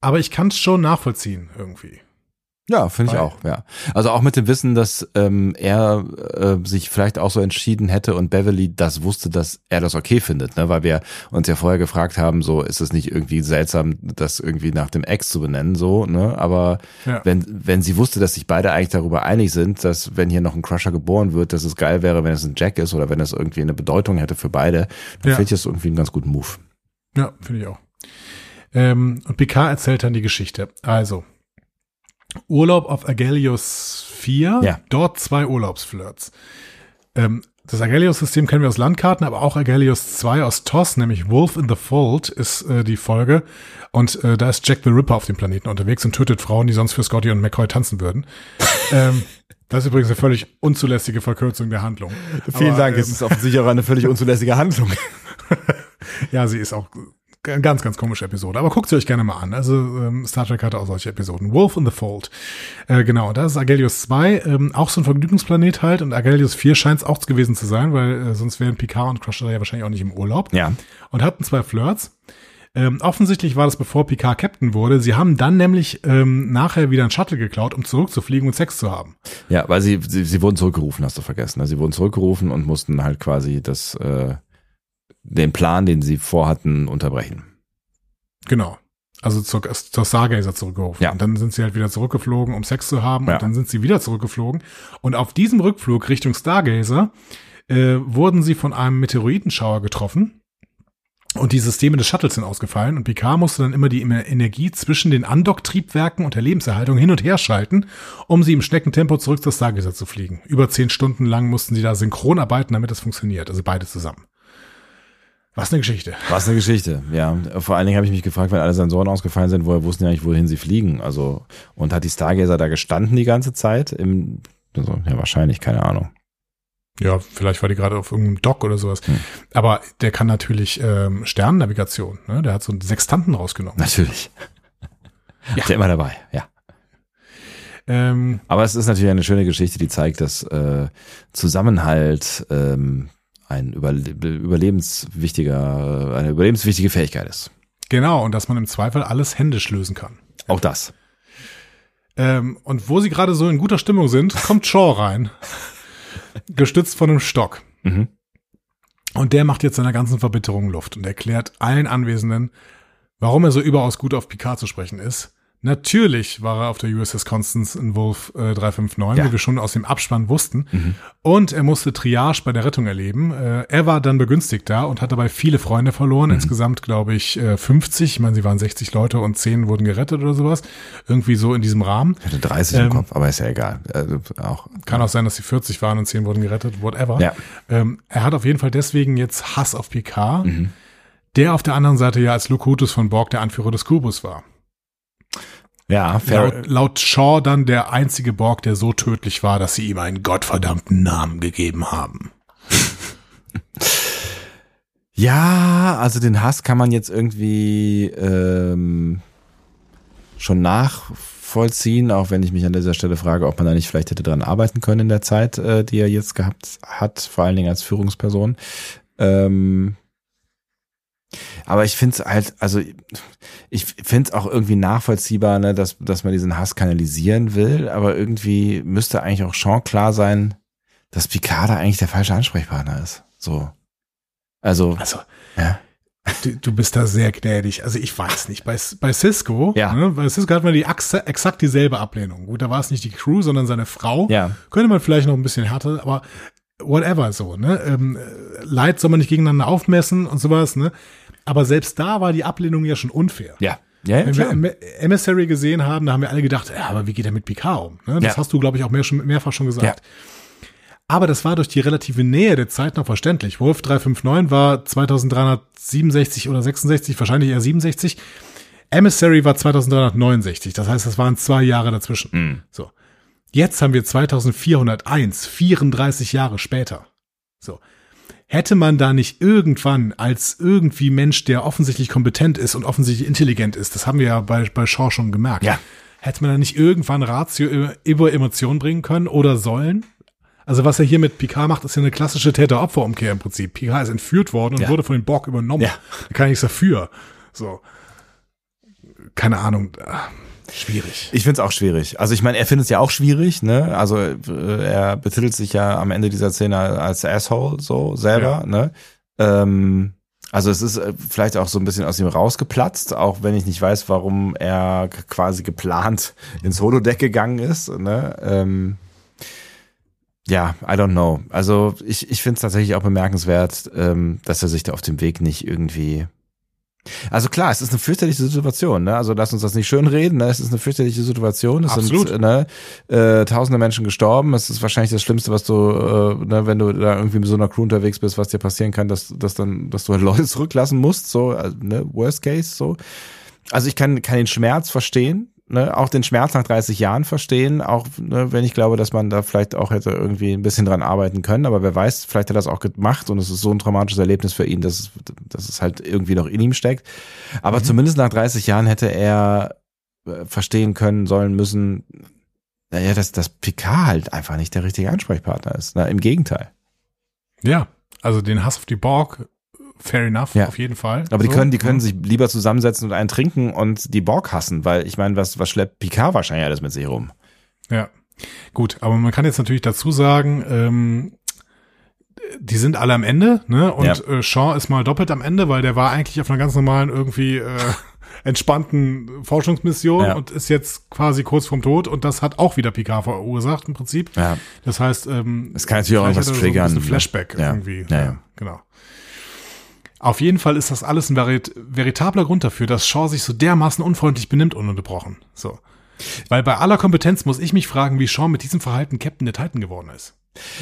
aber ich kann es schon nachvollziehen irgendwie. Ja, finde ich auch, ja. Also auch mit dem Wissen, dass ähm, er äh, sich vielleicht auch so entschieden hätte und Beverly das wusste, dass er das okay findet, ne? weil wir uns ja vorher gefragt haben, so ist es nicht irgendwie seltsam, das irgendwie nach dem Ex zu benennen, so, ne? Aber Ja. wenn, wenn sie wusste, dass sich beide eigentlich darüber einig sind, dass wenn hier noch ein Crusher geboren wird, dass es geil wäre, wenn es ein Jack ist oder wenn es irgendwie eine Bedeutung hätte für beide, dann Ja. finde ich das irgendwie einen ganz guten Move. Ja, finde ich auch. Ähm, und Picard erzählt dann die Geschichte. Also, Urlaub auf Agelios 4, Ja. dort zwei Urlaubsflirts. Ähm, das Agelios-System kennen wir aus Landkarten, aber auch Agelios 2 aus TOS, nämlich Wolf in the Fold ist äh, die Folge. Und äh, da ist Jack the Ripper auf dem Planeten unterwegs und tötet Frauen, die sonst für Scotty und McCoy tanzen würden. ähm, das ist übrigens eine völlig unzulässige Verkürzung der Handlung. Vielen Aber, Dank, ähm, es ist offensichtlich auch eine völlig unzulässige Handlung. Ja, sie ist auch ganz, ganz komische Episode. Aber guckt sie euch gerne mal an. Also ähm, Star Trek hatte auch solche Episoden. Wolf in the Fold. Äh, genau, und das ist Agelios 2, ähm, auch so ein Vergnügungsplanet halt. Und Agelios 4 scheint es auch gewesen zu sein, weil äh, sonst wären Picard und Crusher ja wahrscheinlich auch nicht im Urlaub. Ja. Und hatten zwei Flirts. Ähm, offensichtlich war das bevor Picard Captain wurde. Sie haben dann nämlich ähm, nachher wieder ein Shuttle geklaut, um zurückzufliegen und Sex zu haben. Ja, weil sie, sie, sie wurden zurückgerufen, hast du vergessen. ne? Sie wurden zurückgerufen und mussten halt quasi das, äh, den Plan, den sie vorhatten, unterbrechen. Genau. Also zur, zur Stargazer zurückgerufen. Ja. Und dann sind sie halt wieder zurückgeflogen, um Sex zu haben. Ja. Und dann sind sie wieder zurückgeflogen. Und auf diesem Rückflug Richtung Stargazer äh, wurden sie von einem Meteoritenschauer getroffen. Und die Systeme des Shuttles sind ausgefallen. Und Picard musste dann immer die Energie zwischen den Andock-Triebwerken und der Lebenserhaltung hin und her schalten, um sie im Schneckentempo zurück zur Stargazer zu fliegen. Über zehn Stunden lang mussten sie da synchron arbeiten, damit das funktioniert. Also beide zusammen. Was eine Geschichte. Was eine Geschichte, ja. Vor allen Dingen habe ich mich gefragt, wenn alle Sensoren ausgefallen sind, woher wussten ja nicht, wohin sie fliegen. Also, und hat die Stargazer da gestanden die ganze Zeit? Im, also, ja, wahrscheinlich, keine Ahnung. Ja, vielleicht war die gerade auf irgendeinem Dock oder sowas. Hm. Aber der kann natürlich ähm, Sternennavigation. Ne? Der hat so einen Sextanten rausgenommen. Natürlich. Ja. Ist ja immer dabei, ja. Ähm, Aber es ist natürlich eine schöne Geschichte, die zeigt, dass äh, Zusammenhalt ähm, ein überle überlebenswichtiger, eine überlebenswichtige Fähigkeit ist. genau, und dass man im Zweifel alles händisch lösen kann. Auch das. Ähm, und wo sie gerade so in guter Stimmung sind, kommt Shaw rein. gestützt von einem Stock. Mhm. Und der macht jetzt seiner ganzen Verbitterung Luft und erklärt allen Anwesenden, warum er so überaus gut auf Picard zu sprechen ist. Natürlich war er auf der USS Constance in Wolf äh, 359, Ja. wie wir schon aus dem Abspann wussten. Mhm. Und er musste Triage bei der Rettung erleben. Äh, er war dann begünstigt da und hat dabei viele Freunde verloren. Insgesamt, glaube ich, äh, 50. Ich meine, sie waren 60 Leute und 10 wurden gerettet oder sowas. Irgendwie so in diesem Rahmen. Ich hatte 30 im Ähm, Kopf, aber ist ja egal. Also auch. Kann auch sein, dass sie 40 waren und 10 wurden gerettet, whatever. Ja. Ähm, er hat auf jeden Fall deswegen jetzt Hass auf Picard, Mhm. der auf der anderen Seite ja als Locutus von Borg der Anführer des Kubus war. Ja, fair. Laut, laut Shaw dann der einzige Borg, der so tödlich war, dass sie ihm einen gottverdammten Namen gegeben haben. Ja, also den Hass kann man jetzt irgendwie ähm, schon nachvollziehen, auch wenn ich mich an dieser Stelle frage, ob man da nicht vielleicht hätte dran arbeiten können in der Zeit, äh, die er jetzt gehabt hat, vor allen Dingen als Führungsperson. Ähm, aber ich finde es halt, also ich finde es auch irgendwie nachvollziehbar, ne, dass, dass man diesen Hass kanalisieren will, aber irgendwie müsste eigentlich auch schon klar sein, dass Picard da eigentlich der falsche Ansprechpartner ist. So. Also, Also, ja. du, du bist da sehr gnädig. Also ich weiß nicht. Bei, bei Cisco, Ja. ne, bei Cisco hat man die ex exakt dieselbe Ablehnung. Gut, da war es nicht die Crew, sondern seine Frau. Ja. Könnte man vielleicht noch ein bisschen härter, aber whatever so, ne? Ähm, äh, Leid soll man nicht gegeneinander aufmessen und sowas, ne? Aber selbst da war die Ablehnung ja schon unfair. Ja. Ja, Wenn klar. wir Em- Emissary gesehen haben, da haben wir alle gedacht, ja, aber wie geht er mit Picard um? Ne? Das Ja. hast du, glaube ich, auch mehr, schon, mehrfach schon gesagt. Ja. Aber das war durch die relative Nähe der Zeit noch verständlich. Wolf 359 war 2367 oder 66, wahrscheinlich eher 67. Emissary war 2369. Das heißt, das waren zwei Jahre dazwischen. Mhm. So. Jetzt haben wir 2401, 34 Jahre später. So. Hätte man da nicht irgendwann als irgendwie Mensch, der offensichtlich kompetent ist und offensichtlich intelligent ist, das haben wir ja bei, bei Shaw schon gemerkt, Ja. hätte man da nicht irgendwann Ratio über- Emotionen bringen können oder sollen? Also was er hier mit Picard macht, ist ja eine klassische Täter-Opfer-Umkehr im Prinzip. Picard ist entführt worden und Ja. wurde von den Borg übernommen. Ja. Da kann ich nichts dafür. So. Keine Ahnung. Schwierig. Ich finde es auch schwierig. Also ich meine, er findet es ja auch schwierig, ne? Also äh, er betitelt sich ja am Ende dieser Szene als Asshole so selber, Ja. ne? Ähm, also es ist äh, vielleicht auch so ein bisschen aus ihm rausgeplatzt, auch wenn ich nicht weiß, warum er quasi geplant ins Holodeck gegangen ist, ne? Ähm, ja, I don't know. Also ich, ich finde es tatsächlich auch bemerkenswert, ähm, dass er sich da auf dem Weg nicht irgendwie also klar, es ist eine fürchterliche Situation, ne? Also lass uns das nicht schön reden, ne? Es ist eine fürchterliche Situation. Es Absolut. sind ne, äh, tausende Menschen gestorben. Es ist wahrscheinlich das Schlimmste, was du, äh, ne, wenn du da irgendwie mit so einer Crew unterwegs bist, was dir passieren kann, dass, dass dann, dass du halt Leute zurücklassen musst, so, also, ne, Worst Case, so. Also ich kann, kann den Schmerz verstehen, ne, auch den Schmerz nach 30 Jahren verstehen, auch ne, wenn ich glaube, dass man da vielleicht auch hätte irgendwie ein bisschen dran arbeiten können, aber wer weiß, vielleicht hat er das auch gemacht und es ist so ein traumatisches Erlebnis für ihn, dass es, dass es halt irgendwie noch in ihm steckt. Aber zumindest nach 30 Jahren hätte er äh, verstehen können, sollen müssen, naja, dass, dass Picard halt einfach nicht der richtige Ansprechpartner ist. Ne? Im Gegenteil. Ja, also den Hass auf die Borg, fair enough, Ja. auf jeden Fall. Aber die So, können, die können ja. sich lieber zusammensetzen und einen trinken und die Borg hassen, weil ich meine, was, was schleppt Picard wahrscheinlich alles mit sich rum? Ja, gut, aber man kann jetzt natürlich dazu sagen, ähm, die sind alle am Ende, ne? Und Ja. äh, Shaw ist mal doppelt am Ende, weil der war eigentlich auf einer ganz normalen irgendwie äh, entspannten Forschungsmission Ja. und ist jetzt quasi kurz vorm Tod und das hat auch wieder Picard verursacht im Prinzip. Ja. Das heißt, ähm, Es kann natürlich auch irgendwas er triggern, So ein ne? Flashback Ja. irgendwie. Ja, ja. genau. Auf jeden Fall ist das alles ein verit veritabler Grund dafür, dass Shaw sich so dermaßen unfreundlich benimmt, ununterbrochen. So. Weil bei aller Kompetenz muss ich mich fragen, wie Shaw mit diesem Verhalten Captain der Titan geworden ist.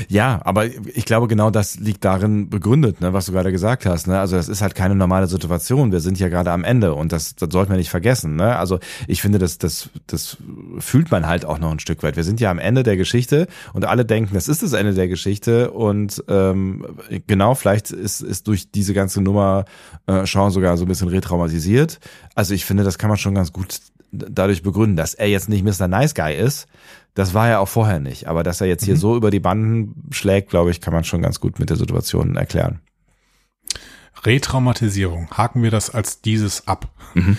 Ja, aber ich glaube, genau das liegt darin begründet, ne, was du gerade gesagt hast. Ne? Also das ist halt keine normale Situation. Wir sind ja gerade am Ende und das, das sollten wir nicht vergessen. Ne? Also ich finde, das, das, das fühlt man halt auch noch ein Stück weit. Wir sind ja am Ende der Geschichte und alle denken, das ist das Ende der Geschichte und ähm, genau, vielleicht ist, ist durch diese ganze Nummer äh, Sean sogar so ein bisschen retraumatisiert. Also ich finde, das kann man schon ganz gut dadurch begründen, dass er jetzt nicht Mr. Nice Guy ist. Das war er auch vorher nicht. Aber dass er jetzt hier so über die Banden schlägt, glaube ich, kann man schon ganz gut mit der Situation erklären. Retraumatisierung. Haken wir das als dieses ab. Mhm.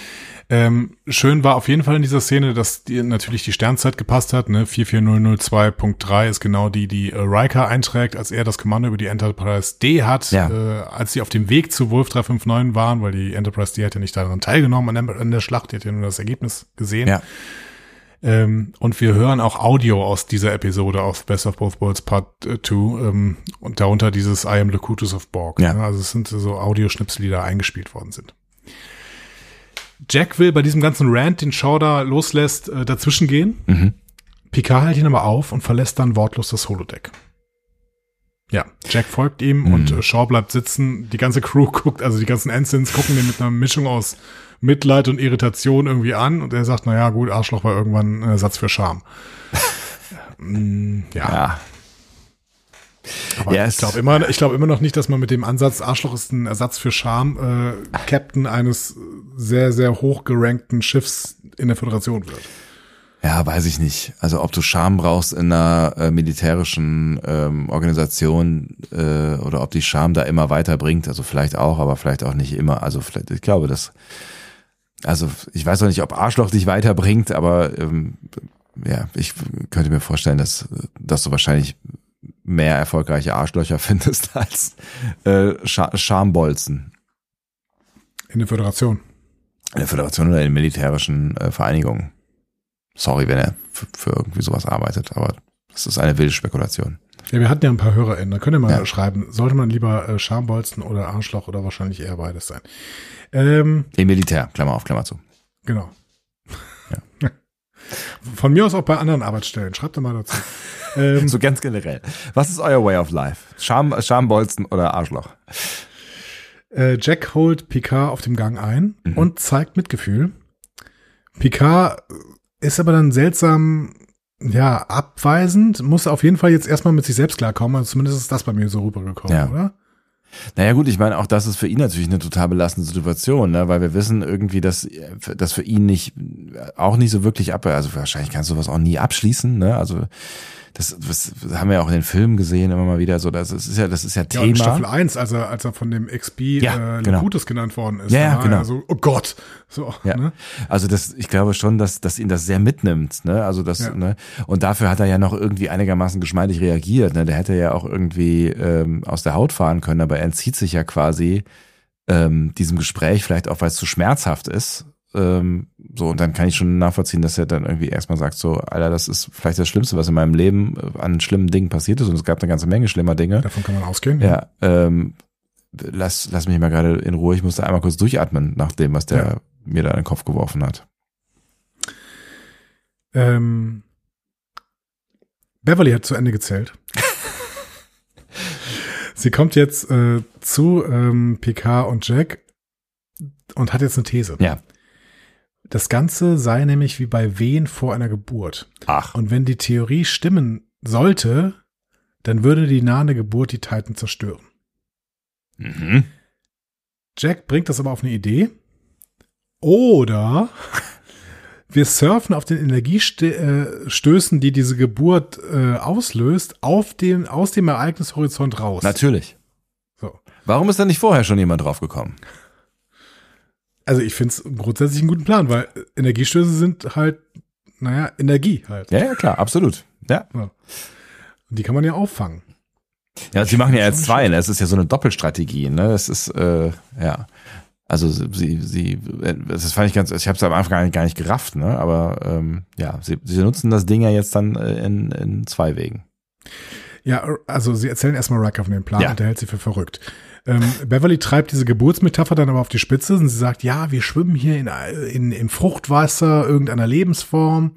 Ähm, schön war auf jeden Fall in dieser Szene, dass die, natürlich die Sternzeit gepasst hat. Ne? 44002.3 ist genau die, die äh, Riker einträgt, als er das Kommando über die Enterprise D hat, Ja. äh, als sie auf dem Weg zu Wolf 359 waren, weil die Enterprise D hat ja nicht daran teilgenommen an der, an der Schlacht, die hat ja nur das Ergebnis gesehen. Ja. Ähm, und wir hören auch Audio aus dieser Episode aus Best of Both Worlds Part 2 ähm, und darunter dieses I am Locutus of Borg. Ja. Ne? Also es sind so Audioschnipsel, die da eingespielt worden sind. Jack will bei diesem ganzen Rant, den Shaw da loslässt, äh, dazwischen gehen. Mhm. Picard hält ihn aber auf und verlässt dann wortlos das Holodeck. Ja, Jack folgt ihm Mhm. und äh, Shaw bleibt sitzen. Die ganze Crew guckt, also die ganzen Ensigns gucken den mit einer Mischung aus Mitleid und Irritation irgendwie an und er sagt, na ja, gut, Arschloch war irgendwann ein Ersatz für Charme. Mm, ja, Ja. Aber Ja, ich glaube immer, ich glaube immer noch nicht, dass man mit dem Ansatz Arschloch ist ein Ersatz für Charme äh, Captain eines sehr, sehr hoch gerankten Schiffs in der Föderation wird. Ja, weiß ich nicht. Also ob du Scham brauchst in einer äh, militärischen ähm, Organisation äh, oder ob die Scham da immer weiterbringt. Also vielleicht auch, aber vielleicht auch nicht immer. Also vielleicht, ich glaube, das. Also ich weiß auch nicht, ob Arschloch dich weiterbringt, aber ähm, ja, ich könnte mir vorstellen, dass, dass du wahrscheinlich mehr erfolgreiche Arschlöcher findest als äh, Scha Schambolzen In der Föderation. in der Föderation oder in militärischen äh, Vereinigungen. Sorry, wenn er für, irgendwie sowas arbeitet, aber das ist eine wilde Spekulation. Ja, wir hatten ja ein paar HörerInnen. Da könnt ihr mal Ja. schreiben, sollte man lieber äh, Schambolzen oder Arschloch oder wahrscheinlich eher beides sein. Ähm, Im Militär, Klammer auf, Klammer zu. genau. Von mir aus auch bei anderen Arbeitsstellen. Schreibt da mal dazu. Ähm, So ganz generell. Was ist euer Way of Life? Scham, Schambolzen oder Arschloch? Äh, Jack holt Picard auf dem Gang ein Mhm. und zeigt Mitgefühl. Picard ist aber dann seltsam, ja, abweisend, muss auf jeden Fall jetzt erstmal mit sich selbst klarkommen. Also zumindest ist das bei mir so rübergekommen, Ja. oder? Naja gut, ich meine, auch das ist für ihn natürlich eine total belastende Situation, ne? weil wir wissen irgendwie, dass das für ihn nicht, auch nicht so wirklich ab, also wahrscheinlich kannst du was auch nie abschließen, ne? also das, das haben wir ja auch in den Filmen gesehen immer mal wieder so. Das ist ja, das ist ja Ja, und in Thema. Staffel 1, als er, als er von dem XP Ja, äh, genau. Locutus genannt worden ist. Ja, ja, genau. So, oh Gott. So, Ja. ne? Also das, ich glaube schon, dass, dass ihn das sehr mitnimmt, ne? Also das, Ja. ne? Und dafür hat er ja noch irgendwie einigermaßen geschmeidig reagiert, ne? Der hätte ja auch irgendwie ähm, aus der Haut fahren können, aber er entzieht sich ja quasi ähm, diesem Gespräch, vielleicht auch weil es zu schmerzhaft ist. Ähm, so, und dann kann ich schon nachvollziehen, dass er dann irgendwie erstmal sagt, so, Alter, das ist vielleicht das Schlimmste, was in meinem Leben äh, an schlimmen Dingen passiert ist. Und es gab eine ganze Menge schlimmer Dinge. Davon kann man ausgehen. Ja, ähm, lass, lass mich mal gerade in Ruhe. Ich musste einmal kurz durchatmen nach dem, was der Ja. mir da in den Kopf geworfen hat. Ähm, Beverly hat zu Ende gezählt. Sie kommt jetzt äh, zu ähm, PK und Jack und hat jetzt eine These. Ja. Das Ganze sei nämlich wie bei Wehen vor einer Geburt. Ach. Und wenn die Theorie stimmen sollte, dann würde die nahe Geburt die Titan zerstören. Mhm. Jack bringt das aber auf eine Idee. Oder wir surfen auf den Energiestößen, die diese Geburt äh, auslöst, auf dem, aus dem Ereignishorizont raus. Natürlich. So. Warum ist da nicht vorher schon jemand drauf gekommen? Also ich finde es grundsätzlich einen guten Plan, weil Energiestöße sind halt, naja, Energie halt. Ja, ja, klar, absolut. Ja. Und die kann man ja auffangen. Ja, sie machen ja jetzt zwei, ne? Es ist ja so eine Doppelstrategie, ne? Es ist, äh, ja. Also sie, sie, das fand ich ganz, ich habe es am Anfang gar nicht, gar nicht gerafft, ne? Aber ähm, ja, sie, sie nutzen das Ding ja jetzt dann äh, in, in zwei Wegen. Ja, also sie erzählen erstmal Riker von dem Plan Ja. und der hält sie für verrückt. Ähm, Beverly treibt diese Geburtsmetapher dann aber auf die Spitze und sie sagt, ja, wir schwimmen hier in, in, im Fruchtwasser irgendeiner Lebensform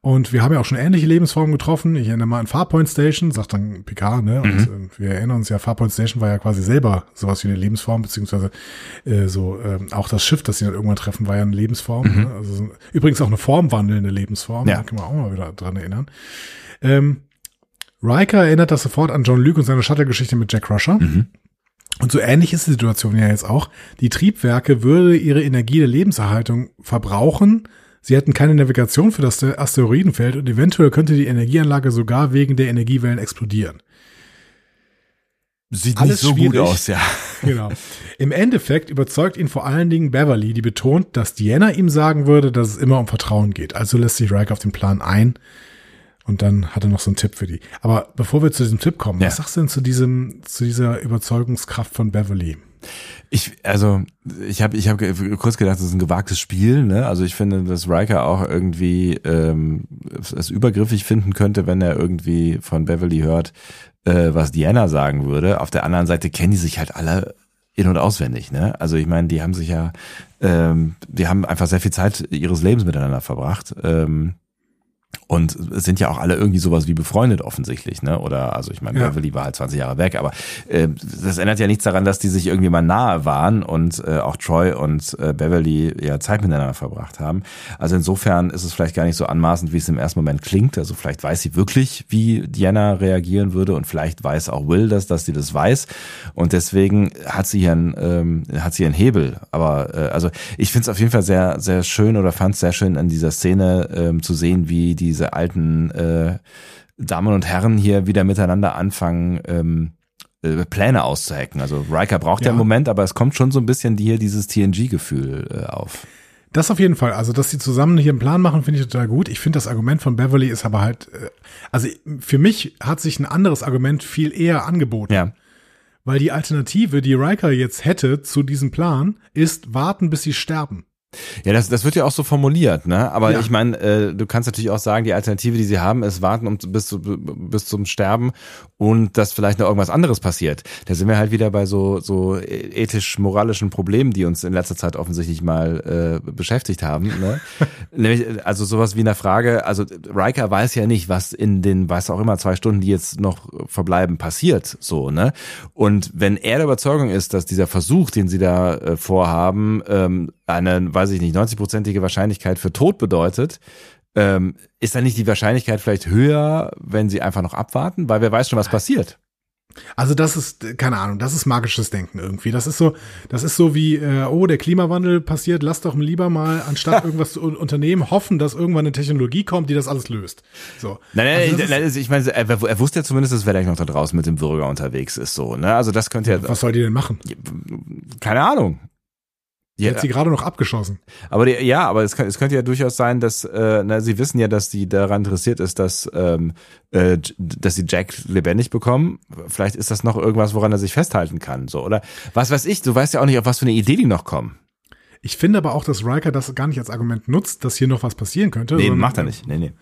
und wir haben ja auch schon ähnliche Lebensformen getroffen. Ich erinnere mal an Farpoint Station, sagt dann Picard, ne? Und äh, wir erinnern uns ja, Farpoint Station war ja quasi selber sowas wie eine Lebensform, beziehungsweise äh, so ähm, auch das Schiff, das sie dann irgendwann treffen, war ja eine Lebensform. Ne? Also so- übrigens auch eine formwandelnde Lebensform, Ja. da kann man auch mal wieder dran erinnern. Ähm, Riker erinnert das sofort an John Luke und seine Shuttle-Geschichte mit Jack Crusher. Und so ähnlich ist die Situation ja jetzt auch. Die Triebwerke würde ihre Energie der Lebenserhaltung verbrauchen. Sie hätten keine Navigation für das Asteroidenfeld und eventuell könnte die Energieanlage sogar wegen der Energiewellen explodieren. Sieht Alles nicht so schwierig. gut aus, ja. Genau. Im Endeffekt überzeugt ihn vor allen Dingen Beverly, die betont, dass Diana ihm sagen würde, dass es immer um Vertrauen geht. Also lässt sich Riker auf den Plan ein. Und dann hat er noch so einen Tipp für die. Aber bevor wir zu diesem Tipp kommen, Ja. was sagst du denn zu diesem, zu dieser Überzeugungskraft von Beverly? Ich, also, ich habe ich hab kurz gedacht, das ist ein gewagtes Spiel, ne? Also ich finde, dass Riker auch irgendwie ähm, es übergriffig finden könnte, wenn er irgendwie von Beverly hört, äh, was Diana sagen würde. Auf der anderen Seite kennen die sich halt alle in- und auswendig, ne? Also ich meine, die haben sich ja, ähm, die haben einfach sehr viel Zeit ihres Lebens miteinander verbracht. Ähm, und es sind ja auch alle irgendwie sowas wie befreundet offensichtlich, ne? Oder also ich meine, Ja. Beverly war halt 20 Jahre weg, aber äh, das ändert ja nichts daran, dass die sich irgendwie mal nahe waren und äh, auch Troy und äh, Beverly ja Zeit miteinander verbracht haben. Also insofern ist es vielleicht gar nicht so anmaßend, wie es im ersten Moment klingt. Also vielleicht weiß sie wirklich, wie Diana reagieren würde und vielleicht weiß auch Will das, dass sie das weiß. Und deswegen hat sie hier einen, ähm, hat sie einen Hebel. Aber äh, also ich finde es auf jeden Fall sehr, sehr schön oder fand es sehr schön an dieser Szene ähm, zu sehen, wie diese alten äh, Damen und Herren hier wieder miteinander anfangen, ähm, äh, Pläne auszuhacken. Also Riker braucht ja. Ja. einen Moment, aber es kommt schon so ein bisschen hier dieses TNG-Gefühl äh, auf. Das auf jeden Fall. Also, dass sie zusammen hier einen Plan machen, finde ich total gut. Ich finde, das Argument von Beverly ist aber halt, äh, also für mich hat sich ein anderes Argument viel eher angeboten. Ja. Weil die Alternative, die Riker jetzt hätte zu diesem Plan, ist warten, bis sie sterben. Ja, das, das wird ja auch so formuliert, ne? Aber Ja. ich meine, äh, du kannst natürlich auch sagen, die Alternative, die sie haben, ist warten um, bis, zu, bis zum Sterben und dass vielleicht noch irgendwas anderes passiert. Da sind wir halt wieder bei so, so ethisch-moralischen Problemen, die uns in letzter Zeit offensichtlich mal äh, beschäftigt haben. Ne? Nämlich, also sowas wie eine Frage, also Riker weiß ja nicht, was in den, weiß auch immer, zwei Stunden, die jetzt noch verbleiben, passiert, so, ne? Und wenn er der Überzeugung ist, dass dieser Versuch, den sie da äh, vorhaben, ähm, eine, weiß ich nicht, 90-prozentige Wahrscheinlichkeit für Tod bedeutet, ähm, ist dann nicht die Wahrscheinlichkeit vielleicht höher, wenn sie einfach noch abwarten? Weil wer weiß schon, was passiert. Also das ist, keine Ahnung, das ist magisches Denken irgendwie. Das ist so, das ist so wie, äh, oh, der Klimawandel passiert, lass doch lieber mal, anstatt irgendwas zu un- unternehmen, hoffen, dass irgendwann eine Technologie kommt, die das alles löst. So. Nein, nein, Also nein, ich meine, er, er wusste ja zumindest, dass Wellach noch da draußen mit dem Bürger unterwegs ist, so, ne? Also das könnte ja, Was soll die denn machen? keine Ahnung. Die Ja, hat sie gerade noch abgeschossen. aber die, ja, aber es, kann, es könnte ja durchaus sein, dass äh, na, sie wissen ja, dass die daran interessiert ist, dass ähm, äh, dass sie Jack lebendig bekommen. Vielleicht ist das noch irgendwas, woran er sich festhalten kann, so oder was weiß ich. Du weißt ja auch nicht, auf was für eine Idee die noch kommen. Ich finde aber auch, dass Riker das gar nicht als Argument nutzt, dass hier noch was passieren könnte. Nee, macht er nicht. Nee, nee.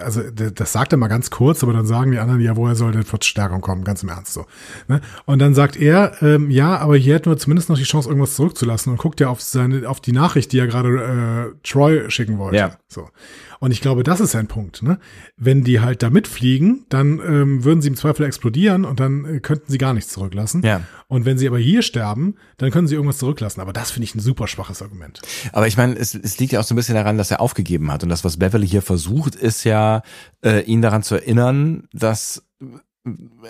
also das sagt er mal ganz kurz, aber dann sagen die anderen, ja, woher soll denn Verstärkung kommen? Ganz im Ernst so. Ne? Und dann sagt er, ähm, ja, aber hier hätten wir zumindest noch die Chance, irgendwas zurückzulassen und guckt ja auf seine, auf die Nachricht, die er gerade äh, Troy schicken wollte. Ja. So. Und ich glaube, das ist ein Punkt. Ne? Wenn die halt da mitfliegen, dann ähm, würden sie im Zweifel explodieren und dann äh, könnten sie gar nichts zurücklassen. Ja. Und wenn sie aber hier sterben, dann können sie irgendwas zurücklassen. Aber das finde ich ein super schwaches Argument. Aber ich meine, es, es liegt ja auch so ein bisschen daran, dass er aufgegeben hat. Und das, was Beverly hier versucht, ist ja, äh, ihn daran zu erinnern, dass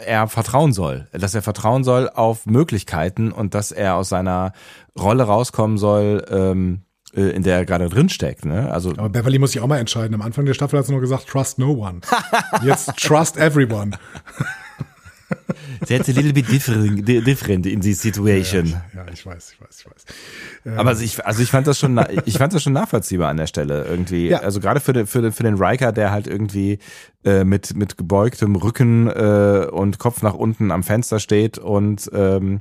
er vertrauen soll, dass er vertrauen soll auf Möglichkeiten und dass er aus seiner Rolle rauskommen soll, ähm, äh, in der er gerade drin steckt. Ne? Also Aber Beverly muss sich auch mal entscheiden. Am Anfang der Staffel hat sie nur gesagt, trust no one. Jetzt trust everyone. that's a little bit different, di- different in this situation. Ja, ich weiß, ich weiß, ich weiß. Aber also ich, also ich fand das schon, ich fand das schon nachvollziehbar an der Stelle irgendwie. Ja. Also gerade für den, für den, für den Riker, der halt irgendwie äh, mit mit gebeugtem Rücken äh, und Kopf nach unten am Fenster steht und ähm,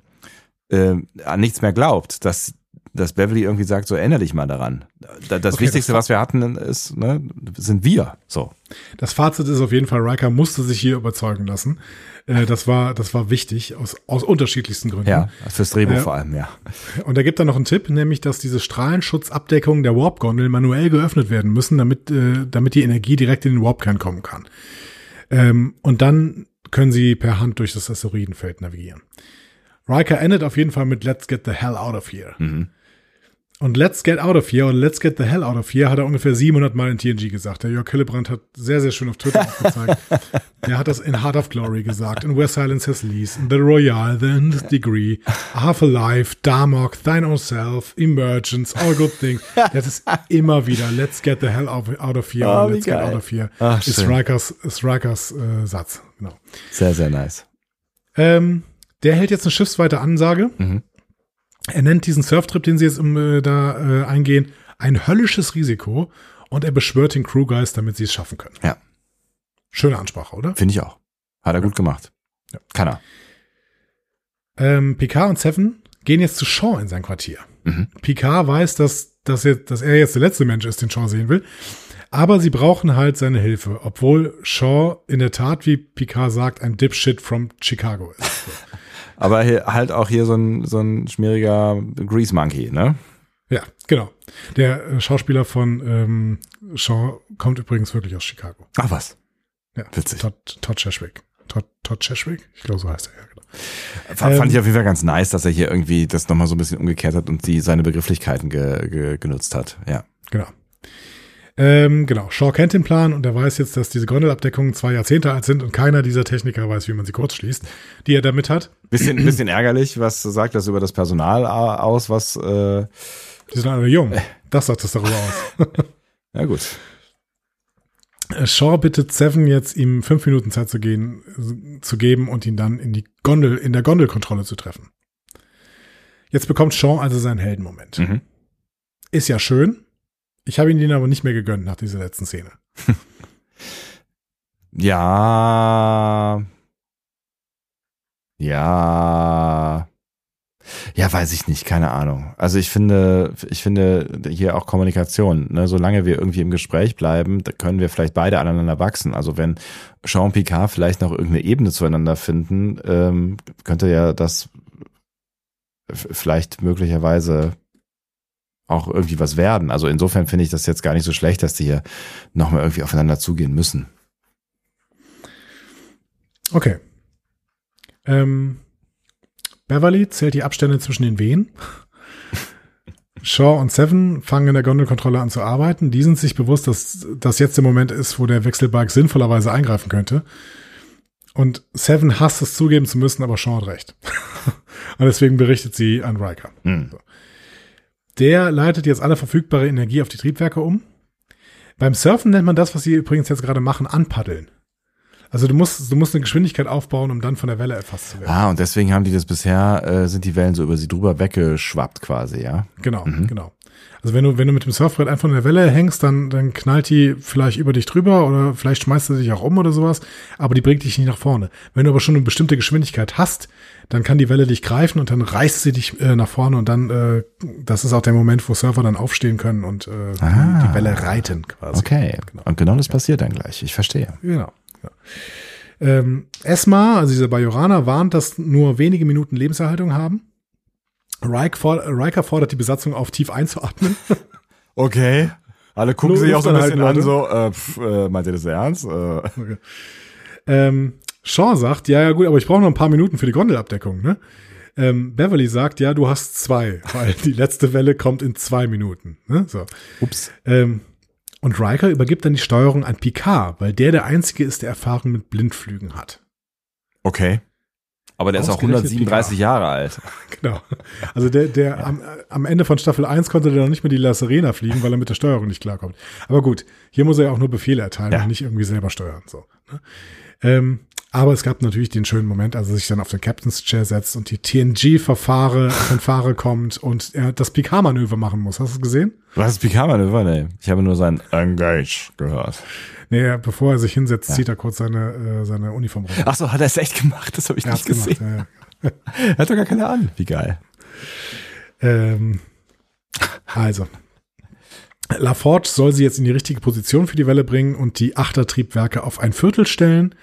äh, an nichts mehr glaubt, dass dass Beverly irgendwie sagt, so erinnere dich mal daran. Da- Das Okay, Wichtigste, das- was wir hatten, ist, ne, sind wir. So. Das Fazit ist auf jeden Fall, Riker musste sich hier überzeugen lassen. Äh, das war, das war wichtig aus, aus unterschiedlichsten Gründen. Ja, fürs Drehbuch Ja. vor allem, ja. Und er gibt dann noch einen Tipp, nämlich, dass diese Strahlenschutzabdeckungen der Warp-Gondel manuell geöffnet werden müssen, damit, äh, damit die Energie direkt in den Warp-Kern kommen kann. Ähm, und dann können sie per Hand durch das Asteroidenfeld navigieren. Riker endet auf jeden Fall mit Let's get the hell out of here. Und Let's get out of here oder Let's get the hell out of here hat er ungefähr 700 Mal in TNG gesagt. Der Jörg Hillebrand hat sehr, sehr schön auf Twitter aufgezeigt. Der hat das in Heart of Glory gesagt, in Where Silence Has Lease, in The Royale, The Nth Degree, Half Alive, Darmok, Thine Own Self, Emergence, All Good Things. Das ist immer wieder Let's get the hell out of here Oh, wie Let's get geil. out of here. Ach, ist schön. Rikers, ist Rikers äh, Satz. Genau. Sehr, sehr nice. Ähm, der hält jetzt eine schiffsweite Ansage. Er nennt diesen Surftrip, den sie jetzt um, äh, da äh, eingehen, ein höllisches Risiko und er beschwört den Crewgeist, damit sie es schaffen können. Ja. Schöne Ansprache, oder? Finde ich auch. Hat er gut gemacht. Ja. Kann er. Ähm, Picard und Seven gehen jetzt zu Shaw in sein Quartier. Mhm. Picard weiß, dass, dass, jetzt, dass er jetzt der letzte Mensch ist, den Shaw sehen will. Aber sie brauchen halt seine Hilfe, obwohl Shaw in der Tat, wie Picard sagt, ein Dipshit from Chicago ist. Aber halt auch hier so ein, so ein schmieriger Grease Monkey, ne? Ja, genau. Der äh, Schauspieler von ähm, Shaw kommt übrigens wirklich aus Chicago. Ach was. Ja, Witzig. Todd, Todd Cheshwick. Todd, Todd Cheshwick? Ich glaube, so heißt er, ja, genau. Fand, Ähm, fand ich auf jeden Fall ganz nice, dass er hier irgendwie das nochmal so ein bisschen umgekehrt hat und die seine Begrifflichkeiten ge, ge, genutzt hat. Ja. Genau. Ähm, genau. Shaw kennt den Plan und er weiß jetzt, dass diese Gondelabdeckungen zwei Jahrzehnte alt sind und keiner dieser Techniker weiß, wie man sie kurz schließt, die er damit hat. Bisschen, bisschen ärgerlich, was sagt das über das Personal aus, was, äh, Die sind alle jung. Das sagt es darüber aus. ja gut. Äh, Shaw bittet Seven jetzt, ihm fünf Minuten Zeit zu gehen, zu geben und ihn dann in die Gondel, in der Gondelkontrolle zu treffen. Jetzt bekommt Shaw also seinen Heldenmoment. Mhm. Ist ja schön. Ich habe ihn den aber nicht mehr gegönnt nach dieser letzten Szene. Ja. Ja. Ja, weiß ich nicht, keine Ahnung. Also ich finde, ich finde hier auch Kommunikation, ne, solange wir irgendwie im Gespräch bleiben, können wir vielleicht beide aneinander wachsen. Also wenn Jean Picard vielleicht noch irgendeine Ebene zueinander finden, ähm, könnte ja das vielleicht möglicherweise auch irgendwie was werden. Also insofern finde ich das jetzt gar nicht so schlecht, dass die hier nochmal irgendwie aufeinander zugehen müssen. Okay. Ähm, Beverly zählt die Abstände zwischen den Wehen. Shaw und Seven fangen in der Gondelkontrolle an zu arbeiten. Die sind sich bewusst, dass das jetzt der Moment ist, wo der Wechselbalg sinnvollerweise eingreifen könnte. Und Seven hasst es zugeben zu müssen, aber Sean hat recht. und deswegen berichtet sie an Riker. Hm. So. Der leitet jetzt alle verfügbare Energie auf die Triebwerke um. Beim Surfen nennt man das, was sie übrigens jetzt gerade machen, anpaddeln. Also du musst, du musst eine Geschwindigkeit aufbauen, um dann von der Welle erfasst zu werden. Ah, und deswegen haben die das bisher, äh, sind die Wellen so über sie drüber weggeschwappt quasi, ja? Genau, genau. Also wenn du, wenn du mit dem Surfbrett einfach in der Welle hängst, dann, dann knallt die vielleicht über dich drüber oder vielleicht schmeißt sie dich auch um oder sowas, aber die bringt dich nicht nach vorne. Wenn du aber schon eine bestimmte Geschwindigkeit hast, dann kann die Welle dich greifen und dann reißt sie dich äh, nach vorne und dann, äh, das ist auch der Moment, wo Surfer dann aufstehen können und äh, Ah. die, Welle reiten quasi. Okay. Genau. Und genau das passiert dann gleich. Ich verstehe. Genau. Ja. Ähm, Esma, also dieser Bajoraner, warnt, dass nur wenige Minuten Lebenserhaltung haben. Riker, for Riker fordert die Besatzung auf, tief einzuatmen. Okay. Alle gucken Lu- sich auch so ein bisschen anhalten, an, so, äh, pf, äh, meint ihr das ernst? Äh, Ähm, Shaw sagt, ja, ja gut, aber ich brauche noch ein paar Minuten für die Gondelabdeckung, ne? Ähm, Beverly sagt, ja, du hast zwei, weil die letzte Welle kommt in zwei Minuten. Ne? So. ups. Ähm, und Riker übergibt dann die Steuerung an Picard, weil der der Einzige ist, der Erfahrung mit Blindflügen hat. Okay. Aber der ist auch Ausgerechnet 137 Jahre alt. Genau. Also der, der am, am Ende von Staffel 1 konnte der noch nicht mehr die La Serena fliegen, weil er mit der Steuerung nicht klarkommt. Aber gut, hier muss er ja auch nur Befehle erteilen Ja. und nicht irgendwie selber steuern. So, ne? ähm, aber es gab natürlich den schönen Moment, als er sich dann auf den Captain's Chair setzt und die TNG-Verfahre, Fanfare kommt und er das Picard-Manöver machen muss. Hast du es gesehen? Was ist Picard-Manöver? Nee. Ich habe nur sein Engage gehört. Nee, bevor er sich hinsetzt, zieht er kurz seine, äh, seine Uniform runter. Ach so, hat er es echt gemacht? Das habe ich Er nicht gesehen. gemacht, ja, ja. Er hat doch gar keine an. Wie geil. Ähm, also. LaForge soll sie jetzt in die richtige Position für die Welle bringen und die Achtertriebwerke auf ein Viertel stellen.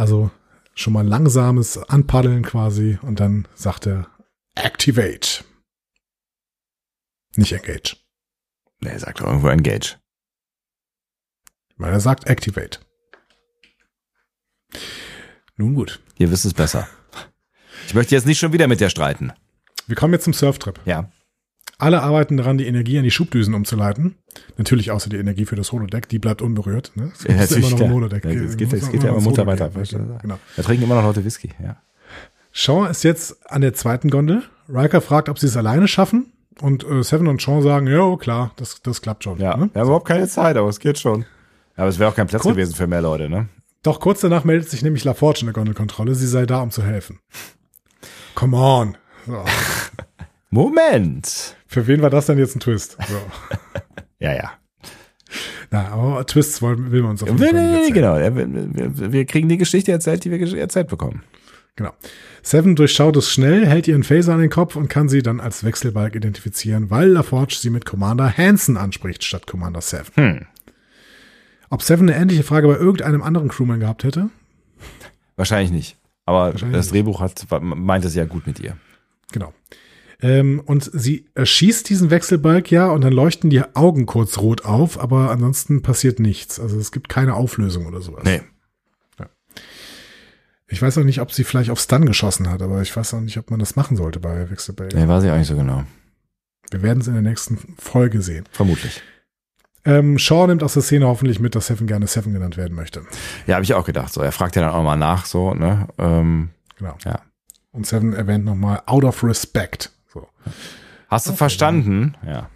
Also schon mal langsames Anpaddeln quasi. Und dann sagt er Activate. Nicht Engage. Nee, er sagt doch irgendwo Engage. Weil er sagt Activate. Nun gut. Ihr wisst es besser. Ich möchte jetzt nicht schon wieder mit dir streiten. Wir kommen jetzt zum Surftrip. Ja. Alle arbeiten daran, die Energie an die Schubdüsen umzuleiten. Natürlich außer die Energie für das Holodeck, die bleibt unberührt. Ne? Es Ja, immer noch im Holodeck. Ja, es geht- es geht ja immer munter weiter. Genau. Da trinken immer noch Leute Whisky, ja. Shaw ist jetzt an der zweiten Gondel. Riker fragt, ob sie es alleine schaffen. Und äh, Seven und Shaw sagen, ja, klar, das, das klappt schon. Ja, Ne? wir haben überhaupt keine Zeit, aber es geht schon. Aber es wäre auch kein Platz Kurz- gewesen für mehr Leute, ne? Doch kurz danach meldet sich nämlich LaForge in der Gondelkontrolle. Sie sei da, um zu helfen. Come on. So. Moment. Für wen war das denn jetzt ein Twist? So. Ja, ja. Na, aber Twists wollen, will man uns auf jeden Nee, Fall nicht nee, nee, erzählen. genau. Wir, wir, kriegen die Geschichte erzählt, die wir erzählt bekommen. Genau. Seven durchschaut es schnell, hält ihren Phaser an den Kopf und kann sie dann als Wechselbalg identifizieren, weil LaForge sie mit Commander Hansen anspricht statt Commander Seven. Hm. Ob Seven eine ähnliche Frage bei irgendeinem anderen Crewman gehabt hätte? Wahrscheinlich nicht. Aber Wahrscheinlich das. Drehbuch hat, meint es ja gut mit ihr. Genau. Ähm, und sie erschießt diesen Wechselbalg ja und dann leuchten die Augen kurz rot auf, aber ansonsten passiert nichts. Also es gibt keine Auflösung oder sowas. Nee. Ich weiß auch nicht, ob sie vielleicht auf Stun geschossen hat, aber ich weiß auch nicht, ob man das machen sollte bei Wechselbalgen. Nee, weiß ich auch nicht so genau. Wir werden es in der nächsten Folge sehen. Vermutlich. Ähm, Shaw nimmt aus der Szene hoffentlich mit, dass Seven gerne Seven genannt werden möchte. Ja, habe ich auch gedacht. So, er fragt ja dann auch mal nach, so, ne? Ähm, Genau. Ja. Und Seven erwähnt nochmal out of respect. So. hast du verstanden? Ja.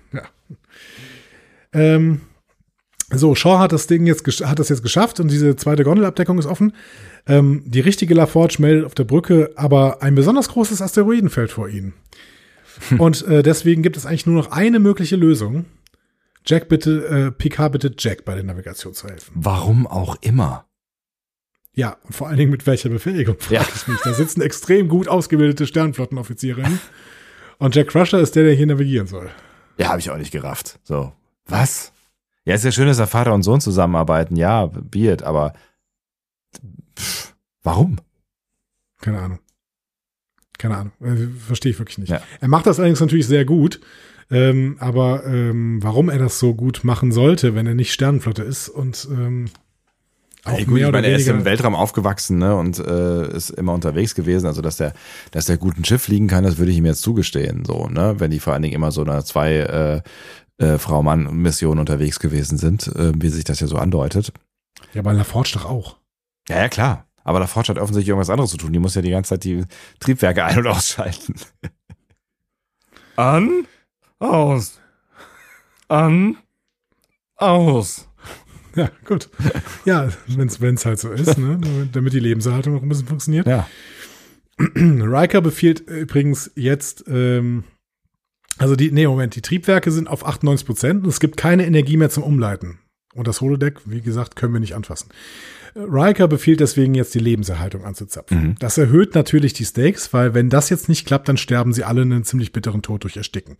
Ähm, so, Shaw hat das Ding jetzt, hat das jetzt geschafft und diese zweite Gondelabdeckung ist offen. Ähm, die richtige LaForge meldet auf der Brücke aber ein besonders großes Asteroidenfeld vor ihnen. und äh, deswegen gibt es eigentlich nur noch eine mögliche Lösung. Jack bitte, äh, Picard bittet Jack bei der Navigation zu helfen. Warum auch immer. Ja, und vor allen Dingen mit welcher Befähigung, frage Ja. ich mich. Da sitzen extrem gut ausgebildete Sternflottenoffizierinnen. Und Jack Crusher ist der, der hier navigieren soll. Ja, habe ich auch nicht gerafft. So. Was? Ja, ist ja schön, dass der Vater und Sohn zusammenarbeiten. Ja, Beard, aber pff, warum? Keine Ahnung. Keine Ahnung. Äh, Verstehe ich wirklich nicht. Ja. Er macht das allerdings natürlich sehr gut. Ähm, aber ähm, warum er das so gut machen sollte, wenn er nicht Sternenflotte ist und ähm, auch Ey, gut, mehr ich meine, er ist im Weltraum aufgewachsen ne, und äh, ist immer unterwegs gewesen. Also, dass der, dass der gut ein Schiff fliegen kann, das würde ich ihm jetzt zugestehen. So, ne, wenn die vor allen Dingen immer so einer zwei äh, äh, Frau-Mann-Mission unterwegs gewesen sind, äh, wie sich das ja so andeutet. Ja, bei LaForge doch auch. Ja, ja, klar. Aber La Forge hat offensichtlich irgendwas anderes zu tun. Die muss ja die ganze Zeit die Triebwerke ein- und ausschalten. An, aus. An, aus. Ja, gut. Ja, wenn es halt so ist, ne? damit die Lebenserhaltung noch ein bisschen funktioniert. Ja. Riker befiehlt übrigens jetzt, ähm, also die, nee, Moment, die Triebwerke sind auf 98 Prozent und es gibt keine Energie mehr zum Umleiten. Und das Holodeck, wie gesagt, können wir nicht anfassen. Riker befiehlt deswegen jetzt die Lebenserhaltung anzuzapfen. Das erhöht natürlich die Stakes, weil wenn das jetzt nicht klappt, dann sterben sie alle einen ziemlich bitteren Tod durch Ersticken.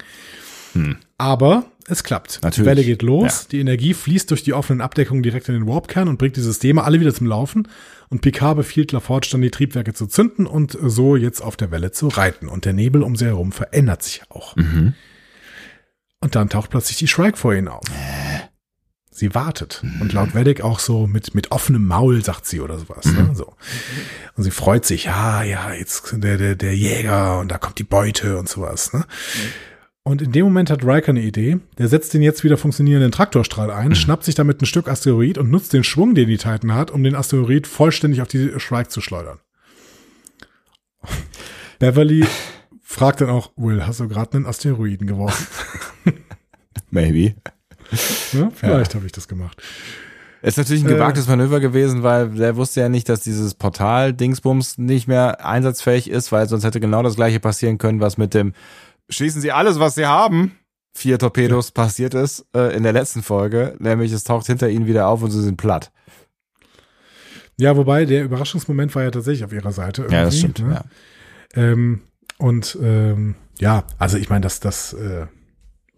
Aber es klappt. Die Natürlich. Welle geht los, Ja. die Energie fließt durch die offenen Abdeckungen direkt in den Warpkern und bringt die Systeme alle wieder zum Laufen. Und Picard befiehlt LaForge dann, die Triebwerke zu zünden und so jetzt auf der Welle zu reiten. Und der Nebel um sie herum verändert sich auch. Und dann taucht plötzlich die Shrike vor ihnen auf. Sie wartet. Und laut Vedek auch so mit, mit offenem Maul, sagt sie oder sowas. Ne? So. Und sie freut sich, ja, ja, jetzt der, der, der Jäger und da kommt die Beute und sowas. Ne? Und in dem Moment hat Riker eine Idee. Der setzt den jetzt wieder funktionierenden Traktorstrahl ein, schnappt sich damit ein Stück Asteroid und nutzt den Schwung, den die Titan hat, um den Asteroid vollständig auf die Shrike zu schleudern. Beverly fragt dann auch, Will, hast du gerade einen Asteroiden geworfen? Maybe. Ja, vielleicht habe ich das gemacht. Ist natürlich ein gewagtes Manöver gewesen, weil der wusste ja nicht, dass dieses Portal-Dingsbums nicht mehr einsatzfähig ist, weil sonst hätte genau das gleiche passieren können, was mit dem Schießen Sie alles, was Sie haben. Vier Torpedos passiert ist äh, in der letzten Folge, nämlich es taucht hinter ihnen wieder auf und sie sind platt. Ja, wobei der Überraschungsmoment war ja tatsächlich auf ihrer Seite. Irgendwie, Ja, das stimmt. Ne? Ja. Ähm, und ähm, ja, also ich meine, das, das äh,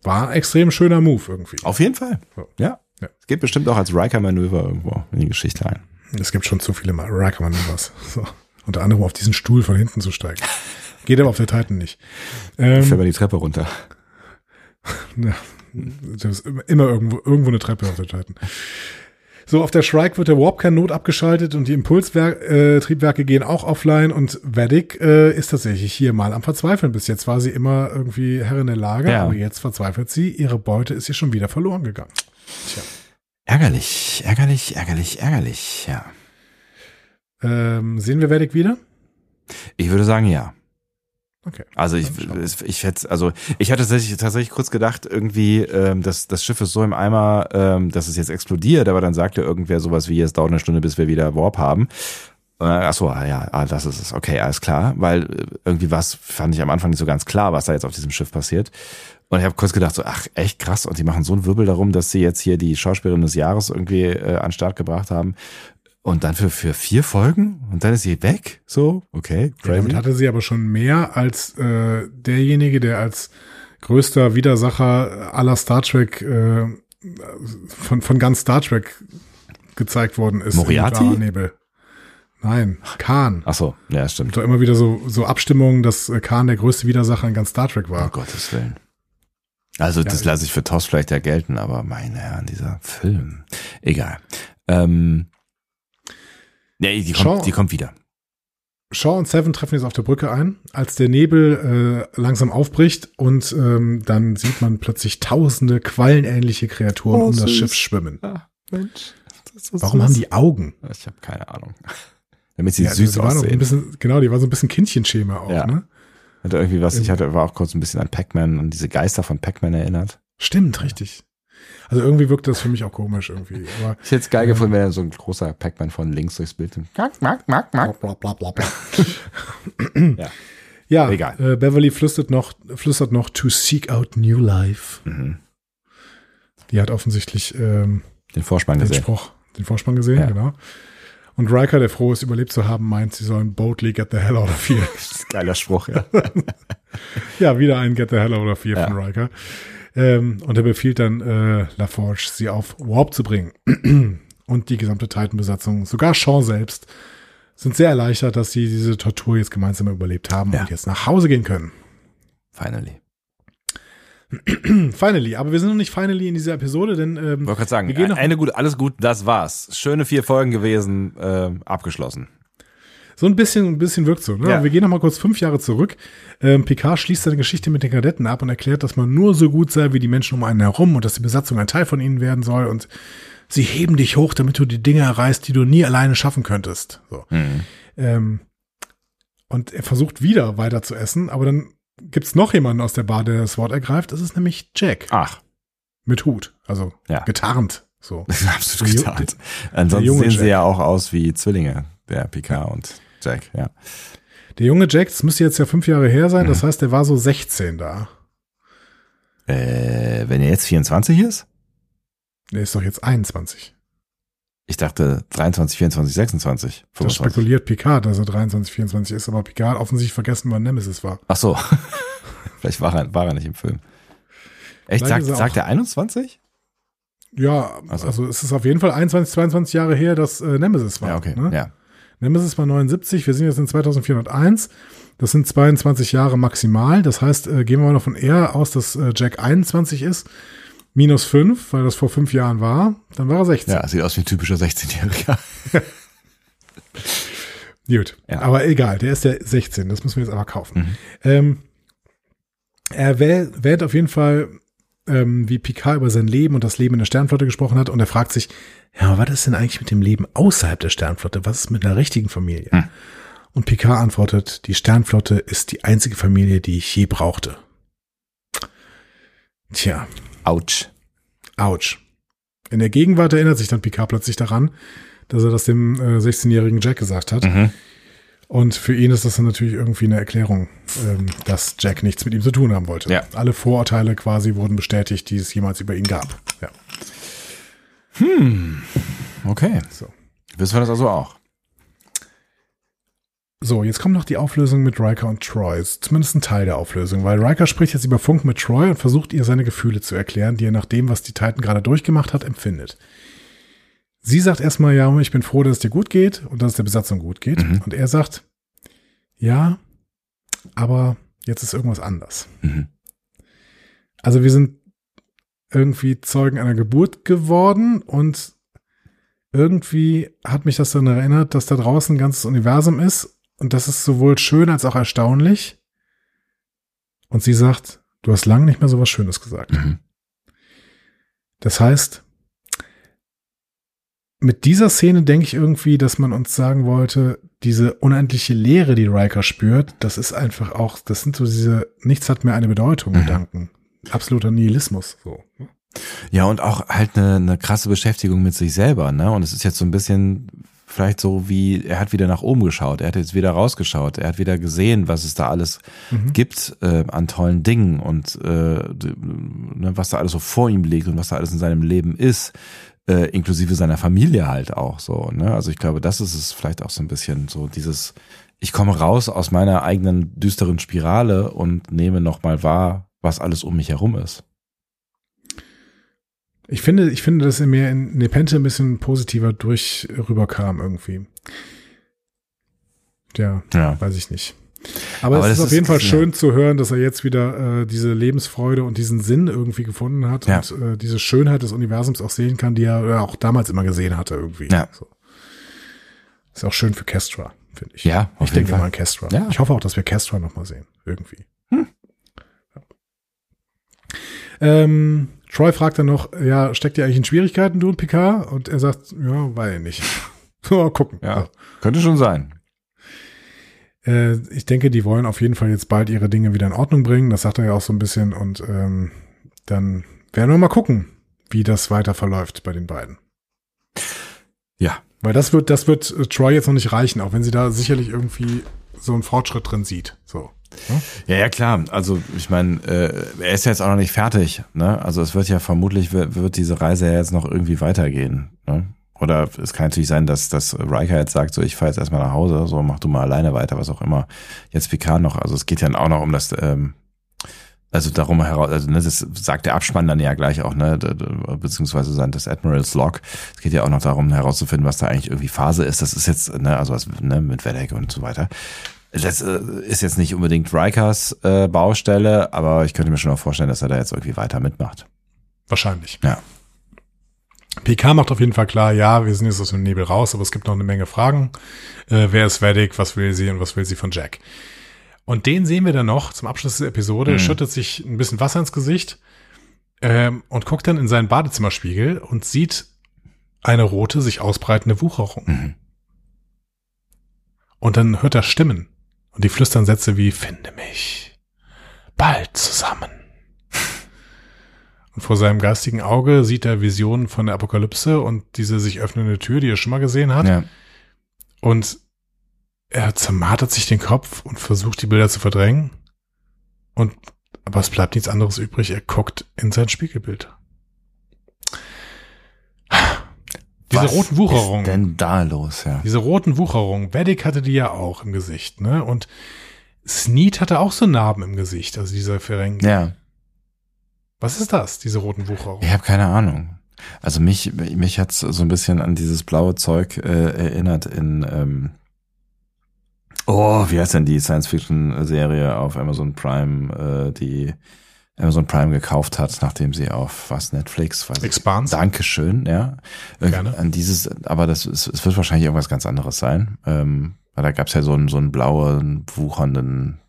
war ein extrem schöner Move irgendwie. Auf jeden Fall. So. Ja. Ja. Es geht bestimmt auch als Riker-Manöver irgendwo in die Geschichte ein. Es gibt schon zu viele Riker-Manövers. So. Unter anderem auf diesen Stuhl von hinten zu steigen. Geht aber auf der Titan nicht. Ähm, Fällt man die Treppe runter. Ja, das ist immer irgendwo, irgendwo eine Treppe auf der Titan. So, auf der Shrike wird der Warpkern not abgeschaltet und die Impulstriebwerke äh, gehen auch offline und Vedic äh, ist tatsächlich hier mal am Verzweifeln. Bis jetzt war sie immer irgendwie Herrin der Lage, Ja. aber jetzt verzweifelt sie. Ihre Beute ist ihr schon wieder verloren gegangen. Tja. Ärgerlich, ärgerlich, ärgerlich, ärgerlich, ja. Ähm, sehen wir Vedic wieder? Ich würde sagen, ja. Okay. Also ich, ich hätte, also ich hatte tatsächlich, tatsächlich kurz gedacht, irgendwie, ähm, das, das Schiff ist so im Eimer, ähm, dass es jetzt explodiert, aber dann sagte irgendwer sowas wie, es dauert eine Stunde, bis wir wieder Warp haben. Äh, Ach so, ah, ja, ah, das ist es. Okay, alles klar. Weil äh, irgendwie was fand ich am Anfang nicht so ganz klar, was da jetzt auf diesem Schiff passiert. Und ich habe kurz gedacht, so, ach, echt krass. Und die machen so einen Wirbel darum, dass sie jetzt hier die Schauspielerin des Jahres irgendwie äh, an den Start gebracht haben. Und dann für, für vier Folgen? Und dann ist sie weg? So, okay, Ja, damit hatte sie aber schon mehr als äh, derjenige, der als größter Widersacher aller Star Trek äh, von, von ganz Star Trek gezeigt worden ist. Moriarty? Nebel. Nein, Khan. Ach so, ja, stimmt. Doch immer wieder so, so Abstimmungen, dass äh, Khan der größte Widersacher in ganz Star Trek Um war. Gottes Willen. Also das lasse ich für Toss vielleicht ja gelten, aber meine Herren, dieser Film. Egal. Ähm, nee, die kommt, die kommt wieder. Shaw und Seven treffen jetzt auf der Brücke ein, als der Nebel äh, langsam aufbricht und ähm, dann sieht man plötzlich tausende quallenähnliche Kreaturen Oh, um das süß. Schiff schwimmen. Mensch. Warum haben die Augen? Ich habe keine Ahnung. Damit sie Ja, süß die aussehen. ein bisschen, genau, die waren so ein bisschen Kindchenschema auch, Ja. ne? Hatte irgendwie was, ich hatte, war auch kurz ein bisschen an Pac-Man und diese Geister von Pac-Man erinnert. Stimmt, richtig. Also irgendwie wirkt das für mich auch komisch irgendwie. Aber Ich hätte es geil gefunden, wenn dann so ein großer Pac-Man von links durchs Bild. Bla bla bla bla. Ja. ja, Egal. Äh, Beverly flüstert noch, flüstert noch to seek out new life. Mhm. Die hat offensichtlich ähm, Den Vorspann den gesehen. Spruch, den Vorspann gesehen, Ja. genau. Und Riker, der froh ist, überlebt zu haben, meint, sie sollen boldly get the hell out of here. Geiler Spruch, ja. ja, wieder ein get the hell out of here Ja. von Riker. Ähm, und er befiehlt dann äh, LaForge, sie auf Warp zu bringen. und die gesamte Titan-Besatzung, sogar Sean selbst, sind sehr erleichtert, dass sie diese Tortur jetzt gemeinsam überlebt haben Ja. und jetzt nach Hause gehen können. Finally. Finally, aber wir sind noch nicht finally in dieser Episode, denn ähm, Ich wollte gerade sagen, wir gehen noch, eine gut, alles gut, das war's. Schöne vier Folgen gewesen, äh, abgeschlossen. So ein bisschen, ein bisschen wirkt so. Ne? Ja. Wir gehen noch mal kurz fünf Jahre zurück. Ähm, Picard schließt seine Geschichte mit den Kadetten ab und erklärt, dass man nur so gut sei wie die Menschen um einen herum und dass die Besatzung ein Teil von ihnen werden soll und sie heben dich hoch, damit du die Dinge erreichst, die du nie alleine schaffen könntest. So. Ähm, und er versucht wieder weiter zu essen, aber dann gibt's noch jemanden aus der Bar, der das Wort ergreift. Das ist nämlich Jack Ach, mit Hut, also Ja. getarnt. So. absolut getan. Ansonsten sehen sie Jack. ja auch aus wie Zwillinge, der Picard und Jack, ja. Der junge Jack, das müsste jetzt ja fünf Jahre her sein, das heißt, der war so 16 da. Äh, wenn er jetzt 24 ist? Der ist doch jetzt 21. Ich dachte 23, 24, 26, Das 25. spekuliert Picard, dass er 23, 24 ist, aber Picard offensichtlich vergessen, wann Nemesis war. Ach so. Vielleicht war er, war er nicht im Film. Echt, sagt, er sagt er 21? Ja, Ach so. also es ist auf jeden Fall 21, 22 Jahre her, dass äh, Nemesis war. Ja, okay. Ne? Ja. Nemesis war 79, wir sind jetzt in 2401. Das sind 22 Jahre maximal. Das heißt, äh, gehen wir mal davon eher aus, dass äh, Jack 21 ist. Minus 5, weil das vor fünf Jahren war. Dann war er 16. ja, sieht aus wie ein typischer 16-Jähriger. Gut. Ja. Aber egal, der ist der 16. Das müssen wir jetzt aber kaufen. Ähm, er wäh- wählt auf jeden Fall, ähm, wie Picard über sein Leben und das Leben in der Sternflotte gesprochen hat. Und er fragt sich, ja, was ist denn eigentlich mit dem Leben außerhalb der Sternflotte? Was ist mit einer richtigen Familie? Und Picard antwortet, die Sternflotte ist die einzige Familie, die ich je brauchte. Tja, Autsch. ouch. In der Gegenwart erinnert sich dann Picard plötzlich daran, dass er das dem äh, 16-jährigen Jack gesagt hat. Mhm. Und für ihn ist das dann natürlich irgendwie eine Erklärung, ähm, dass Jack nichts mit ihm zu tun haben wollte. Ja. Alle Vorurteile quasi wurden bestätigt, die es jemals über ihn gab. Ja. Okay. So. Wissen wir das also auch? So, jetzt kommt noch die Auflösung mit Riker und Troy. Zumindest ein Teil der Auflösung, weil Riker spricht jetzt über Funk mit Troy und versucht ihr seine Gefühle zu erklären, die er nach dem, was die Titan gerade durchgemacht hat, empfindet. Sie sagt erstmal, ja, ich bin froh, dass es dir gut geht und dass es der Besatzung gut geht. Und er sagt, ja, aber jetzt ist irgendwas anders. Mhm. Also wir sind irgendwie Zeugen einer Geburt geworden und irgendwie hat mich das dann erinnert, dass da draußen ein ganzes Universum ist und das ist sowohl schön als auch erstaunlich. Und sie sagt, du hast lange nicht mehr so was Schönes gesagt. Mhm. Das heißt, mit dieser Szene denke ich irgendwie, dass man uns sagen wollte, diese unendliche Leere, die Riker spürt, das ist einfach auch, das sind so diese, nichts hat mehr eine Bedeutung, Mhm. Gedanken. Absoluter Nihilismus, so. Ja, und auch halt eine, eine krasse Beschäftigung mit sich selber, ne? Und es ist jetzt so ein bisschen vielleicht so wie, er hat wieder nach oben geschaut, er hat jetzt wieder rausgeschaut, er hat wieder gesehen, was es da alles gibt äh, an tollen Dingen und äh, ne, was da alles so vor ihm liegt und was da alles in seinem Leben ist, äh, inklusive seiner Familie halt auch so, ne? Also ich glaube, das ist es vielleicht auch so ein bisschen so dieses, ich komme raus aus meiner eigenen düsteren Spirale und nehme nochmal wahr, was alles um mich herum ist. Ich finde, ich finde, dass er mir in Nepente ein bisschen positiver durch rüberkam irgendwie. Ja, Ja. weiß ich nicht. Aber, Aber es ist auf jeden ist- Fall ja. schön zu hören, dass er jetzt wieder äh, diese Lebensfreude und diesen Sinn irgendwie gefunden hat Ja. und äh, diese Schönheit des Universums auch sehen kann, die er äh, auch damals immer gesehen hatte irgendwie. Ja. So. Ist auch schön für Kestra, finde ich. Ja, auf ich denke Fall. mal an Kestra. Ja. Ich hoffe auch, dass wir Kestra noch mal sehen, irgendwie. Ähm, Troy fragt dann noch, ja, steckt ihr eigentlich in Schwierigkeiten, du und Picard? Und er sagt, ja, ich nicht. So, gucken. Ja, könnte schon sein. Äh, ich denke, die wollen auf jeden Fall jetzt bald ihre Dinge wieder in Ordnung bringen. Das sagt er ja auch so ein bisschen. Und ähm, dann werden wir mal gucken, wie das weiter verläuft bei den beiden. Ja, Weil das wird, das wird äh, Troy jetzt noch nicht reichen, auch wenn sie da sicherlich irgendwie so einen Fortschritt drin sieht. So. Ja, ja, klar. Also ich meine, äh, er ist ja jetzt auch noch nicht fertig. Ne? Also es wird ja vermutlich, wird, wird diese Reise ja jetzt noch irgendwie weitergehen. Ne? Oder es kann natürlich sein, dass, dass Riker jetzt sagt, so ich fahre jetzt erstmal nach Hause, so mach du mal alleine weiter, was auch immer. Jetzt Picard noch. Also es geht ja auch noch um das, ähm, also darum heraus, also ne, das sagt der Abspann dann ja gleich auch, ne, beziehungsweise sein das Admiral's Log. Es geht ja auch noch darum herauszufinden, was da eigentlich irgendwie Phase ist. Das ist jetzt, ne, also was, ne, mit Vedek und so weiter. Das äh, ist jetzt nicht unbedingt Rikers äh, Baustelle, aber ich könnte mir schon auch vorstellen, dass er da jetzt irgendwie weiter mitmacht. Wahrscheinlich. Ja. PK macht auf jeden Fall klar, ja, wir sind jetzt aus dem Nebel raus, aber es gibt noch eine Menge Fragen. Äh, wer ist Vedic, was will sie und was will sie von Jack? Und den sehen wir dann noch zum Abschluss der Episode, Mhm. schüttet sich ein bisschen Wasser ins Gesicht ähm, und guckt dann in seinen Badezimmerspiegel und sieht eine rote, sich ausbreitende Wucherung. Mhm. Und dann hört er Stimmen und die flüstern Sätze wie Finde mich bald zusammen. Und vor seinem geistigen Auge sieht er Visionen von der Apokalypse und diese sich öffnende Tür, die er schon mal gesehen hat. Ja. Und er zermartert sich den Kopf und versucht, die Bilder zu verdrängen. Und, aber es bleibt nichts anderes übrig. Er guckt in sein Spiegelbild. Diese Was roten Wucherungen. denn da los, ja? Diese roten Wucherungen. Vedic hatte die ja auch im Gesicht, ne? Und Sneed hatte auch so Narben im Gesicht, also dieser Ferengi. Ja. Was ist das, diese roten Wucherungen? Ich habe keine Ahnung. Also mich, mich hat's so ein bisschen an dieses blaue Zeug äh, erinnert in ähm, Oh, wie heißt denn die Science-Fiction-Serie auf Amazon Prime, äh, die Amazon Prime gekauft hat, nachdem sie auf was Netflix, weiß ich. Expanse? Dankeschön, ja. Äh, Gerne. An dieses, aber das ist, es wird wahrscheinlich irgendwas ganz anderes sein. Ähm, weil da gab's ja so einen so einen blauen, wuchernden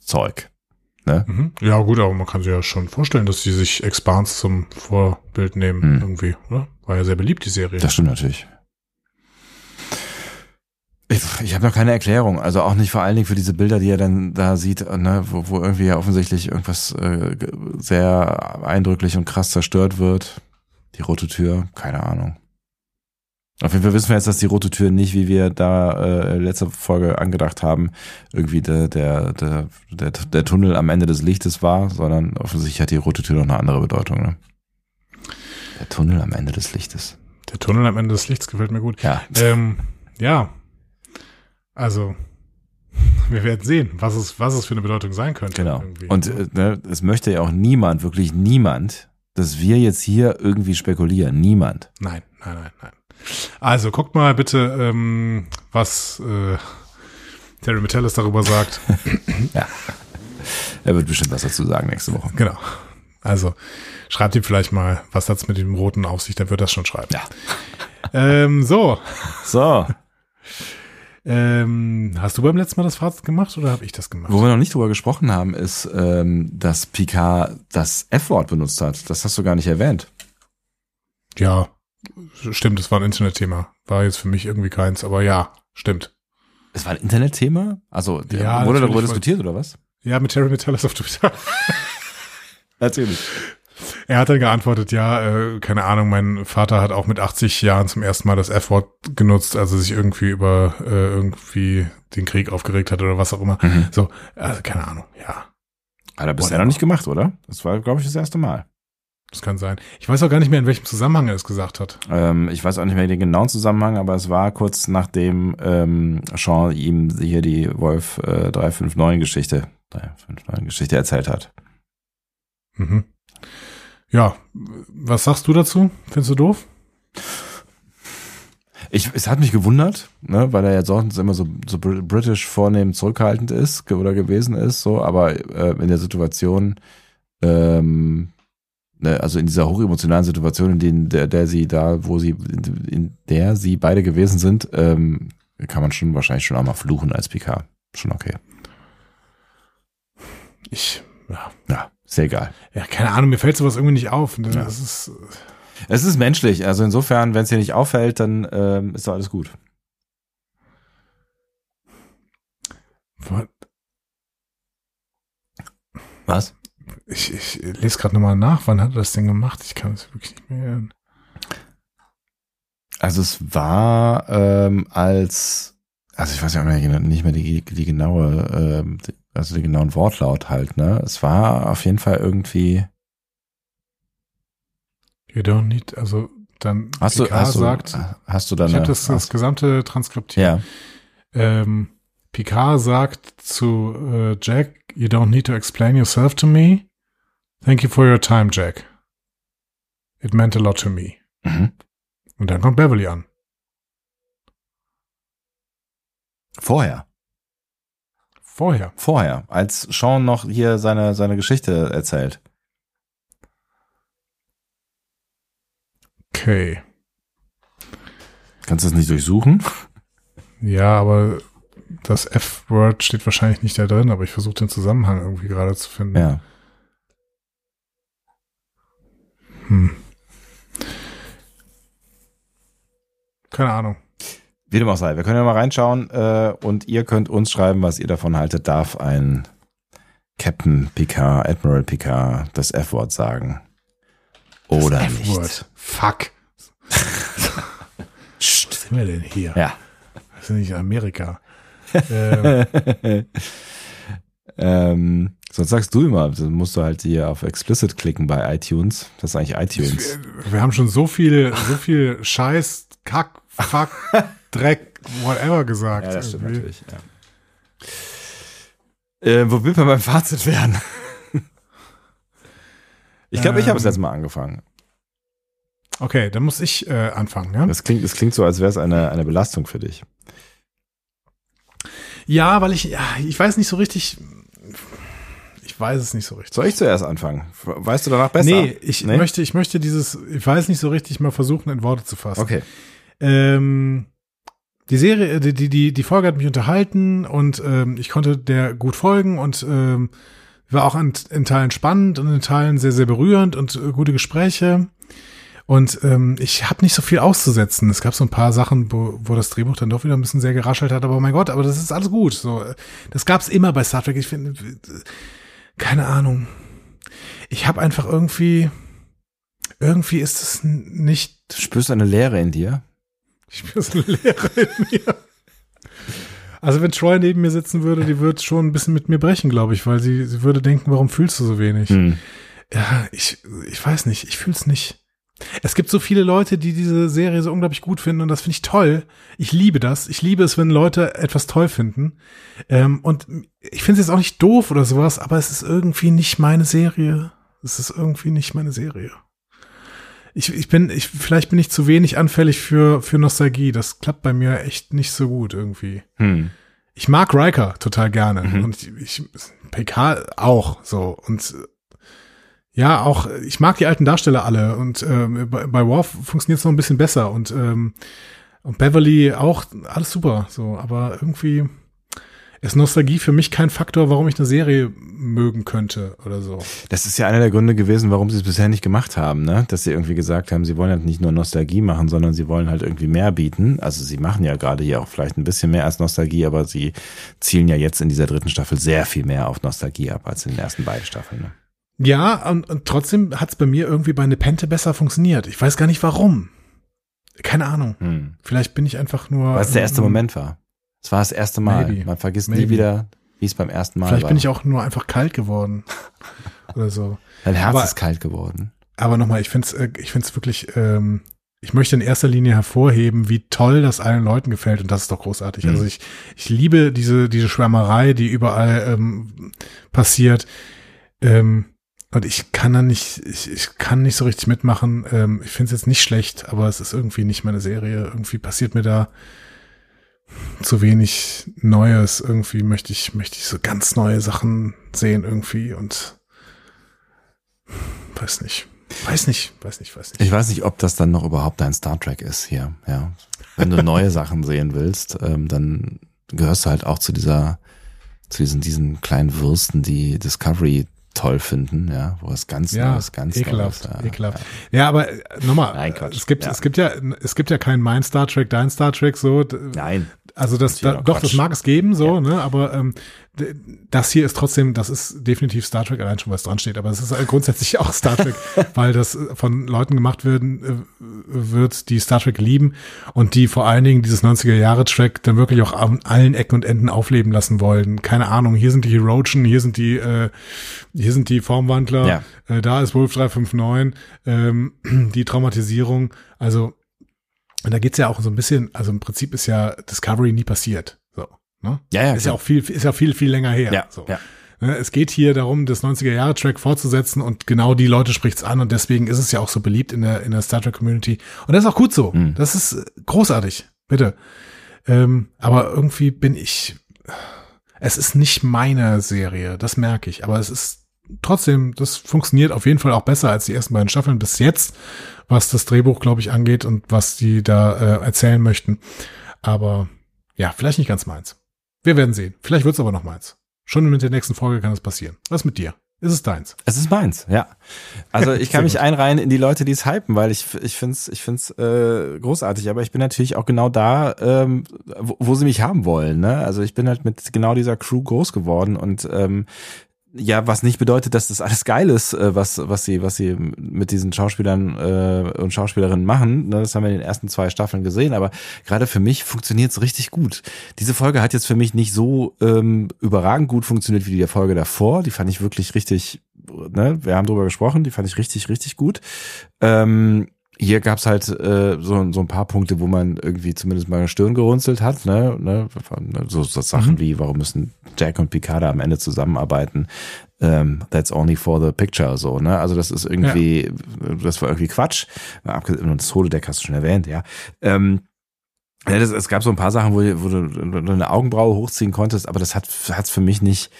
Zeug. Ne? Mhm. Ja, gut, aber man kann sich ja schon vorstellen, dass sie sich Expanse zum Vorbild nehmen, Hm. irgendwie, oder? War ja sehr beliebt, die Serie. Das stimmt natürlich. Ich, ich habe noch keine Erklärung, also auch nicht vor allen Dingen für diese Bilder, die er dann da sieht, ne, wo, wo irgendwie ja offensichtlich irgendwas äh, sehr eindrücklich und krass zerstört wird. Die rote Tür, keine Ahnung. Auf jeden Fall wissen wir jetzt, dass die rote Tür nicht, wie wir da äh, letzte Folge angedacht haben, irgendwie der, der, der, der, der Tunnel am Ende des Lichtes war, sondern offensichtlich hat die rote Tür noch eine andere Bedeutung. Ne? Der Tunnel am Ende des Lichtes. Der Tunnel am Ende des Lichts gefällt mir gut. Ja. Ähm, ja. Also, wir werden sehen, was es, was es für eine Bedeutung sein könnte. Genau. irgendwie. Und äh, ne, es möchte ja auch niemand, wirklich niemand, dass wir jetzt hier irgendwie spekulieren. Niemand. Nein, nein, nein, nein. Also, guckt mal bitte, ähm, was äh, Terry Metellis darüber sagt. Er wird bestimmt was dazu sagen nächste Woche. genau. Also, schreibt ihm vielleicht mal, was das mit dem Roten auf sich, der wird das schon schreiben. Ja. Ähm, so. So, Ähm, hast du beim letzten Mal das Fazit gemacht oder habe ich das gemacht? wo wir noch nicht drüber gesprochen haben, ist, ähm, dass Picard das F-Wort benutzt hat. Das hast du gar nicht erwähnt. Ja, stimmt, das war ein Internetthema. War jetzt für mich irgendwie keins, aber ja, stimmt. Es war ein Internetthema? Also der, Ja, wurde darüber diskutiert oder was? Ja, mit Terry Metellis auf Twitter. Natürlich. Er hat dann geantwortet, ja, äh, keine Ahnung, mein Vater hat auch mit 80 Jahren zum ersten Mal das F-Wort genutzt, also sich irgendwie über äh, irgendwie den Krieg aufgeregt hat oder was auch immer. Mhm. So, also keine Ahnung, ja, Hat er bisher noch nicht gemacht, oder? Das war, glaube ich, das erste Mal. Das kann sein. Ich weiß auch gar nicht mehr, in welchem Zusammenhang er es gesagt hat. Ähm, ich weiß auch nicht mehr den genauen Zusammenhang, aber es war kurz nachdem ähm, Sean ihm hier die Wolf äh, 359 Geschichte, 359 Geschichte erzählt hat. Mhm. Ja, was sagst du dazu? Findest du doof? Ich, es hat mich gewundert, ne, weil er ja sonst immer so, so br- britisch vornehm zurückhaltend ist oder gewesen ist, so, aber äh, in der Situation, ähm, also in dieser hochemotionalen Situation, in denen, der, der sie da, wo sie, in, der sie beide gewesen sind, ähm, kann man schon wahrscheinlich schon auch mal fluchen als PK. Schon okay. Ich, ja, Ja, sehr egal. ja keine Ahnung, mir fällt sowas irgendwie nicht auf. Das Ja. ist, Es ist menschlich, also insofern, wenn es dir nicht auffällt, dann ähm, ist doch alles gut. Was? Ich, ich lese gerade nochmal nach, wann hat er das denn gemacht? Ich kann es wirklich nicht mehr. Also es war ähm, als, also ich weiß ja auch nicht mehr- nicht mehr die, die genaue, ähm, die- also den genauen Wortlaut halt, ne? Es war auf jeden Fall irgendwie. You don't need, also dann Hast du, Picard hast du, sagt, hast du dann ich habe das, das gesamte Transkript hier. ja, Ähm, Picard sagt zu äh, Jack, you don't need to explain yourself to me. Thank you for your time, Jack. It meant a lot to me. mhm. Und dann kommt Beverly an. vorher, Vorher. vorher, als Sean noch hier seine seine Geschichte erzählt. Okay. Kannst du das nicht durchsuchen? Ja, aber das F-Word steht wahrscheinlich nicht da drin, aber ich versuche den Zusammenhang irgendwie gerade zu finden. Ja. Hm. Keine Ahnung. Wie dem auch sei. Wir können ja mal reinschauen äh, und ihr könnt uns schreiben, was ihr davon haltet. Darf ein Captain Picard, Admiral Picard das F-Wort sagen? Oder das nicht? Fuck. Psst. Was sind wir denn hier? Ja. Das ist nicht Amerika. ähm, ähm, sonst sagst du immer, dann musst du halt hier auf Explicit klicken bei iTunes. Das ist eigentlich iTunes. wir, wir haben schon so viel, so viel Scheiß, Kack, Fuck, Dreck, whatever gesagt. Ja, das stimmt Irgendwie. natürlich. Ja. Äh, wo will man beim Fazit werden? ich glaube, ich habe es Ähm. jetzt mal angefangen. Okay, dann muss ich äh, anfangen. Ja? Das klingt, das klingt so, als wäre es eine, eine Belastung für dich. ja, weil ich, ja, ich weiß nicht so richtig. Ich weiß es nicht so richtig. Soll ich zuerst anfangen? Weißt du danach besser? Nee, ich Nee? möchte, ich möchte dieses, ich weiß nicht so richtig mal versuchen, in Worte zu fassen. Okay. Ähm, die Serie, äh, die, die, die, die Folge hat mich unterhalten und ähm, ich konnte der gut folgen und ähm, war auch in, in Teilen spannend und in Teilen sehr, sehr berührend und äh, gute Gespräche. Und ähm, ich habe nicht so viel auszusetzen. Es gab so ein paar Sachen, wo, wo das Drehbuch dann doch wieder ein bisschen sehr geraschelt hat, aber mein Gott, aber das ist alles gut. So, äh, das gab's immer bei Star Trek. Ich finde, keine Ahnung. Ich habe einfach irgendwie, irgendwie ist es nicht Du spürst eine Leere in dir. ich spüre so eine Leere in mir. Also wenn Troy neben mir sitzen würde, die würde schon ein bisschen mit mir brechen, glaube ich, weil sie, sie würde denken, warum fühlst du so wenig? Hm. Ja, ich, ich weiß nicht, ich fühl's nicht. Es gibt so viele Leute, die diese Serie so unglaublich gut finden und das finde ich toll. Ich liebe das. Ich liebe es, wenn Leute etwas toll finden. Ähm, und ich finde es jetzt auch nicht doof oder sowas, aber es ist irgendwie nicht meine Serie. Es ist irgendwie nicht meine Serie. Ich, ich bin, ich, vielleicht bin ich zu wenig anfällig für, für Nostalgie. Das klappt bei mir echt nicht so gut irgendwie. Hm. Ich mag Riker total gerne Mhm. und ich, ich PK auch so und ja auch ich mag die alten Darsteller alle und ähm, bei, bei Worf funktioniert es noch ein bisschen besser und ähm, und Beverly auch alles super so aber irgendwie ist Nostalgie für mich kein Faktor, warum ich eine Serie mögen könnte oder so. Das ist ja einer der Gründe gewesen, warum sie es bisher nicht gemacht haben, ne? Dass sie irgendwie gesagt haben, sie wollen halt nicht nur Nostalgie machen, sondern sie wollen halt irgendwie mehr bieten. Also sie machen ja gerade hier auch vielleicht ein bisschen mehr als Nostalgie, aber sie zielen ja jetzt in dieser dritten Staffel sehr viel mehr auf Nostalgie ab als in den ersten beiden Staffeln. Ne? Ja, und, und trotzdem hat es bei mir irgendwie bei Nepente besser funktioniert. Ich weiß gar nicht warum. Keine Ahnung. Hm. Vielleicht bin ich einfach nur. Weil es der erste ähm, Moment war. Es war das erste Mal. Maybe. Man vergisst nie Maybe. wieder, wie es beim ersten Mal Vielleicht war. bin ich auch nur einfach kalt geworden. oder so. Dein Herz aber- ist kalt geworden. Aber nochmal, ich find's, äh, ich find's wirklich, ähm, ich möchte in erster Linie hervorheben, wie toll das allen Leuten gefällt und das ist doch großartig. Mhm. Also ich, ich liebe diese, diese Schwärmerei, die überall ähm, passiert. Ähm, und ich kann da nicht, ich, ich kann nicht so richtig mitmachen. Ähm, ich find's jetzt nicht schlecht, aber es ist irgendwie nicht meine Serie. Irgendwie passiert mir da zu wenig Neues. Irgendwie möchte ich, möchte ich so ganz neue Sachen sehen irgendwie und weiß nicht. Weiß nicht, weiß nicht, weiß nicht. Ich weiß nicht, ob das dann noch überhaupt dein Star Trek ist hier. Ja, wenn du neue Sachen sehen willst, ähm, dann gehörst du halt auch zu dieser, zu diesen diesen kleinen Würsten, die Discovery toll finden, ja, wo es ganz ja, Neues, ganz ekelhaft, Neues. Ja. ekelhaft. Ja, aber äh, nochmal, Nein, Quatsch. es gibt, Ja. es gibt ja, es gibt ja kein mein Star Trek, dein Star Trek, so. Nein, Also das, da, doch, Quatsch. das mag es geben, so, ne, aber ähm, das hier ist trotzdem, das ist definitiv Star Trek, allein schon, was dran steht, aber es ist halt grundsätzlich auch Star Trek, weil das äh, von Leuten gemacht werden, äh, wird, die Star Trek lieben und die vor allen Dingen dieses 90er-Jahre-Track dann wirklich auch an allen Ecken und Enden aufleben lassen wollen. Keine Ahnung, hier sind die Herochen, hier sind die, äh, hier sind die Formwandler, Ja. äh, da ist Wolf 359, ähm, die Traumatisierung, also und da geht's ja auch so ein bisschen, also im Prinzip ist ja Discovery nie passiert. Ne? Ja, ja, Ist ja auch viel, ist ja viel, viel länger her. ja, so. ja. Ne, Es geht hier darum, das 90er-Jahre-Track fortzusetzen und genau die Leute spricht's an und deswegen ist es ja auch so beliebt in der, in der Star Trek-Community. Und das ist auch gut so. Mhm. Das ist äh, großartig. Bitte. Ähm, aber irgendwie bin ich, es ist nicht meine Serie, das merke ich, aber es ist trotzdem, das funktioniert auf jeden Fall auch besser als die ersten beiden Staffeln bis jetzt, was das Drehbuch, glaube ich, angeht und was die da äh, erzählen möchten. Aber ja, vielleicht nicht ganz meins. Wir werden sehen. Vielleicht wird's aber noch meins. Schon mit der nächsten Folge kann es passieren. Was mit dir? Ist es deins? Es ist meins, ja. Also ich kann mich einreihen in die Leute, die es hypen, weil ich ich find's ich find's äh, großartig. Aber ich bin natürlich auch genau da, ähm, wo, wo sie mich haben wollen. Ne? Also ich bin halt mit genau dieser Crew groß geworden und ähm, ja, was nicht bedeutet, dass das alles geil ist, äh, was, was sie, was sie mit diesen Schauspielern äh, und Schauspielerinnen machen. Ne, das haben wir in den ersten zwei Staffeln gesehen, aber gerade für mich funktioniert es richtig gut. Diese Folge hat jetzt für mich nicht so ähm, überragend gut funktioniert wie die Folge davor. Die fand ich wirklich richtig, ne, wir haben drüber gesprochen, die fand ich richtig, richtig gut. Ähm, hier gab's halt äh, so, so ein paar Punkte, wo man irgendwie zumindest mal eine Stirn gerunzelt hat, ne? ne? So, so Sachen mhm. wie, warum müssen Jack und Picard am Ende zusammenarbeiten? Um, ähm, that's only for the picture, so, ne? Also das ist irgendwie, ja. das war irgendwie Quatsch. Und das Holodeck hast du schon erwähnt, ja. Ähm, ja, das, es gab so ein paar Sachen, wo, wo du eine Augenbraue hochziehen konntest, aber das hat hat's für mich nicht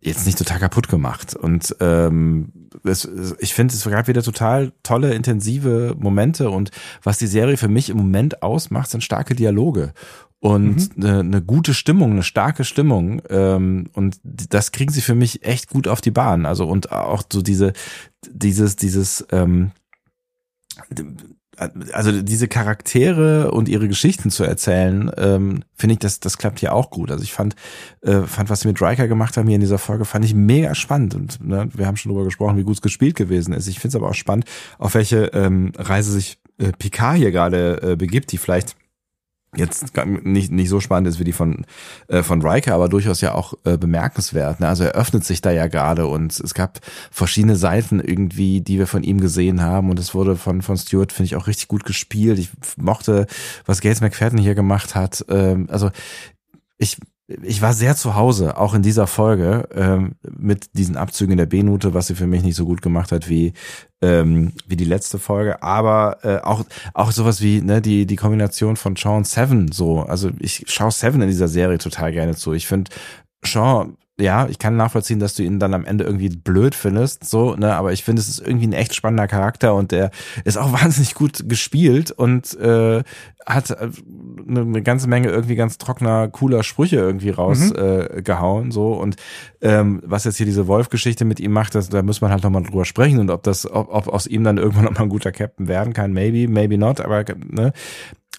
jetzt nicht total kaputt gemacht. Und ähm, es, ich finde, es gab wieder total tolle, intensive Momente. Und was die Serie für mich im Moment ausmacht, sind starke Dialoge und mhm. eine, eine gute Stimmung, eine starke Stimmung. Ähm, und das kriegen sie für mich echt gut auf die Bahn. Also und auch so diese, dieses, dieses ähm, also diese Charaktere und ihre Geschichten zu erzählen, ähm, finde ich, das, das klappt hier auch gut. Also ich fand, äh, fand, was sie mit Riker gemacht haben hier in dieser Folge, fand ich mega spannend. Und ne, wir haben schon darüber gesprochen, wie gut es gespielt gewesen ist. Ich finde es aber auch spannend, auf welche ähm, Reise sich äh, Picard hier gerade äh, begibt, die vielleicht jetzt nicht, nicht so spannend ist wie die von, äh, von Riker, aber durchaus ja auch äh, bemerkenswert. Ne? Also er öffnet sich da ja gerade und es gab verschiedene Seiten irgendwie, die wir von ihm gesehen haben und es wurde von, von Stewart, finde ich, auch richtig gut gespielt. Ich mochte, was Gates McFadden hier gemacht hat. Ähm, also ich ich war sehr zu Hause, auch in dieser Folge, ähm, mit diesen Abzügen der B-Note, was sie für mich nicht so gut gemacht hat wie, ähm, wie die letzte Folge. Aber äh, auch, auch sowas wie ne, die, die Kombination von Sean Seven so. Also ich schaue Seven in dieser Serie total gerne zu. Ich finde, Sean ja, ich kann nachvollziehen, dass du ihn dann am Ende irgendwie blöd findest, so, ne, aber ich finde, es ist irgendwie ein echt spannender Charakter und der ist auch wahnsinnig gut gespielt und äh, hat äh, eine, eine ganze Menge irgendwie ganz trockener, cooler Sprüche irgendwie rausgehauen, mhm. äh, so und ähm, was jetzt hier diese Wolf-Geschichte mit ihm macht, das, da muss man halt nochmal drüber sprechen und ob das, ob, ob aus ihm dann irgendwann nochmal ein guter Captain werden kann, maybe, maybe not, aber ne,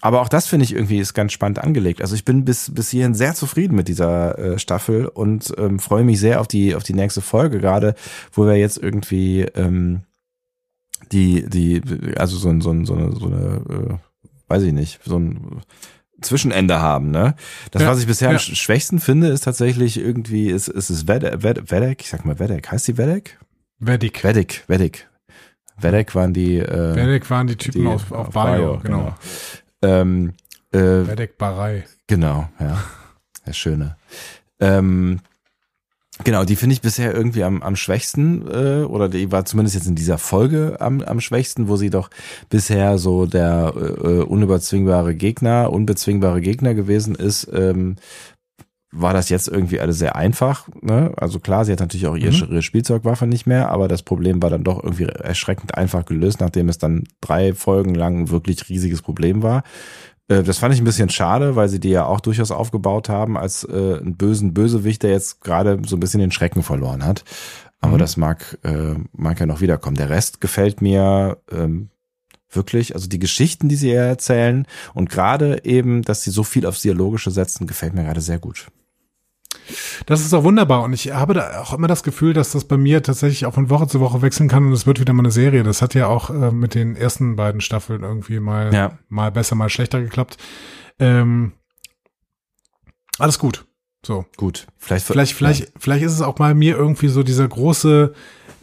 aber auch das finde ich irgendwie ist ganz spannend angelegt. Also ich bin bis bis hierhin sehr zufrieden mit dieser äh, Staffel und ähm, freue mich sehr auf die auf die nächste Folge gerade, wo wir jetzt irgendwie ähm, die die also so ein so, ein, so eine so eine äh, weiß ich nicht so ein Zwischenende haben, ne? Das, ja, was ich bisher ja. am schwächsten finde, ist tatsächlich irgendwie, ist, ist es Vedek, Vedek, ich sag mal Vedek, heißt die Vedek? Vedik. Vedik, Vedik. Vedek waren die, äh, Vedek waren die Typen die, auf, auf, auf Bio, Bio, genau. genau. Ähm, äh, Barei. Genau, ja. Der Schöne. Ähm, Genau, die finde ich bisher irgendwie am, am schwächsten, äh, oder die war zumindest jetzt in dieser Folge am, am schwächsten, wo sie doch bisher so der äh, unüberzwingbare Gegner, unbezwingbare Gegner gewesen ist, ähm, war das jetzt irgendwie alles sehr einfach. Ne? Also klar, sie hat natürlich auch ihre, mhm. ihre Spielzeugwaffe nicht mehr, aber das Problem war dann doch irgendwie erschreckend einfach gelöst, nachdem es dann drei Folgen lang ein wirklich riesiges Problem war. Äh, das fand ich ein bisschen schade, weil sie die ja auch durchaus aufgebaut haben als äh, einen bösen Bösewicht, der jetzt gerade so ein bisschen den Schrecken verloren hat. Aber mhm. das mag, äh, mag ja noch wiederkommen. Der Rest gefällt mir ähm, wirklich. Also die Geschichten, die sie erzählen und gerade eben, dass sie so viel aufs Dialogische setzen, gefällt mir gerade sehr gut. Das ist auch wunderbar und ich habe da auch immer das Gefühl, dass das bei mir tatsächlich auch von Woche zu Woche wechseln kann und es wird wieder mal eine Serie. Das hat ja auch äh, mit den ersten beiden Staffeln irgendwie mal, ja. mal besser, mal schlechter geklappt. Ähm, alles gut. So. Gut. Vielleicht, vielleicht, vielleicht, ja. vielleicht ist es auch mal mir irgendwie so dieser große,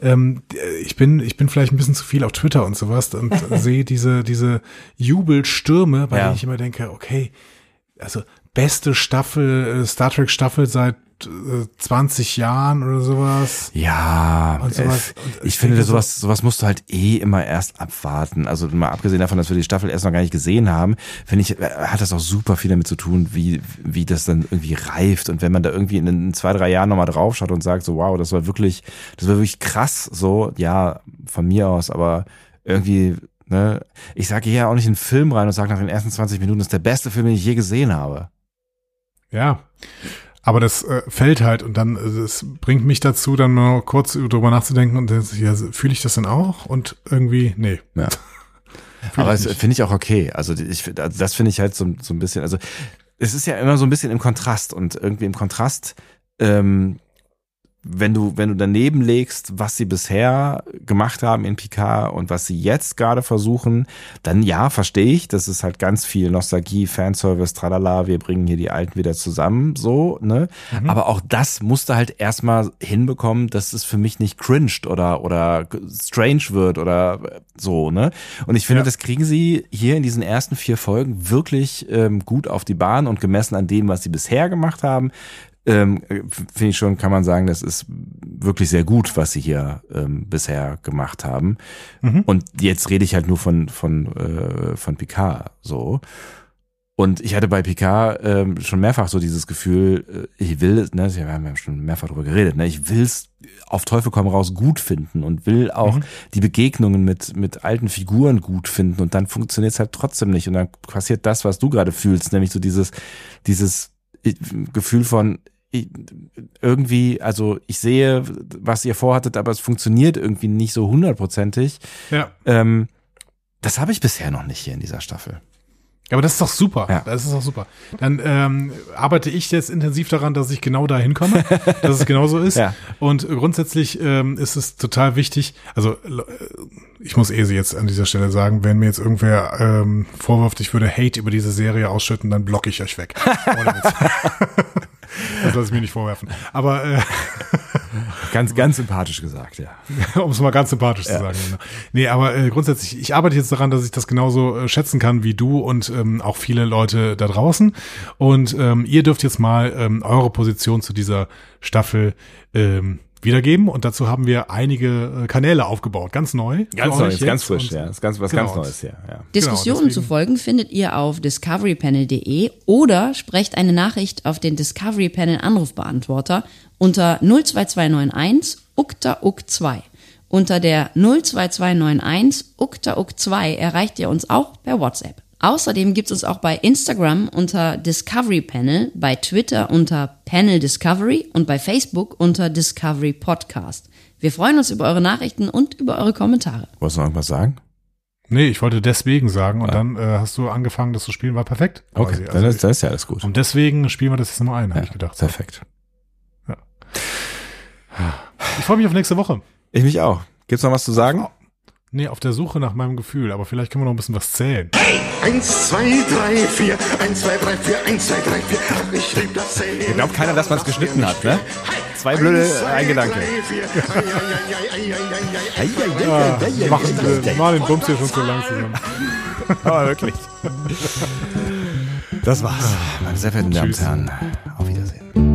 ähm, ich bin, ich bin vielleicht ein bisschen zu viel auf Twitter und sowas und sehe diese, diese Jubelstürme, bei ja. denen ich immer denke, okay, also beste Staffel, äh, Star Trek Staffel seit äh, 20 Jahren oder sowas. Ja, Und sowas. äh, Und ich finde, sowas, sowas musst du halt eh immer erst abwarten. Also mal abgesehen davon, dass wir die Staffel erst noch gar nicht gesehen haben, finde ich, äh, hat das auch super viel damit zu tun, wie, wie das dann irgendwie reift. Und wenn man da irgendwie in, in zwei, drei Jahren nochmal draufschaut und sagt, so wow, das war wirklich, das war wirklich krass, so, ja, von mir aus, aber irgendwie, ne, ich sage hier auch nicht einen Film rein und sage nach den ersten 20 Minuten, das ist der beste Film, den ich je gesehen habe. Ja. Aber das äh, fällt halt und dann, äh, es bringt mich dazu, dann mal kurz drüber nachzudenken und dann, ja, fühle ich das denn auch? Und irgendwie, nee. Ja. Aber nicht. finde ich auch okay. Also ich also das finde ich halt so, so ein bisschen, also es ist ja immer so ein bisschen im Kontrast und irgendwie im Kontrast, ähm, wenn du, wenn du daneben legst, was sie bisher gemacht haben in Picard und was sie jetzt gerade versuchen, dann ja, verstehe ich, das ist halt ganz viel Nostalgie, Fanservice, tralala, wir bringen hier die Alten wieder zusammen, so, ne? Aber auch das musste halt erstmal hinbekommen, dass es für mich nicht cringed oder, oder strange wird oder so, ne? Und ich finde, Ja. das kriegen sie hier in diesen ersten vier Folgen wirklich ähm, gut auf die Bahn und gemessen an dem, was sie bisher gemacht haben, ähm, f- finde ich schon, kann man sagen, das ist wirklich sehr gut, was sie hier ähm, bisher gemacht haben. Und jetzt rede ich halt nur von von äh, von Picard so. Und ich hatte bei Picard ähm, schon mehrfach so dieses Gefühl, äh, ich will es, ne, wir haben schon mehrfach drüber geredet, ne, ich will es auf Teufel komm raus gut finden und will auch die Begegnungen mit mit alten Figuren gut finden und dann funktioniert es halt trotzdem nicht und dann passiert das, was du gerade fühlst, nämlich so dieses dieses äh, Gefühl von irgendwie, also ich sehe, was ihr vorhattet, aber es funktioniert irgendwie nicht so hundertprozentig. Ja. Ähm, das habe ich bisher noch nicht hier in dieser Staffel. Aber das ist doch super. Ja. Das ist doch super. Dann ähm, arbeite ich jetzt intensiv daran, dass ich genau dahin komme, dass es genauso ist. Ja. Und grundsätzlich ähm, ist es total wichtig. Also äh, ich muss eh jetzt an dieser Stelle sagen, wenn mir jetzt irgendwer ähm, vorwirft, ich würde Hate über diese Serie ausschütten, dann blocke ich euch weg. Das lasse ich mir nicht vorwerfen. Aber äh, Ganz, ganz sympathisch gesagt, ja. um es mal ganz sympathisch zu sagen. Genau. Nee, aber äh, grundsätzlich, ich arbeite jetzt daran, dass ich das genauso äh, schätzen kann wie du und ähm, auch viele Leute da draußen. Und ähm, ihr dürft jetzt mal ähm, eure Position zu dieser Staffel ähm, wiedergeben. Und dazu haben wir einige äh, Kanäle aufgebaut, ganz neu. Ganz neu, ganz frisch, Und- ja. Ist ganz, was Genau. ganz Neues, ja. ja. Diskussionen deswegen- zu folgen findet ihr auf discoverypanel.de oder sprecht eine Nachricht auf den Discovery Panel Anrufbeantworter unter 02291 ukta uk 2. Unter der 02291 ukta uk 2 erreicht ihr uns auch per WhatsApp. Außerdem gibt es uns auch bei Instagram unter Discovery Panel, bei Twitter unter Panel Discovery und bei Facebook unter Discovery Podcast. Wir freuen uns über eure Nachrichten und über eure Kommentare. Wolltest du noch irgendwas sagen? Nee, ich wollte deswegen sagen. Und dann äh, hast du angefangen, das zu spielen, war perfekt. Okay, Also, ist, dann ist ja alles gut. und deswegen spielen wir das jetzt nochmal ein, habe ich gedacht. Perfekt. Ich freue mich auf nächste Woche. Ich mich auch. Gibt's noch was zu sagen? Nee, auf der Suche nach meinem Gefühl, aber vielleicht können wir noch ein bisschen was zählen. Eins, zwei, drei, vier. Eins, zwei, drei, vier. Eins, zwei, drei, vier. Ach, ich lieb das Zählen. Glaubt keiner, dass man's Lass geschnitten hat, ne? Zwei blöde, ein Gedanke. Machen wir mal den Bums hier schon zu lang zusammen. Aber wirklich. Das war's. Meine sehr verehrten Damen und. Herren. Auf Wiedersehen.